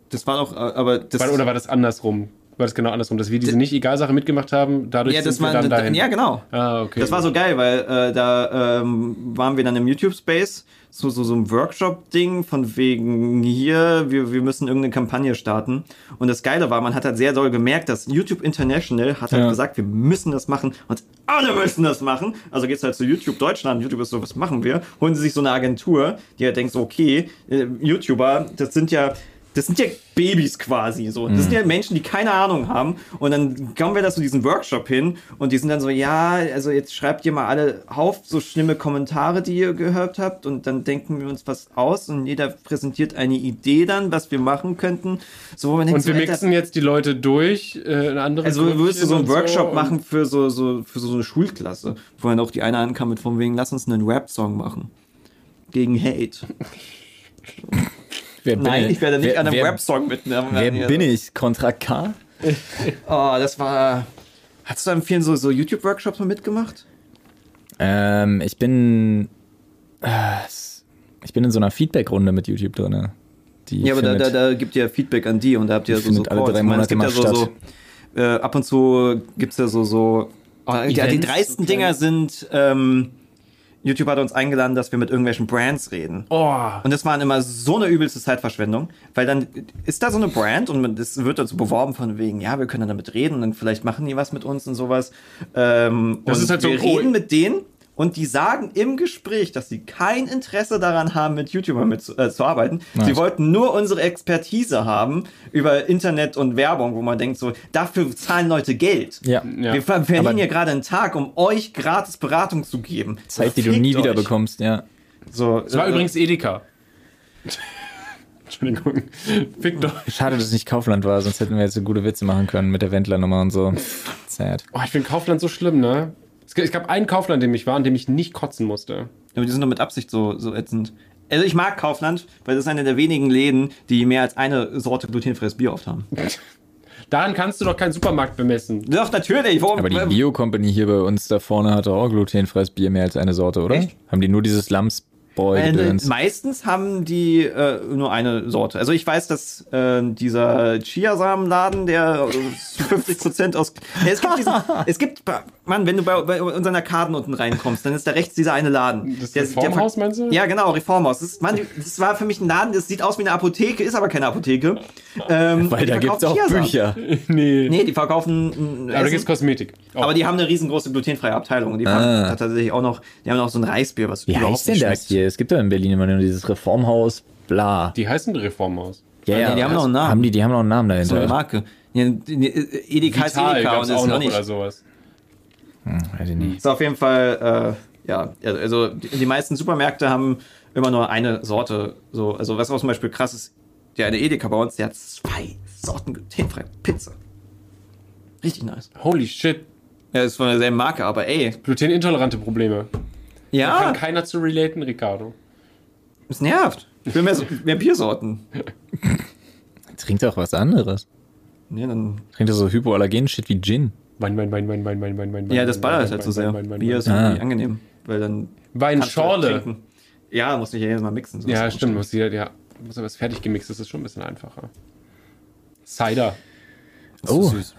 Das war doch, äh, aber das. War, oder war das andersrum? War das genau andersrum? Dass wir diese Nicht-Egal-Sache mitgemacht haben, dadurch ja, das sind wir war, dann dahin. ja, genau. Ah, okay. Das war so geil, weil äh, da ähm, waren wir dann im YouTube-Space, so, so, so ein Workshop-Ding von wegen hier, wir, wir müssen irgendeine Kampagne starten. Und das Geile war, man hat halt sehr doll gemerkt, dass YouTube International hat halt Ja. gesagt, wir müssen das machen und alle müssen das machen. Also geht's halt zu YouTube Deutschland. YouTube ist so, was machen wir? Holen sie sich so eine Agentur, die halt denkt so, okay, äh, YouTuber, das sind ja das sind ja Babys quasi so. Das sind ja Menschen, die keine Ahnung haben. Und dann kommen wir da zu diesem Workshop hin und die sind dann so, ja, also jetzt schreibt ihr mal alle auf, so schlimme Kommentare, die ihr gehört habt. Und dann denken wir uns was aus und jeder präsentiert eine Idee dann, was wir machen könnten. So, und wir so, Alter, mixen jetzt die Leute durch äh, in andere also würdest du so einen Workshop und- machen für so, so, für so eine Schulklasse, wo dann auch die eine ankam mit von wegen, lass uns einen Rap-Song machen. Gegen Hate. Wer bin Nein, ich werde nicht wer, an einem Rap-Song mitnehmen. Wer bin ich? Contra K? Oh, das war. Hast du an vielen so, so YouTube-Workshops mal mitgemacht? Ähm, ich bin. äh, Ich bin in so einer Feedback-Runde mit YouTube drin. Die Ja, aber da, da, findet- da gibt ihr Feedback an die und da habt ihr Die so, so findet alle Calls. drei Ich meine, es Monate gibt ja so, so äh, ab und zu gibt's ja so, so oh, ja, die Events, dreisten Dinger sind, ähm, YouTube hat uns eingeladen, dass wir mit irgendwelchen Brands reden. Oh, Und das waren immer so eine übelste Zeitverschwendung, weil dann ist da so eine Brand und das wird dazu beworben von wegen, ja, wir können damit reden und vielleicht machen die was mit uns und sowas. Ähm, Das und ist halt so wir cool. reden mit denen und die sagen im Gespräch, dass sie kein Interesse daran haben, mit YouTubern mit, zu- äh, zu arbeiten. Nice. Sie wollten nur unsere Expertise haben über Internet und Werbung, wo man denkt so, dafür zahlen Leute Geld. Ja. Ja. Wir ver- verdienen Aber- ja gerade einen Tag, um euch gratis Beratung zu geben. Zeit, die du Fickt nie wieder euch. bekommst, ja. So, es war äh, übrigens Edeka. Entschuldigung. Fick doch. Schade, dass es nicht Kaufland war, sonst hätten wir jetzt so gute Witze machen können mit der Wendler-Nummer und so. Sad. Oh, ich finde Kaufland so schlimm, ne? Es gab einen Kaufland, in dem ich war, in dem ich nicht kotzen musste. Aber die sind doch mit Absicht so, so ätzend. Also ich mag Kaufland, weil das ist eine der wenigen Läden, die mehr als eine Sorte glutenfreies Bier oft haben. Daran kannst du doch keinen Supermarkt bemessen. Doch, natürlich. Warum, Aber die Bio-Company hier bei uns da vorne hatte auch glutenfreies Bier mehr als eine Sorte, oder? Echt? Haben die nur dieses äh, Lamsbräu-Gedöns? meistens haben die äh, nur eine Sorte. Also ich weiß, dass äh, dieser Chiasamenladen, der äh, zu 50% aus... Ja, es gibt diesen, es gibt... Mann, wenn du bei, bei unseren Arkaden unten reinkommst, dann ist da rechts dieser eine Laden. Das Der- der- Reformhaus, meinst du? Ja, genau, Reformhaus. Das, ist, Mann, das war für mich ein Laden, das sieht aus wie eine Apotheke, ist aber keine Apotheke. Ähm, Weil da gibt's auch verkaufen Bücher. Nee. Nee, die verkaufen. äh, Aber da gibt's Kosmetik. Auch. Aber die haben eine riesengroße glutenfreie Abteilung. Und die Ah. haben tatsächlich auch noch, die haben auch so ein Reisbier, was Wie heißt denn das schmeckt. Hier? Es gibt doch in Berlin immer nur dieses Reformhaus, bla. die heißen Reformhaus. Ja, Nee, die haben noch einen Namen. Haben die, die haben noch einen Namen so eine dahinter. Marke. Ja, Edeka Vital Edeka und ist auch noch noch nicht. oder sowas. Hm, weiß ich nicht. Ist auf jeden Fall, äh, ja, also die, die meisten Supermärkte haben immer nur eine Sorte. So, also was auch zum Beispiel krass ist, der eine Edeka bei uns, der hat zwei Sorten glutenfreie Pizza. Richtig nice. Holy shit. Ja, ist von derselben Marke, aber ey. Glutenintolerante Probleme. Da Ja, kann keiner zu relaten, Ricardo. es nervt. Ich will mehr, so- mehr Biersorten. Trink doch was anderes. Ja, dann Trink doch so Hypoallergen-Shit wie Gin. Wein, Wein, Wein, Wein, Wein, Wein, Wein, Wein. Ja, das ballert halt so sehr. Wein, Wein, Bier ist irgendwie Ah. angenehm, weil dann Weinschorle. trinken. Ja, muss nicht jedes Mal mixen. so Ja, ist stimmt. Muss, hier, ja, muss aber was fertig gemixt, das ist schon ein bisschen einfacher. Cider. Das ist Oh. so süß.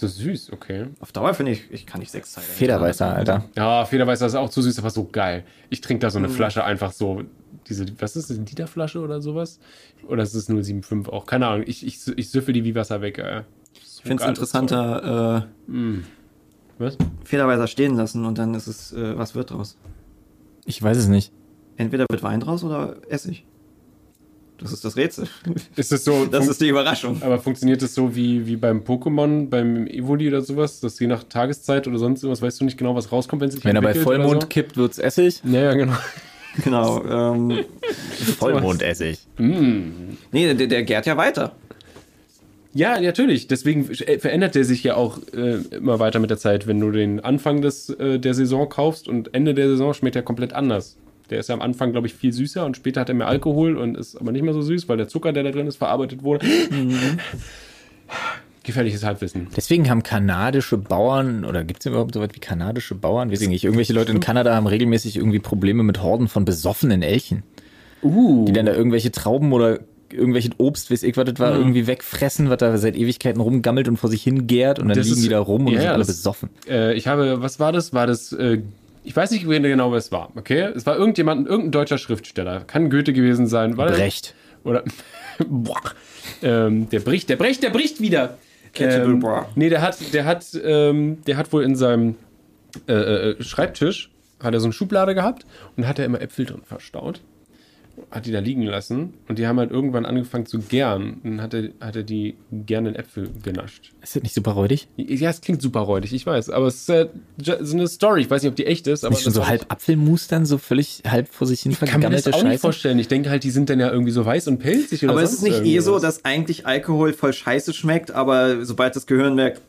Zu süß, okay. Auf Dauer finde ich, ich kann nicht sechs Cider. Federweißer, Alter. Ja, Federweißer ist auch zu süß, aber so geil. Ich trinke da so eine Mhm. Flasche einfach so. Diese, was ist das, eine Literflasche oder sowas? Oder ist es 075 auch? Keine Ahnung. Ich, ich, ich süffel die wie Wasser weg. Äh. So Ich finde es interessanter, äh, Zeug. Was? fehlerweise stehen lassen und dann ist es, äh, was wird draus? Ich weiß es nicht. Entweder wird Wein draus oder Essig. Das ist das Rätsel. Ist es so? Das ist die Überraschung. aber funktioniert das so wie, wie beim Pokémon, beim Evoli oder sowas, dass je nach Tageszeit oder sonst irgendwas, weißt du nicht genau, was rauskommt, wenn sich Wenn er bei Vollmond so? kippt, wird's Essig. Ja, ja, genau. Genau. Ähm, Vollmondessig. nee, der, der gärt ja weiter. Ja, natürlich. Deswegen äh, verändert der sich ja auch äh, immer weiter mit der Zeit. Wenn du den Anfang des, äh, der Saison kaufst und Ende der Saison schmeckt er komplett anders. Der ist ja am Anfang, glaube ich, viel süßer und später hat er mehr Alkohol und ist aber nicht mehr so süß, weil der Zucker, der da drin ist, verarbeitet wurde. Gefährliches Halbwissen. Deswegen haben kanadische Bauern, oder gibt es überhaupt so was wie kanadische Bauern? Weiß ich nicht. Irgendwelche Leute in Kanada haben regelmäßig irgendwie Probleme mit Horden von besoffenen Elchen, Uh. die dann da irgendwelche Trauben oder irgendwelches Obst, weiß ich, was das war, Mhm. irgendwie wegfressen, was da seit Ewigkeiten rumgammelt und vor sich hingärt und dann Das liegen ist- die da rum und ja, sind alle das- besoffen. Äh, ich habe, was war das? War das, äh, ich weiß nicht genau, wer es war, okay? Es war irgendjemand, irgendein deutscher Schriftsteller. Kann Goethe gewesen sein. War das- Brecht. Oder, boah, ähm, der bricht, der bricht, der bricht wieder. Ähm, nee, der hat, der hat, ähm, der hat wohl in seinem äh, äh, Schreibtisch, hat er so eine Schublade gehabt und hat er immer Äpfel drin verstaut. Hat die da liegen lassen und die haben halt irgendwann angefangen zu gären. Dann hat er, hat er die gärenden Äpfel genascht. Ist das nicht super räudig? Ja, es klingt super räudig, ich weiß, aber es ist äh, so eine Story. Ich weiß nicht, ob die echt ist, aber Nicht schon das so halb Apfelmus dann, so völlig halb vor sich hin Ich kann mir das vergammelte auch nicht Scheiße? vorstellen. Ich denke halt, die sind dann ja irgendwie so weiß und pelzig oder Aber es ist sonst nicht eh so, dass eigentlich Alkohol voll scheiße schmeckt, aber sobald das Gehirn merkt,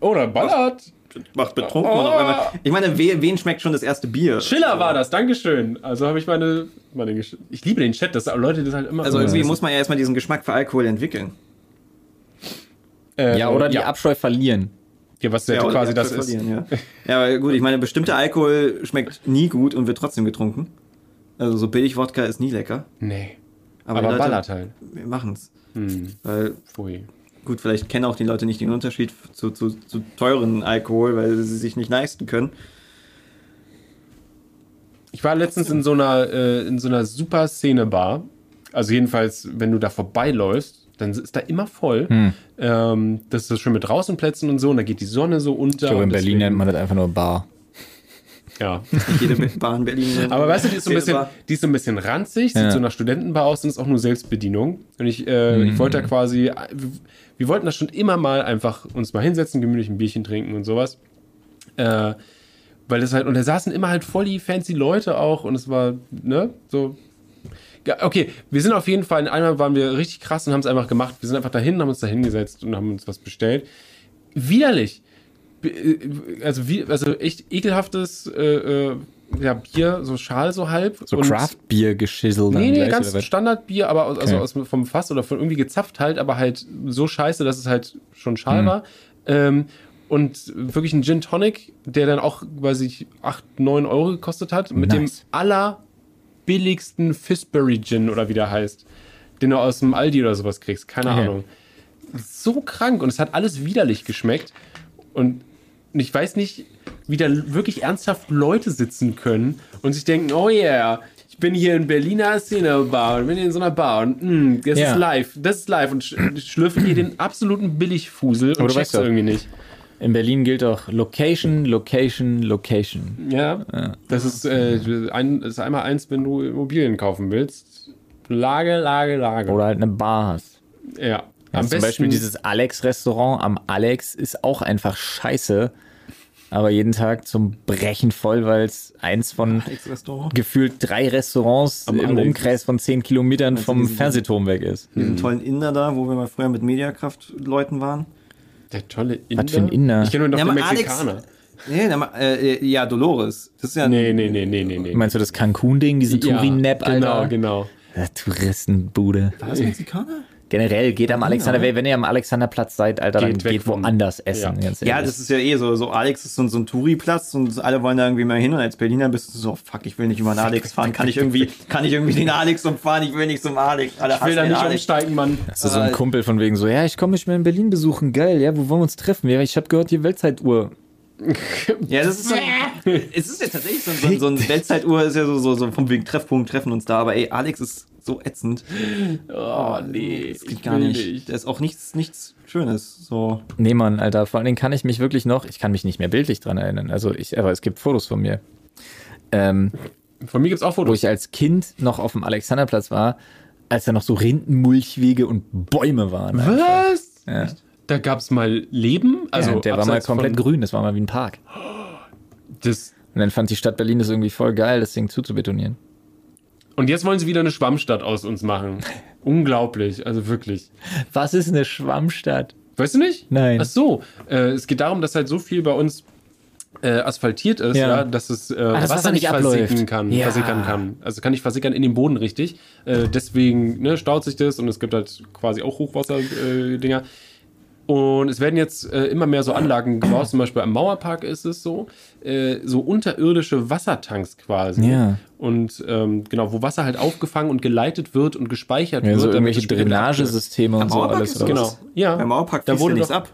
Oder ballert. Macht betrunken. und auf einmal, ich meine, we, wen schmeckt schon das erste Bier? Schiller war das, Dankeschön. Also habe ich meine, meine Gesch Ich liebe den Chat, dass Leute das halt immer. Also irgendwie muss man ja erstmal diesen Geschmack für Alkohol entwickeln. Äh, Ja, oder die ja. Abscheu verlieren. ja, was ja, oder quasi das ist. Ja. ja, aber gut, ich meine, bestimmter Alkohol schmeckt nie gut und wird trotzdem getrunken. Also so Billig-Wodka ist nie lecker. Nee. Aber, Aber, Leute ballert halt. machen's. Hm. Weil, Pfui. Gut, vielleicht kennen auch die Leute nicht den Unterschied zu, zu, zu teuren Alkohol, weil sie sich nicht leisten können. Ich war letztens in so einer, äh, in so einer super Szene-Bar. Also jedenfalls, wenn du da vorbeiläufst, dann ist da immer voll. Hm. Ähm, das ist schon mit Draußenplätzen und so, und da geht die Sonne so unter. Ich glaube, in Berlin nennt man das einfach nur Bar. Ja. Jede Bar in Berlin. Aber weißt du, die ist so ein bisschen, die ist so ein bisschen ranzig, sieht Ja. so nach Studentenbar aus und ist auch nur Selbstbedienung. Und ich, äh, ich wollte da quasi, wir, wir wollten da schon immer mal einfach uns mal hinsetzen, gemütlich ein Bierchen trinken und sowas. Äh, weil das halt, und da saßen immer halt voll die fancy Leute auch und es war, ne, so. Ja, okay, wir sind auf jeden Fall, einmal waren wir richtig krass und haben es einfach gemacht. Wir sind einfach dahin, haben uns da hingesetzt und haben uns was bestellt. Widerlich. Äh, Also, wie, also echt ekelhaftes äh, äh, ja, Bier, so Schal so halb. So Craft-Bier-Geschissel Nee, nee, ganz? Standardbier, aber aus, also Okay. aus, vom Fass oder von irgendwie gezapft halt, aber halt so scheiße, dass es halt schon. Schal war. Ähm, und wirklich ein Gin Tonic, der dann auch, weiß ich, 8, 9 Euro gekostet hat, mit Nice. dem allerbilligsten Fizberry Gin oder wie der heißt, den du aus dem Aldi oder sowas kriegst, keine Okay. Ahnung. So krank und es hat alles widerlich geschmeckt und ich weiß nicht, wie da wirklich ernsthaft Leute sitzen können und sich denken, oh yeah, ich bin hier in Berliner Szene-Bar und bin hier in so einer Bar und mm, das Ja. ist live, das ist live und sch schlürfen hier den absoluten Billigfusel und checkst irgendwie nicht. In Berlin gilt auch Location, Location, Location. Ja, das ist, äh, ein, das ist einmal eins, wenn du Immobilien kaufen willst. Lage, Lage, Lage. Oder halt eine Bar hast. ja. Ja, zum Beispiel dieses Alex-Restaurant am Alex ist auch einfach scheiße. Aber jeden Tag zum Brechen voll, weil es eins von gefühlt drei Restaurants Am im Alex. Umkreis von 10 Kilometern vom diesen- Fernsehturm weg ist. Diesen tollen Inder da, wo wir mal früher mit Mediakraft-Leuten waren. der tolle Inder. Was für ein Inder? Ich kenne nur noch Ja, den aber Alex- Mexikaner. Nee, na, äh, ja, Dolores. Das ist ja Nee, nee, nee, nee, nee, nee. Meinst du das Cancun-Ding, diese Touri-Nap, Genau, Alter? genau. Ja, Touristenbude. War das Mexikaner? Generell geht am Alexander, oder? wenn ihr am Alexanderplatz seid, Alter, dann Geht woanders essen. Ja. Ganz Ja, das ist ja eh so. So Alex ist so, so ein Touri-Platz und alle wollen da irgendwie mal hin und als Berliner bist du so, fuck, ich will nicht über den Alex fahren. Kann ich irgendwie, kann ich irgendwie den Alex umfahren? Ich will nicht zum Alex. Alle Ich will da nicht Alex. umsteigen, Mann. Das ist so ein Kumpel von wegen so, ja, ich komme mich mal in Berlin besuchen, geil, ja, wo wollen wir uns treffen? Ja, ich habe gehört, die Weltzeituhr Ja, das ist so ein, es ist ja tatsächlich so, ein- so, ein- so ein Weltzeituhr, ist ja so, so, so vom wegen Treffpunkt, treffen uns da, aber ey, Alex ist so ätzend. Oh, nee. Das geht gar nicht. Da ist auch nichts, nichts Schönes. So. Nee, Mann, Alter. Vor allen Dingen kann ich mich wirklich noch, ich kann mich nicht mehr bildlich dran erinnern. Also ich, aber es gibt Fotos von mir. Ähm, Von mir gibt's auch wo Fotos. ich als Kind noch auf dem Alexanderplatz war, als da noch so Rindenmulchwege und Bäume waren. Was? Ja. Da gab's mal Leben? Also ja, der war mal komplett von- grün, das war mal wie ein Park. Das, Und dann fand die Stadt Berlin das irgendwie voll geil, das Ding zuzubetonieren. Und jetzt wollen sie wieder eine Schwammstadt aus uns machen. Unglaublich, also wirklich. Was ist eine Schwammstadt? Weißt du nicht? Nein. Ach so, äh, es geht darum, dass halt so viel bei uns äh, asphaltiert ist, Ja. ja. dass es äh, das Wasser, Wasser nicht versickern kann, Ja. versickern kann. Also kann nicht versickern in den Boden richtig. Äh, deswegen ne, staut sich das und es gibt halt quasi auch Hochwasser-Dinger. Und es werden jetzt äh, immer mehr so Anlagen gebaut, zum Beispiel am Mauerpark ist es so, äh, so unterirdische Wassertanks quasi. Ja. Und ähm, genau, wo Wasser halt aufgefangen und geleitet wird und gespeichert Ja, wird. so irgendwelche. Drainagesysteme und Am so Mauerpark alles. ist Genau, was? ja. Beim Mauerpark da wurde nichts ab.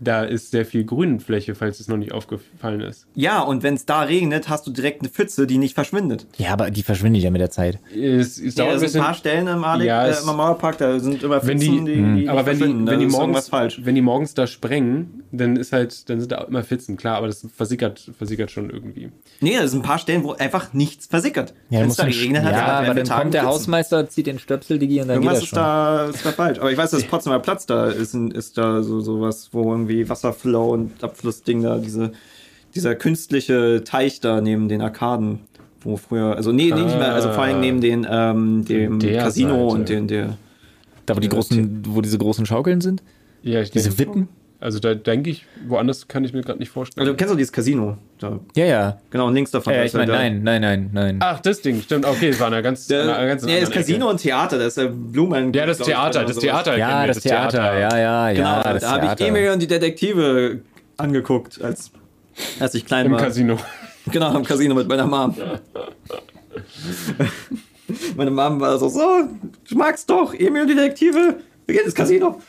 Da ist sehr viel Grünfläche, falls es noch nicht aufgefallen ist. Ja, und wenn es da regnet, hast du direkt eine Pfütze, die nicht verschwindet. Ja, aber die verschwindet ja mit der Zeit. Es, es Ja, dauert es ein sind ein paar. Stellen im, Alex, Ja, äh, es- im Mauerpark, da sind immer Pfützen, die- die, die, die Aber wenn die, wenn, die ist morgens, wenn die morgens da sprengen, dann ist halt, dann sind da immer Pfützen, klar, aber das versickert, versickert schon irgendwie. Nee, das sind ein paar Stellen, wo einfach nichts versickert. Ja, Wenn es da geregnet hat, ja dann aber dann Tage kommt der Pfützen. Hausmeister, zieht den Stöpsel, Digi, und dann Irgendwas geht ist das schon. da, ist da falsch. Aber ich weiß, dass Potsdamer Platz da ist, ist da so sowas, wo irgendwie Wasserflow und Abflussding da, diese, dieser künstliche Teich da neben den Arkaden, wo früher, also nee, nee, nicht mehr, also vor allem neben den, ähm, dem Casino Seite. und den, der, Da, wo die großen, wo diese großen Schaukeln sind? Ja, ich Diese denke- Wippen? Also da denke ich, woanders kann ich mir gerade nicht vorstellen. also du kennst doch dieses Casino, da, Ja, ja. genau, links davon. Äh, da ich ja da- nein, nein, nein, nein. Ach, das Ding, stimmt. Okay, es war eine ganz, Der, eine ganz nee, das Casino Ecke. und Theater, das ist der Blumen. Ja, das ich, Theater, das. Theater. ja, wir, das Theater, ja, ja, Genau, ja, da das habe ich Theater. Emil und die Detektive angeguckt, als, als ich klein Im war. Casino. Genau, im Casino mit meiner Mom. Meine Mom war so, so, du magst doch, Emil und die Detektive, wir gehen ins Casino.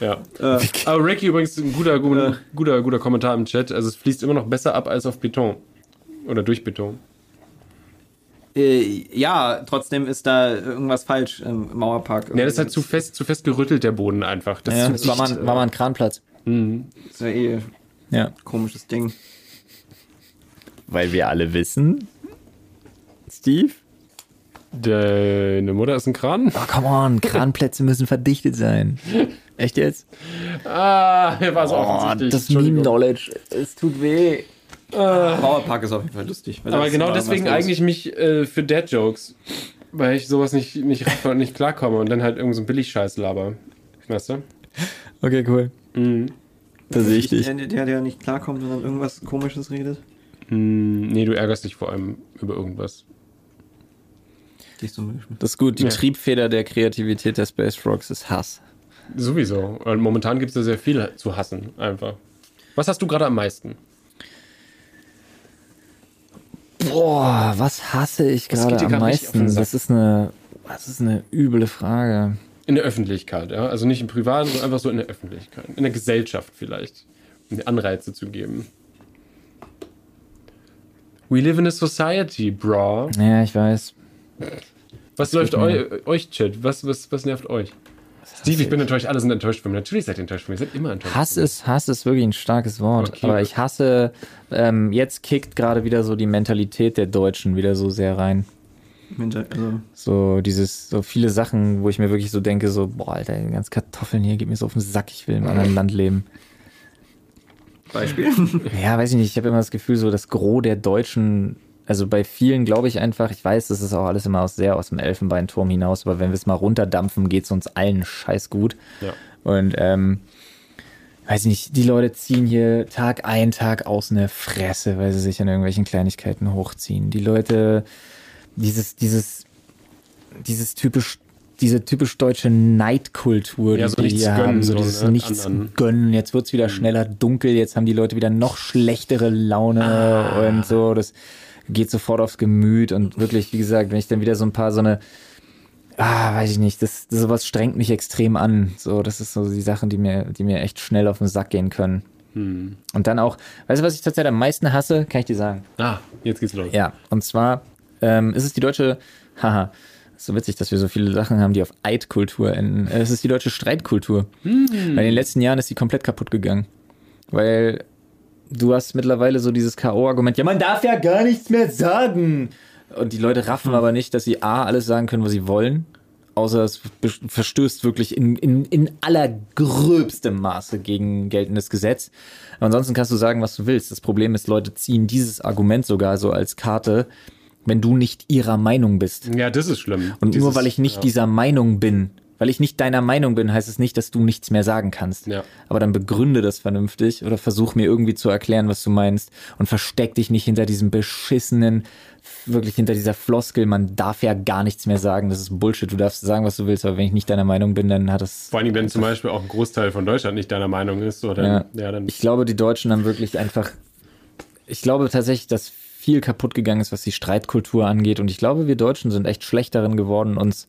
Ja. Äh, Aber Ricky übrigens ein guter, guter, guter, guter Kommentar im Chat. Also es fließt immer noch besser ab als auf Beton. Oder durch Beton. äh, ja, trotzdem ist da irgendwas falsch im Mauerpark. Ja, das ist halt zu fest, zu fest gerüttelt, der Boden einfach. Das Ja, ist das war mal, war mal ein Kranplatz. Das ist ja eh ein Ja. komisches Ding. Weil wir alle wissen, Steve? Deine Mutter ist ein Kran? Oh, come on, Kranplätze müssen verdichtet sein. Echt jetzt? Ah, hier war es Oh, offensichtlich. das. Meme-Knowledge, es tut weh. Mauerpark ist auf jeden Fall lustig. Aber genau deswegen eigentlich mich äh, für Dad-Jokes. Weil ich sowas nicht, nicht nicht klarkomme und dann halt irgend so ein Billig-Scheiß laber. Weißt du? Okay, cool. Da sehe ich dich. Der, der, der nicht klarkommt und dann irgendwas komisches redet. Hm, nee, du ärgerst dich vor allem über irgendwas. Dich so mit. Das ist gut. Die Ja. Triebfeder der Kreativität der Space Frogs ist Hass. Sowieso. Und momentan gibt es da sehr viel zu hassen, einfach. Was hast du gerade am meisten? Boah, was hasse ich Was gerade geht dir am meisten? Das ist eine, das ist eine üble Frage. In der Öffentlichkeit, ja. Also nicht im Privaten, sondern einfach so in der Öffentlichkeit. In der Gesellschaft vielleicht. Um dir Anreize zu geben. We live in a society, bro. Ja, ich weiß. Was läuft eu euch, Chat? Was, was, was nervt euch? Steve, ich bin enttäuscht, alle sind enttäuscht von mir. Natürlich seid ihr enttäuscht von mir, ihr seid immer enttäuscht. Hass von mir. ist, Hass ist wirklich ein starkes Wort. Okay, aber ich hasse, ähm, jetzt kickt gerade wieder so die Mentalität der Deutschen wieder so sehr rein. Also, So dieses, so viele Sachen, wo ich mir wirklich so denke, so, boah, Alter, die ganzen Kartoffeln hier, gib mir so auf den Sack, ich will im anderen Land leben. Beispiel. Ja, weiß ich nicht, ich habe immer das Gefühl, so das Gros der Deutschen, also bei vielen glaube ich einfach, ich weiß, das ist auch alles immer aus, sehr aus dem Elfenbeinturm hinaus, aber wenn wir es mal runterdampfen, geht es uns allen scheiß gut. Ja. Und ähm, weiß ich nicht, die Leute ziehen hier Tag ein, Tag aus eine Fresse, weil sie sich an irgendwelchen Kleinigkeiten hochziehen. Die Leute, dieses, dieses, dieses typisch, diese typisch deutsche Neidkultur, Ja, die so wir nichts hier gönnen, haben, so so, dieses ne, Nichts anderen. gönnen. Jetzt wird's wieder schneller dunkel, jetzt haben die Leute wieder noch schlechtere Laune Ah. und so. Das geht sofort aufs Gemüt und wirklich, wie gesagt, wenn ich dann wieder so ein paar so eine Ah, weiß ich nicht. Das, das sowas strengt mich extrem an. So, das ist so die Sachen, die mir, die mir echt schnell auf den Sack gehen können. Und dann auch, weißt du, was ich zurzeit am meisten hasse? Kann ich dir sagen. Ah, jetzt geht's los. Ja, und zwar ähm, ist es die deutsche, haha, ist so witzig, dass wir so viele Sachen haben, die auf Eidkultur enden. Äh, Es ist die deutsche Streitkultur. Weil in den letzten Jahren ist die komplett kaputt gegangen. Weil du hast mittlerweile so dieses K.O.-Argument, ja, man darf ja gar nichts mehr sagen. Und die Leute raffen aber nicht, dass sie A, alles sagen können, was sie wollen. Außer es verstößt wirklich in, in, in allergröbstem Maße gegen geltendes Gesetz. Aber ansonsten kannst du sagen, was du willst. Das Problem ist, Leute ziehen dieses Argument sogar so als Karte, wenn du nicht ihrer Meinung bist. Ja, das ist schlimm. Und Dieses- nur weil ich nicht ja. dieser Meinung bin, weil ich nicht deiner Meinung bin, heißt es nicht, dass du nichts mehr sagen kannst. Ja. Aber dann begründe das vernünftig oder versuch mir irgendwie zu erklären, was du meinst und versteck dich nicht hinter diesem beschissenen, wirklich hinter dieser Floskel, man darf ja gar nichts mehr sagen. Das ist Bullshit. Du darfst sagen, was du willst, aber wenn ich nicht deiner Meinung bin, dann hat das. Vor allem, wenn zum Beispiel auch ein Großteil von Deutschland nicht deiner Meinung ist, dann, Ja. ja. dann Ich glaube, die Deutschen haben wirklich einfach. Ich glaube tatsächlich, dass viel kaputt gegangen ist, was die Streitkultur angeht. Und ich glaube, wir Deutschen sind echt schlecht darin geworden, uns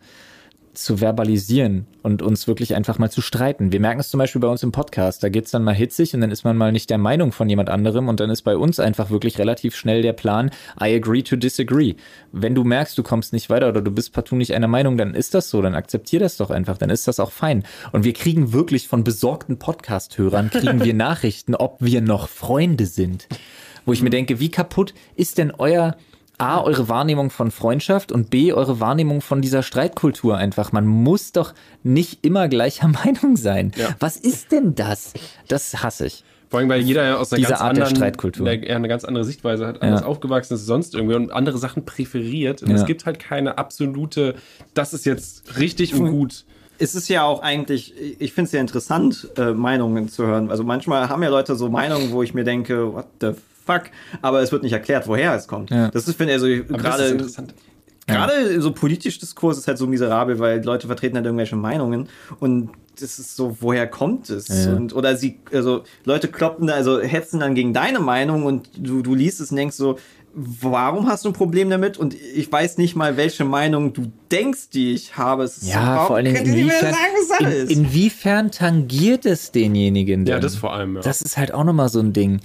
zu verbalisieren und uns wirklich einfach mal zu streiten. Wir merken es zum Beispiel bei uns im Podcast. Da geht's dann mal hitzig und dann ist man mal nicht der Meinung von jemand anderem und dann ist bei uns einfach wirklich relativ schnell der Plan, I agree to disagree. Wenn du merkst, du kommst nicht weiter oder du bist partout nicht einer Meinung, dann ist das so, dann akzeptier das doch einfach, dann ist das auch fein. Und wir kriegen wirklich von besorgten Podcast-Hörern, kriegen wir Nachrichten, ob wir noch Freunde sind. Wo ich mir denke, wie kaputt ist denn euer A, eure Wahrnehmung von Freundschaft und B, eure Wahrnehmung von dieser Streitkultur einfach. Man muss doch nicht immer gleicher Meinung sein. Ja. Was ist denn das? Das hasse ich. Vor allem, weil jeder ja aus einer Diese ganz Art der anderen Streitkultur. der- ja, eine ganz andere Sichtweise hat, anders Ja. aufgewachsen ist, sonst irgendwie und andere Sachen präferiert. Und Ja. es gibt halt keine absolute, das ist jetzt richtig und gut. es ist ja auch eigentlich, ich finde es ja interessant, äh, Meinungen zu hören. Also manchmal haben ja Leute so Meinungen, wo ich mir denke, what the fuck, aber es wird nicht erklärt, woher es kommt. Ja. Das ist, finde ich, also gerade gerade so politisch Diskurs ist halt so miserabel, weil Leute vertreten halt irgendwelche Meinungen und das ist so, woher kommt es? Ja. Und, oder sie, also Leute kloppen da, also hetzen dann gegen deine Meinung und du, du liest es und denkst so, warum hast du ein Problem damit? Und ich weiß nicht mal, welche Meinung du denkst, die ich habe. Es Ja, vor allen Dingen könnt ihr nicht mehr inwiefern, sagen, in, inwiefern tangiert es denjenigen denn? Ja, das vor allem, ja. Das ist halt auch nochmal so ein Ding.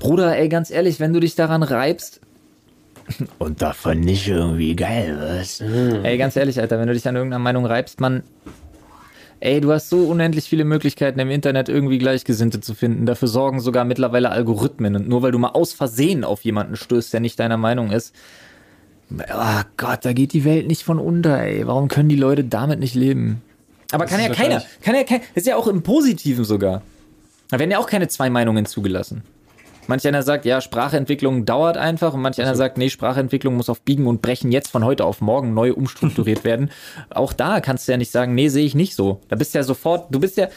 Bruder, ey, ganz ehrlich, wenn du dich daran reibst und davon nicht irgendwie geil wirst. Ey, ganz ehrlich, Alter, wenn du dich an irgendeiner Meinung reibst, man. Ey, du hast so unendlich viele Möglichkeiten im Internet irgendwie Gleichgesinnte zu finden. Dafür sorgen sogar mittlerweile Algorithmen. Und nur weil du mal aus Versehen auf jemanden stößt, der nicht deiner Meinung ist, oh Gott, da geht die Welt nicht von unter, ey. Warum können die Leute damit nicht leben? Aber kann ist ja keiner. Kann ja kein, ist ja auch im Positiven sogar. Da werden ja auch keine zwei Meinungen zugelassen. Manch einer sagt, ja, Sprachentwicklung dauert einfach und manch einer sagt, nee, Sprachentwicklung muss auf Biegen und Brechen jetzt von heute auf morgen neu umstrukturiert werden. Auch da kannst du ja nicht sagen, nee, sehe ich nicht so. Da bist du ja sofort, du bist ja,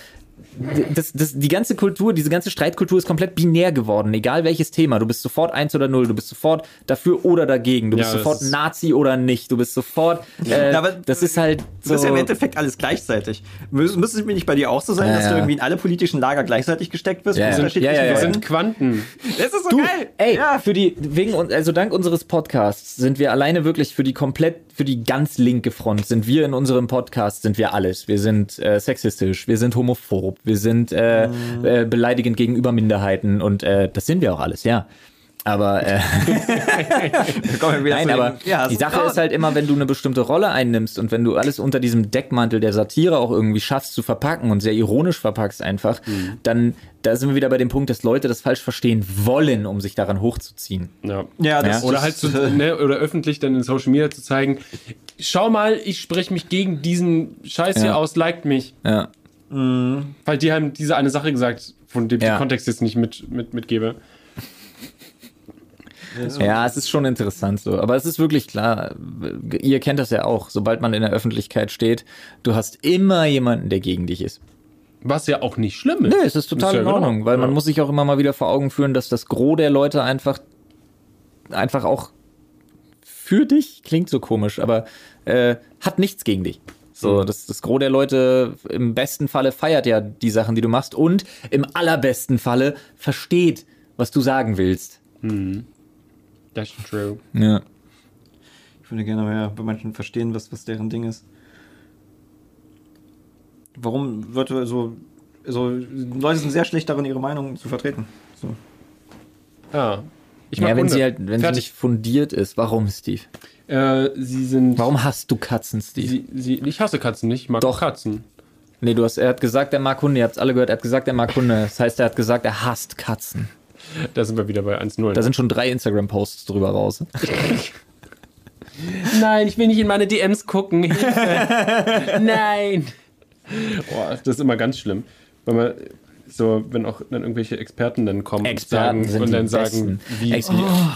das, das, die ganze Kultur, diese ganze Streitkultur ist komplett binär geworden, egal welches Thema. Du bist sofort eins oder null, du bist sofort dafür oder dagegen, du Ja, bist sofort Nazi oder nicht, du bist sofort, äh, Ja, aber das ist halt so. Das ist ja im Endeffekt alles gleichzeitig. Müs müsste es mir nicht bei dir auch so sein, Ja, dass du irgendwie in alle politischen Lager gleichzeitig gesteckt wirst? Ja, von ja. unterschiedlichen Ja, ja, ja. Wir sind Quanten. Das ist so Du, geil. ey, ja. für die, wegen uns, also dank unseres Podcasts sind wir alleine wirklich für die komplett, für die ganz linke Front sind wir in unserem Podcast, sind wir alles. Wir sind äh, sexistisch, wir sind homophob, wir sind äh, äh, beleidigend gegenüber Minderheiten und äh, das sind wir auch alles, ja. Aber äh, Nein, aber ja, die Sache Frauen. ist halt immer, wenn du eine bestimmte Rolle einnimmst und wenn du alles unter diesem Deckmantel der Satire auch irgendwie schaffst zu verpacken und sehr ironisch verpackst einfach, Mhm. dann da sind wir wieder bei dem Punkt, dass Leute das falsch verstehen wollen, um sich daran hochzuziehen. Ja. Ja, das, Ja. Oder halt zu, ne, oder öffentlich dann in Social Media zu zeigen, schau mal, ich spreche mich gegen diesen Scheiß hier Ja. aus, liked mich. Ja. Weil die haben diese eine Sache gesagt, von dem ich Ja. den Kontext jetzt nicht mit, mit, mitgebe. Ja, es ist schon interessant so. Aber es ist wirklich klar, ihr kennt das ja auch, sobald man in der Öffentlichkeit steht, du hast immer jemanden, der gegen dich ist. Was ja auch nicht schlimm ist. Nee, es ist total ja in Ordnung, genau. weil man Ja. muss sich auch immer mal wieder vor Augen führen, dass das Gros der Leute einfach, einfach auch für dich, klingt so komisch, aber äh, hat nichts gegen dich. So, das, das Gros der Leute im besten Falle feiert ja die Sachen, die du machst und im allerbesten Falle versteht, was du sagen willst. That's true. Ja. Ich würde gerne mehr bei manchen verstehen, was, was deren Ding ist. Warum wird so. also Leute sind sehr schlecht darin, ihre Meinung zu vertreten. So. Ja. Ich Ja, wenn Hunde. sie halt, wenn sie nicht fundiert ist. Warum, Steve? Äh, sie sind. Warum hast du Katzen, Steve? Sie, sie, ich hasse Katzen nicht, ich mag Doch. Katzen. Nee, du hast, er hat gesagt, er mag Hunde. Ihr habt es alle gehört, er hat gesagt, er mag Hunde. Das heißt, er hat gesagt, er hasst Katzen. Da sind wir wieder bei 1-0. Da sind schon drei Instagram-Posts drüber raus. Nein, ich will nicht in meine DMs gucken. Hilfe. Nein. Boah, das ist immer ganz schlimm. Wenn man so, wenn auch dann irgendwelche Experten dann kommen Experten sagen, und dann sagen, wie. Ex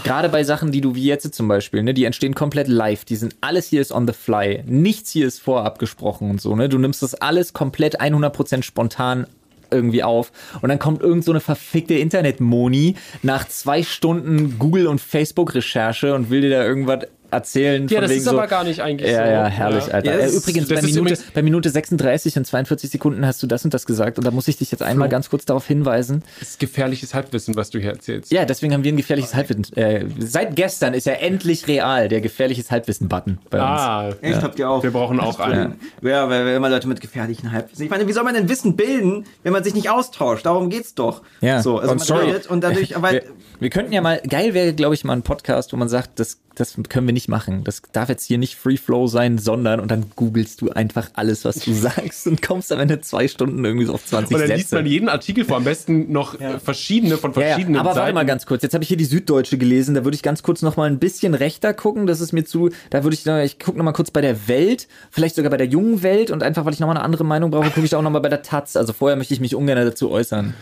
Gerade bei Sachen, die du wie jetzt zum Beispiel, ne, die entstehen komplett live. Die sind alles hier ist on the fly. Nichts hier ist vorab gesprochen und so. Ne, du nimmst das alles komplett 100% spontan irgendwie auf und dann kommt irgend so eine verfickte Internet-Moni nach zwei Stunden Google und Facebook Recherche und will dir da irgendwas erzählen. Ja, von das wegen ist so, aber gar nicht eigentlich ja, so. Ja, herrlich, Alter. Ja, das äh, übrigens, das bei Minute, bei Minute 36 und 42 Sekunden hast du das und das gesagt und da muss ich dich jetzt einmal ganz kurz darauf hinweisen. Das ist gefährliches Halbwissen, was du hier erzählst. Ja, deswegen haben wir ein gefährliches Halbwissen. Äh, seit gestern ist ja endlich real der gefährliches Halbwissen-Button bei uns. Ah, Echt, habt ihr auch. wir brauchen auch einen. Ja, weil, weil immer Leute mit gefährlichen Halbwissen. Ich meine, wie soll man denn Wissen bilden, wenn man sich nicht austauscht? Darum geht's doch. Ja. So, also Und man sorry. redet und dadurch, Wir, wir könnten ja mal, geil wäre, glaube ich, mal ein Podcast, wo man sagt, das, das können wir nicht machen. Das darf jetzt hier nicht Free Flow sein, sondern und dann googelst du einfach alles, was du sagst und kommst am Ende zwei Stunden irgendwie so auf 20 Und dann Sätze. liest man jeden Artikel vor, am besten noch äh, verschiedene von Ja, ja, verschiedenen aber warte Seiten. mal ganz kurz. Jetzt habe ich hier die Süddeutsche gelesen. Da würde ich ganz kurz noch mal ein bisschen rechter gucken. Das ist mir zu. Da würde ich, noch- ich gucke noch mal kurz bei der Welt, vielleicht sogar bei der jungen Welt und einfach, weil ich noch mal eine andere Meinung brauche, gucke ich auch noch mal bei der Taz. Also vorher möchte ich mich ungern dazu äußern.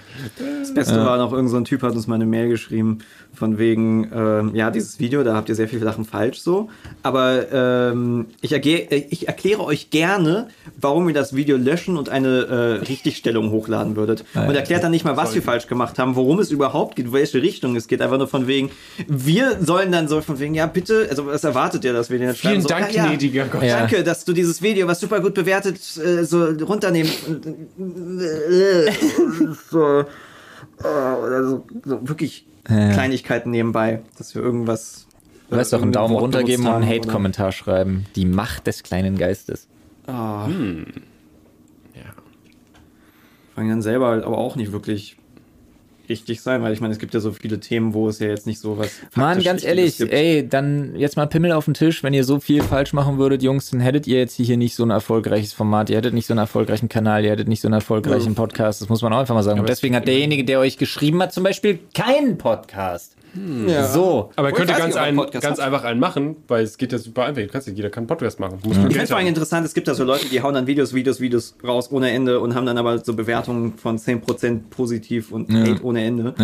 das Beste war noch, irgend so ein Typ hat uns mal eine Mail geschrieben, von wegen, ähm, ja, dieses Video, da habt ihr sehr viele Sachen falsch so, aber ähm, ich, erge- äh, ich erkläre euch gerne, warum ihr das Video löschen und eine äh, Richtigstellung hochladen würdet. Und erklärt dann nicht mal, was wir falsch gemacht haben, worum es überhaupt geht, welche Richtung es geht, einfach nur von wegen, wir sollen dann so von wegen, ja bitte, also was erwartet ihr, dass wir den jetzt Vielen schreiben? So, Dank, ja, gnädiger Gott. Ja. Danke, dass du dieses Video, was super gut bewertet, äh, so runternehmen. so, äh, so, so wirklich Kleinigkeiten nebenbei, dass wir irgendwas. Du weißt doch, einen irgendein Daumen Wort runter geben und einen Hate-Kommentar schreiben. Die Macht des kleinen Geistes. Ah, Ja. fangen dann selber aber auch nicht wirklich richtig sein, weil ich meine, es gibt ja so viele Themen, wo es ja jetzt nicht so was. Mann, ganz ehrlich, gibt. ey, dann jetzt mal Pimmel auf den Tisch. Wenn ihr so viel falsch machen würdet, Jungs, dann hättet ihr jetzt hier nicht so ein erfolgreiches Format, ihr hättet nicht so einen erfolgreichen Kanal, ihr hättet nicht so einen erfolgreichen Podcast. Das muss man auch einfach mal sagen. Und deswegen hat derjenige, der euch geschrieben hat, zum Beispiel keinen Podcast. Ja. So. Aber er könnte ganz, Podcast ganz einfach einen machen, weil es geht ja super einfach. Du kannst ja, jeder kann einen Podcast machen. Musst Ich finde Geld es vor allem interessant, es gibt da so Leute, die hauen dann Videos, Videos, Videos raus ohne Ende und haben dann aber so Bewertungen von 10% positiv und Hate ohne Ende.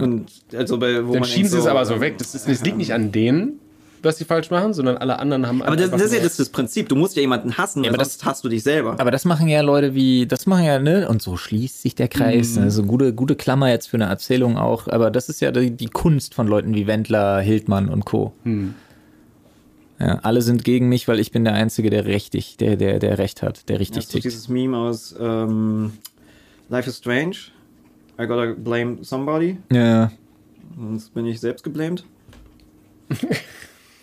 Und also bei, wo Dann man schieben sie es so, aber so weg. Das, ist, das liegt nicht an denen, was sie falsch machen, sondern alle anderen haben Aber das, das ist ja das, das Prinzip. Du musst ja jemanden hassen, weil aber sonst hasst du dich selber. Aber das machen ja Leute wie, das machen ja, ne? Und so schließt sich der Kreis. Also gute, gute Klammer jetzt für eine Erzählung auch. Aber das ist ja die, die Kunst von Leuten wie Wendler, Hildmann und Co. Ja, alle sind gegen mich, weil ich bin der Einzige, der richtig, der, der, der Recht hat, der richtig Hast du tickt. dieses Meme aus ähm, Life is Strange? I gotta blame somebody. Ja, Sonst bin ich selbst geblamed.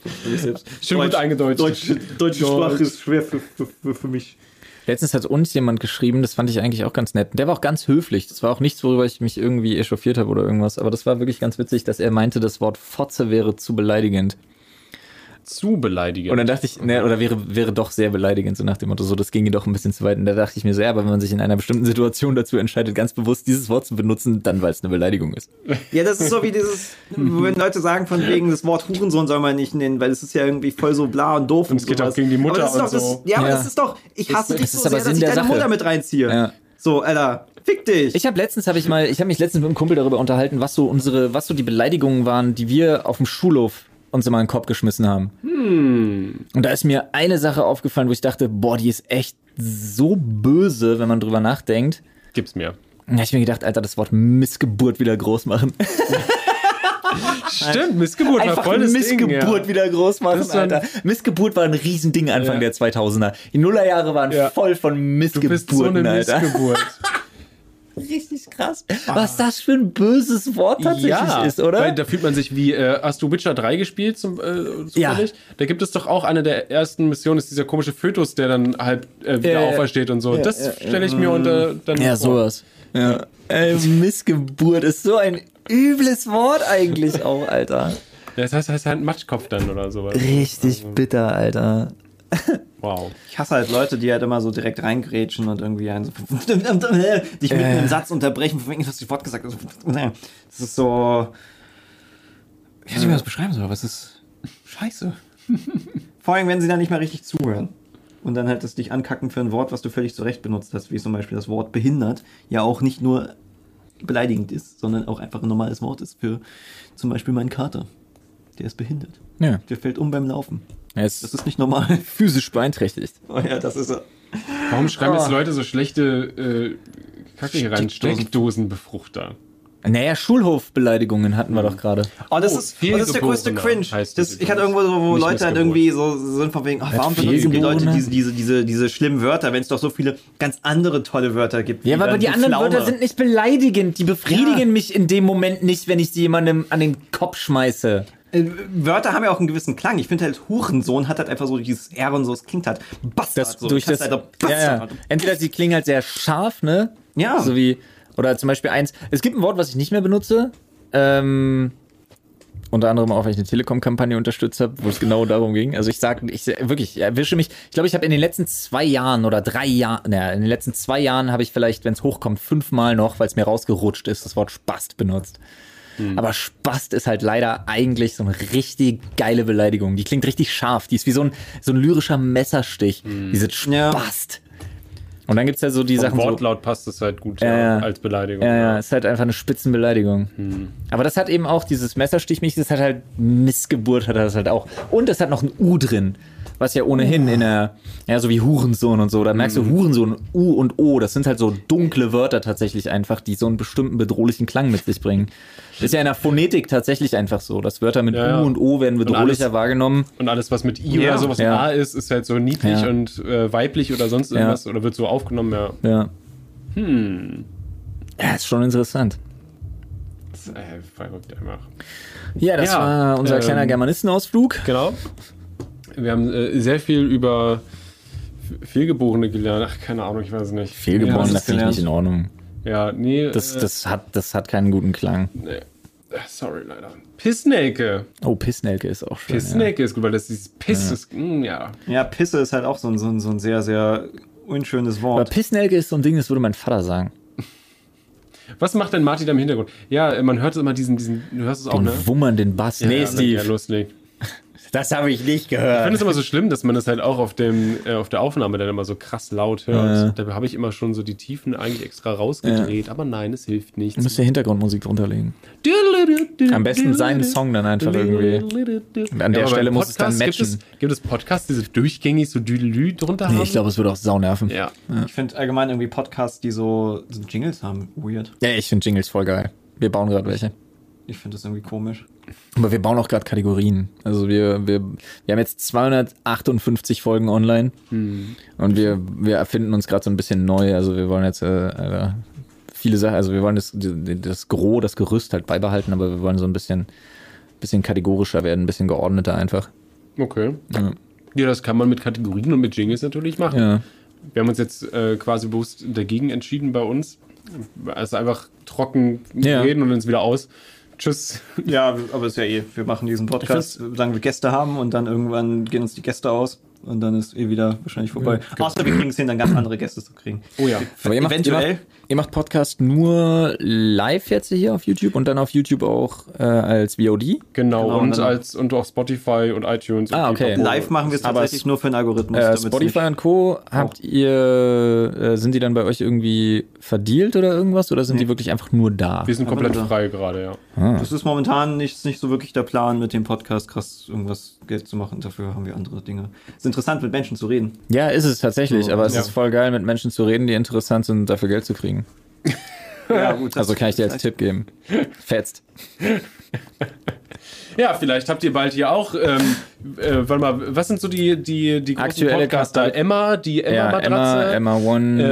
Schön gut eingedeutscht. Deutsche, deutsche Deutsch. Sprache ist schwer für, für, für, für mich. Letztens hat uns jemand geschrieben, das fand ich eigentlich auch ganz nett. Der war auch ganz höflich. Das war auch nichts, worüber ich mich irgendwie echauffiert habe oder irgendwas. Aber das war wirklich ganz witzig, dass er meinte, das Wort Fotze wäre zu beleidigend. Zu beleidigend. Und dann dachte ich, ne, oder wäre, wäre doch sehr beleidigend, so nach dem Motto, so, das ginge doch ein bisschen zu weit. Und da dachte ich mir so, ja, aber wenn man sich in einer bestimmten Situation dazu entscheidet, ganz bewusst dieses Wort zu benutzen, dann weil es eine Beleidigung ist. Ja, das ist so wie dieses, wenn Leute sagen von wegen, das Wort Hurensohn soll man nicht nennen, weil es ist ja irgendwie voll so bla und doof und, es geht sowas. auch gegen die Mutter aber das ist und doch so. Das, ja, aber Ja. das ist doch, ich hasse dich das so ist aber sehr, dass Sinn ich der deine Sache. Mutter mit reinziehe. Ja. So, Alter, fick dich. Ich habe letztens, habe ich mal, ich habe mich letztens mit einem Kumpel darüber unterhalten, was so unsere, was so die Beleidigungen waren, die wir auf dem Schulhof uns immer in den Kopf geschmissen haben. Und da ist mir eine Sache aufgefallen, wo ich dachte, boah, die ist echt so böse, wenn man drüber nachdenkt. Gib's mir. Da hab ich mir gedacht, Alter, das Wort Missgeburt wieder groß machen. Stimmt, Missgeburt war Einfach voll das Missgeburt Ding, wieder groß machen, Alter. Missgeburt war ein Riesending Anfang Ja. der 2000er. Die Nullerjahre waren Ja. voll von Du Missgeburten, bist so eine Alter. Missgeburt. Richtig krass. Was das für ein böses Wort tatsächlich ist, oder? Weil da fühlt man sich wie, äh, hast du Witcher 3 gespielt zum, äh, zufällig? Ja. Da gibt es doch auch eine der ersten Missionen, ist dieser komische Fötus, der dann halb äh, wieder Ja, ja. aufersteht und so. das ja, stelle ich mir unter dann ja, vor. sowas. Ja. Ey, Missgeburt ist so ein übles Wort eigentlich auch, Alter. Das heißt, heißt halt Matschkopf dann oder sowas. Richtig bitter, Alter. Wow. Ich hasse halt Leute, die halt immer so direkt reingrätschen und irgendwie einen so dich mitten im Satz unterbrechen, von wegen, was du Wort gesagt hast. Das ist so. Ich weiß nicht, wie man das beschreiben soll, aber es ist scheiße. Vor allem, wenn sie dann nicht mehr richtig zuhören. Und dann halt das dich ankacken für ein Wort, was du völlig zurecht benutzt hast, wie zum Beispiel das Wort behindert, ja auch nicht nur beleidigend ist, sondern auch einfach ein normales Wort ist für zum Beispiel meinen Kater. Der ist behindert. Ja. Der fällt um beim Laufen. Das ist nicht normal. physisch beeinträchtigt. Oh ja, das ist er. Warum schreiben jetzt Oh. Leute so schlechte äh, Kacke hier rein? Steckdosen. Steckdosenbefruchter. Naja, Schulhofbeleidigungen hatten wir doch gerade. Oh, das, Oh, ist, oh, das ist der größte Cringe. Das, das ich hatte irgendwo so, wo Nicht Leute halt irgendwie so sind von wegen, ach, warum benutzen die Leute diese, diese, diese, diese schlimmen Wörter, wenn es doch so viele ganz andere tolle Wörter gibt. Ja, aber die anderen Pflaume. Wörter sind nicht beleidigend. Die befriedigen Ja. mich in dem Moment nicht, wenn ich sie jemandem an den Kopf schmeiße. Äh, Wörter haben ja auch einen gewissen Klang. Ich finde halt, Hurensohn hat halt einfach so dieses R und so, es klingt halt Bastard. Das so. durch Du das. Halt ja, ja. Entweder sie klingen halt sehr scharf, ne? Ja. So wie, oder zum Beispiel eins. Es gibt ein Wort, was ich nicht mehr benutze. Ähm, unter anderem auch, weil ich eine Telekom-Kampagne unterstützt habe, wo es genau darum ging. Also ich sage, ich wirklich, ich erwische mich. Ich glaube, ich habe in den letzten zwei Jahren oder drei Jahren, naja, in den letzten zwei Jahren habe ich vielleicht, wenn es hochkommt, fünfmal noch, weil es mir rausgerutscht ist, das Wort Spast benutzt. Aber Spast ist halt leider eigentlich so eine richtig geile Beleidigung. Die klingt richtig scharf. Die ist wie so ein, so ein lyrischer Messerstich. Diese Ja. Spast. Und dann gibt's ja so die Vom Sachen so, Wortlaut passt das halt gut Ja, ja, ja. als Beleidigung. ja, ja, ist halt einfach eine Spitzenbeleidigung. Aber das hat eben auch dieses Messerstichmäßig, das hat halt Missgeburt hat das halt auch. Und es hat noch ein U drin, was ja ohnehin in der, ja, so wie Hurensohn und so, da merkst du Hurensohn, U und O, das sind halt so dunkle Wörter tatsächlich einfach, die so einen bestimmten bedrohlichen Klang mit sich bringen. Ist ja in der Phonetik tatsächlich einfach so, dass Wörter mit Ja. U und O werden bedrohlicher alles- wahrgenommen. Und alles, was mit I Ja. oder sowas Ja. mit A ist, ist halt so niedlich und äh, weiblich oder sonst irgendwas oder wird so aufgenommen, ja. Ja. Hm. Ja, ist schon interessant. Das ist, äh, verrückt einfach. Ja, das war unser ähm, kleiner Germanistenausflug. Genau. Wir haben äh, sehr viel über Fehlgeborene gelernt. Ach, keine Ahnung, ich weiß es nicht. Fehlgeboren, Ja, finde ich nicht in Ordnung. Ja, nee. Das, äh, das, hat, das hat keinen guten Klang. nee. Sorry, leider. Pissnelke. Oh, Pissnelke ist auch schön. Pissnelke ist gut, weil das dieses Piss ist. mm, ja. Ja, Pisse ist halt auch so ein, so ein, so ein sehr, sehr unschönes Ja. Aber Wort. Pissnelke ist so ein Ding, das würde mein Vater sagen. Was macht denn Martin da im Hintergrund? Ja, äh, man hört immer diesen, diesen, du hörst es auch, Den ne? wummernden Bass. nee, ja, Steve. Ja, loslegt. Das habe ich nicht Ich gehört. finde es immer so schlimm, dass man das halt auch auf, dem, äh, auf der Aufnahme dann immer so krass laut hört. Da habe ich immer schon so die Tiefen eigentlich extra rausgedreht, aber nein, es hilft Du nichts. musst ja Hintergrundmusik drunter legen. Am besten seinen Song dann einfach irgendwie. Und an der aber Stelle muss es dann matchen. Gibt es, gibt es Podcasts, die so durchgängig so Düdelü drunter haben? Nee, ich glaube, es würde auch sau nerven. Ja, Ja. Ich finde allgemein irgendwie Podcasts, die so, so Jingles haben, weird. ich finde Jingles voll geil. Wir bauen gerade welche. Ich finde das irgendwie komisch. Aber wir bauen auch gerade Kategorien. Also wir, wir, wir haben jetzt 258 Folgen online und wir, wir erfinden uns gerade so ein bisschen neu. Also wir wollen jetzt äh, äh, viele Sachen, also wir wollen das, das Gros, das Gerüst halt beibehalten, aber wir wollen so ein bisschen, bisschen kategorischer werden, ein bisschen geordneter einfach. Okay. Ja. Ja, das kann man mit Kategorien und mit Jingles natürlich machen. Ja. Wir haben uns jetzt äh, quasi bewusst dagegen entschieden bei uns. Also einfach trocken Ja. reden und uns wieder aus. Tschüss. Ja, aber ist ja eh, wir machen diesen Podcast, sagen wir Gäste haben und dann irgendwann gehen uns die Gäste aus und dann ist eh wieder wahrscheinlich vorbei. Außer wir kriegen es hin, dann ganz andere Gäste zu kriegen. Oh ja. Aber ihr macht, ihr, Eventuell. macht, ihr macht Podcast nur live jetzt hier auf YouTube und dann auf YouTube auch äh, als VOD? Genau, Genau, und dann- als und auch Spotify und iTunes. Ah, und okay. Pipapo. Live machen wir es Aber tatsächlich nur für einen Algorithmus. Äh, Spotify und Co. Habt ihr, äh, sind die dann bei euch irgendwie verdealt oder irgendwas oder sind die wirklich einfach nur da? Wir sind komplett da. frei gerade, ja. Das ist momentan nicht, nicht so wirklich der Plan, mit dem Podcast krass irgendwas Geld zu machen. Dafür haben wir andere Dinge. Es ist interessant, mit Menschen zu reden. Ja, ist es tatsächlich, So, aber es ja. ist voll geil, mit Menschen zu reden, die interessant sind dafür Geld zu kriegen. Ja, gut. Also kann ich dir als Tipp geben. Fetzt. Ja, vielleicht habt ihr bald hier auch, ähm, äh, warte mal, was sind so die, die, die großen Aktuelle Podcaster? Cast- Emma, die Ja, Emma-Matratze. Emma, Emma One,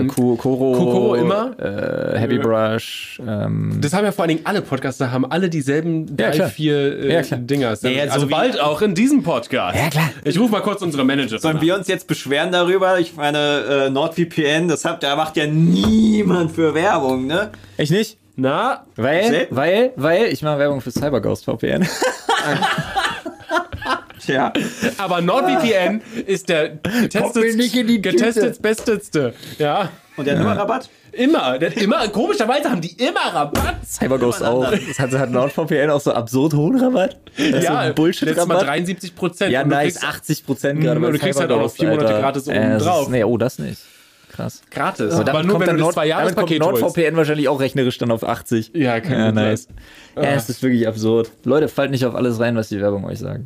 Ähm, äh, Ku- Koro, Kokoro immer? äh, Heavy Brush, ähm, Das haben ja vor allen Dingen alle Podcaster, haben alle dieselben drei, klar. vier äh, Ja, klar. Dinger. Ja, ja, so also wie- bald auch in diesem Podcast. Ja, klar. Ich rufe mal kurz unsere Manager Sollen an. wir uns jetzt beschweren darüber? Ich meine, äh, NordVPN, das habt, da macht ja niemand für Werbung, ne? ich nicht. Na, Weil, Selten. weil, weil, ich mache Werbung für CyberGhost VPN. Tja. aber NordVPN ist der Tüte. getestet besteste. Ja. Und der hat immer Rabatt? Immer, der, immer, komischerweise haben die immer Rabatt. CyberGhost auch. Das hat, hat NordVPN auch so absolut hohen Rabatt. Das ist so ein letztes Mal Bullshit-Rabatt. 73 Prozent. Ja, nice, kriegst 80 Prozent gerade. Mm, und du kriegst halt auch noch vier Monate Alter. gratis oben Äh, drauf. Ist, nee, oh, das nicht. Krass. gratis. Aber Aber nur kommt wenn du das Nord, zwei damit kommt Jahrespaket holst. NordVPN wahrscheinlich auch rechnerisch dann auf 80. Ja, kann Ja, nice. Ja, es ist wirklich absurd. Leute, fallt nicht auf alles rein, was die Werbung euch sagt.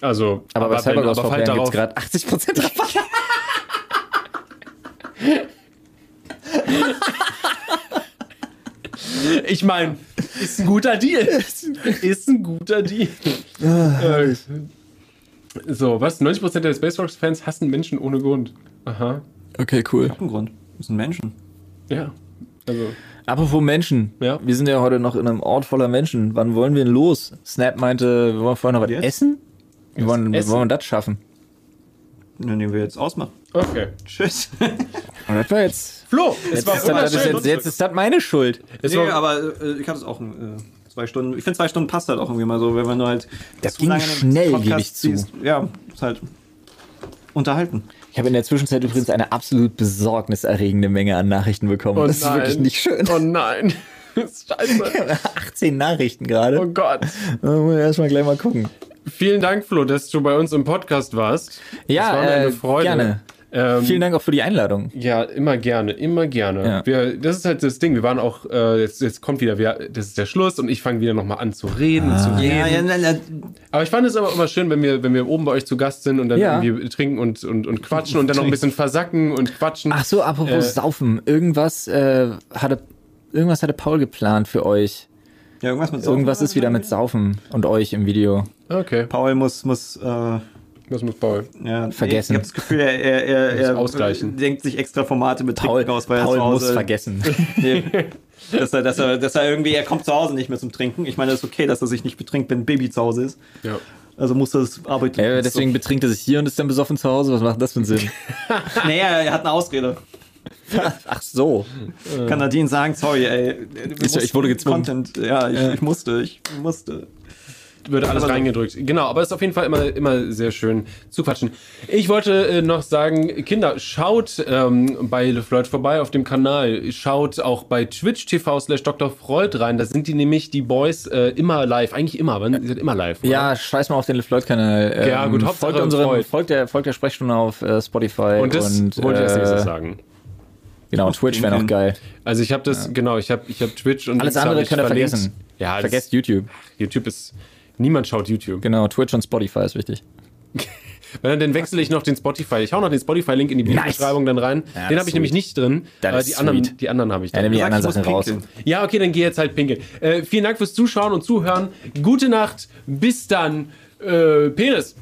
Also, Aber, bei wenn- CyberGhost aber VPN fallt gibt es gerade 80% Rabatt. Ich meine, ist ein guter Deal. ist ein guter Deal. Äh, so, was? 90% der Space Rocks Fans hassen Menschen ohne Grund. Aha. Okay, cool. Ein Grund. Das sind Menschen. Ja. Also, Apropos Menschen. Ja. Wir sind ja heute noch in einem Ort voller Menschen. Wann wollen wir denn los? Snap meinte, wir wollen vorher noch was Jetzt? essen? Wie wollen, Essen? wollen wir das schaffen? Dann nehmen wir jetzt ausmachen. okay. Tschüss. Und das war jetzt. Flo, es Jetzt war ist, das, das ist, jetzt, jetzt ist das meine Schuld. Es nee, war, aber äh, ich hatte es auch äh, zwei Stunden. Ich finde, zwei Stunden passt halt auch irgendwie mal so, wenn man nur halt. Das ging einen schnell, Podcast gebe ich zu. siehst. Ja, ist halt unterhalten. Ich habe in der Zwischenzeit übrigens eine absolut besorgniserregende Menge an Nachrichten bekommen. Oh das ist wirklich nein. nicht schön. Oh nein. Scheiße. 18 Nachrichten gerade. Oh Gott. Erstmal gleich mal gucken. Vielen Dank, Flo, dass du bei uns im Podcast warst. Ja, das war mir äh, eine Freude. gerne. Ähm, Vielen Dank auch für die Einladung. Ja, immer gerne, immer gerne. Ja. Wir, das ist halt das Ding. Wir waren auch, äh, jetzt, jetzt kommt wieder, wir, das ist der Schluss und ich fange wieder nochmal an zu reden und zu reden. Ja, ja, nein, nein. Aber ich fand es aber immer schön, wenn wir, wenn wir oben bei euch zu Gast sind und dann Ja. irgendwie trinken und, und, und quatschen und dann noch ein bisschen versacken und quatschen. Ach so, apropos Äh, Saufen. Irgendwas, äh, hatte, irgendwas hatte Paul geplant für euch. Ja, irgendwas mit Saufen. Irgendwas ist wieder mit Saufen und euch im Video. Okay, Paul muss, muss äh, was muss Paul? ja, Vergessen. Ich habe das Gefühl, er, er, er, Muss er ausgleichen. denkt sich extra Formate mit Paul, Trinken aus, weil Paul er zu muss Hause vergessen. Nee. dass, er, dass, er, dass er irgendwie, er kommt zu Hause nicht mehr zum Trinken. Ich meine, es ist okay, dass er sich nicht betrinkt, wenn ein Baby zu Hause ist. Ja. Also muss er das arbeiten. Ja, deswegen betrinkt er sich hier und ist dann besoffen zu Hause. Was macht das für einen Sinn? So. Naja, er hat eine Ausrede. Ach so. Kann Nadine sagen, sorry, ey. Ich- ich wurde gezwungen. Content. Ja, ich, ich musste, ich musste. Wird alles Aber so- reingedrückt. Genau, aber es ist auf jeden Fall immer, immer sehr schön zu quatschen. Ich wollte äh, noch sagen, Kinder, schaut ähm, bei LeFloid vorbei auf dem Kanal. Schaut auch bei Twitch TV slash Dr. Freud rein. Da sind die nämlich, die Boys, äh, immer live. Eigentlich immer, aber die sind immer live. oder? Ja, scheiß mal auf den LeFloid-Kanal. Ähm, Ja, gut, Hauptsache folgt, unserem, Freud. folgt, der, folgt der Sprechstunde auf äh, Spotify. Und das und, wollte ich als nächstes äh, sagen. Genau, Twitch wäre noch geil. Also ich habe das, genau, ich habe ich hab Twitch und Alles andere könnt ihr verlinkt. vergessen. Ja, Vergesst YouTube. YouTube ist, niemand schaut YouTube. Genau, Twitch und Spotify ist wichtig. Wenn dann, wechsle ich noch den Spotify. Ich hau noch den Spotify-Link in die Videobeschreibung dann rein. Ja, den habe ich nämlich nicht drin. Das die, anderen, sweet. die anderen habe ich Ja, dann. nimm die anderen Sachen raus. Ja, okay, dann geh jetzt halt pinkeln. Äh, vielen Dank fürs Zuschauen und Zuhören. Gute Nacht. Bis dann. Äh, Penis.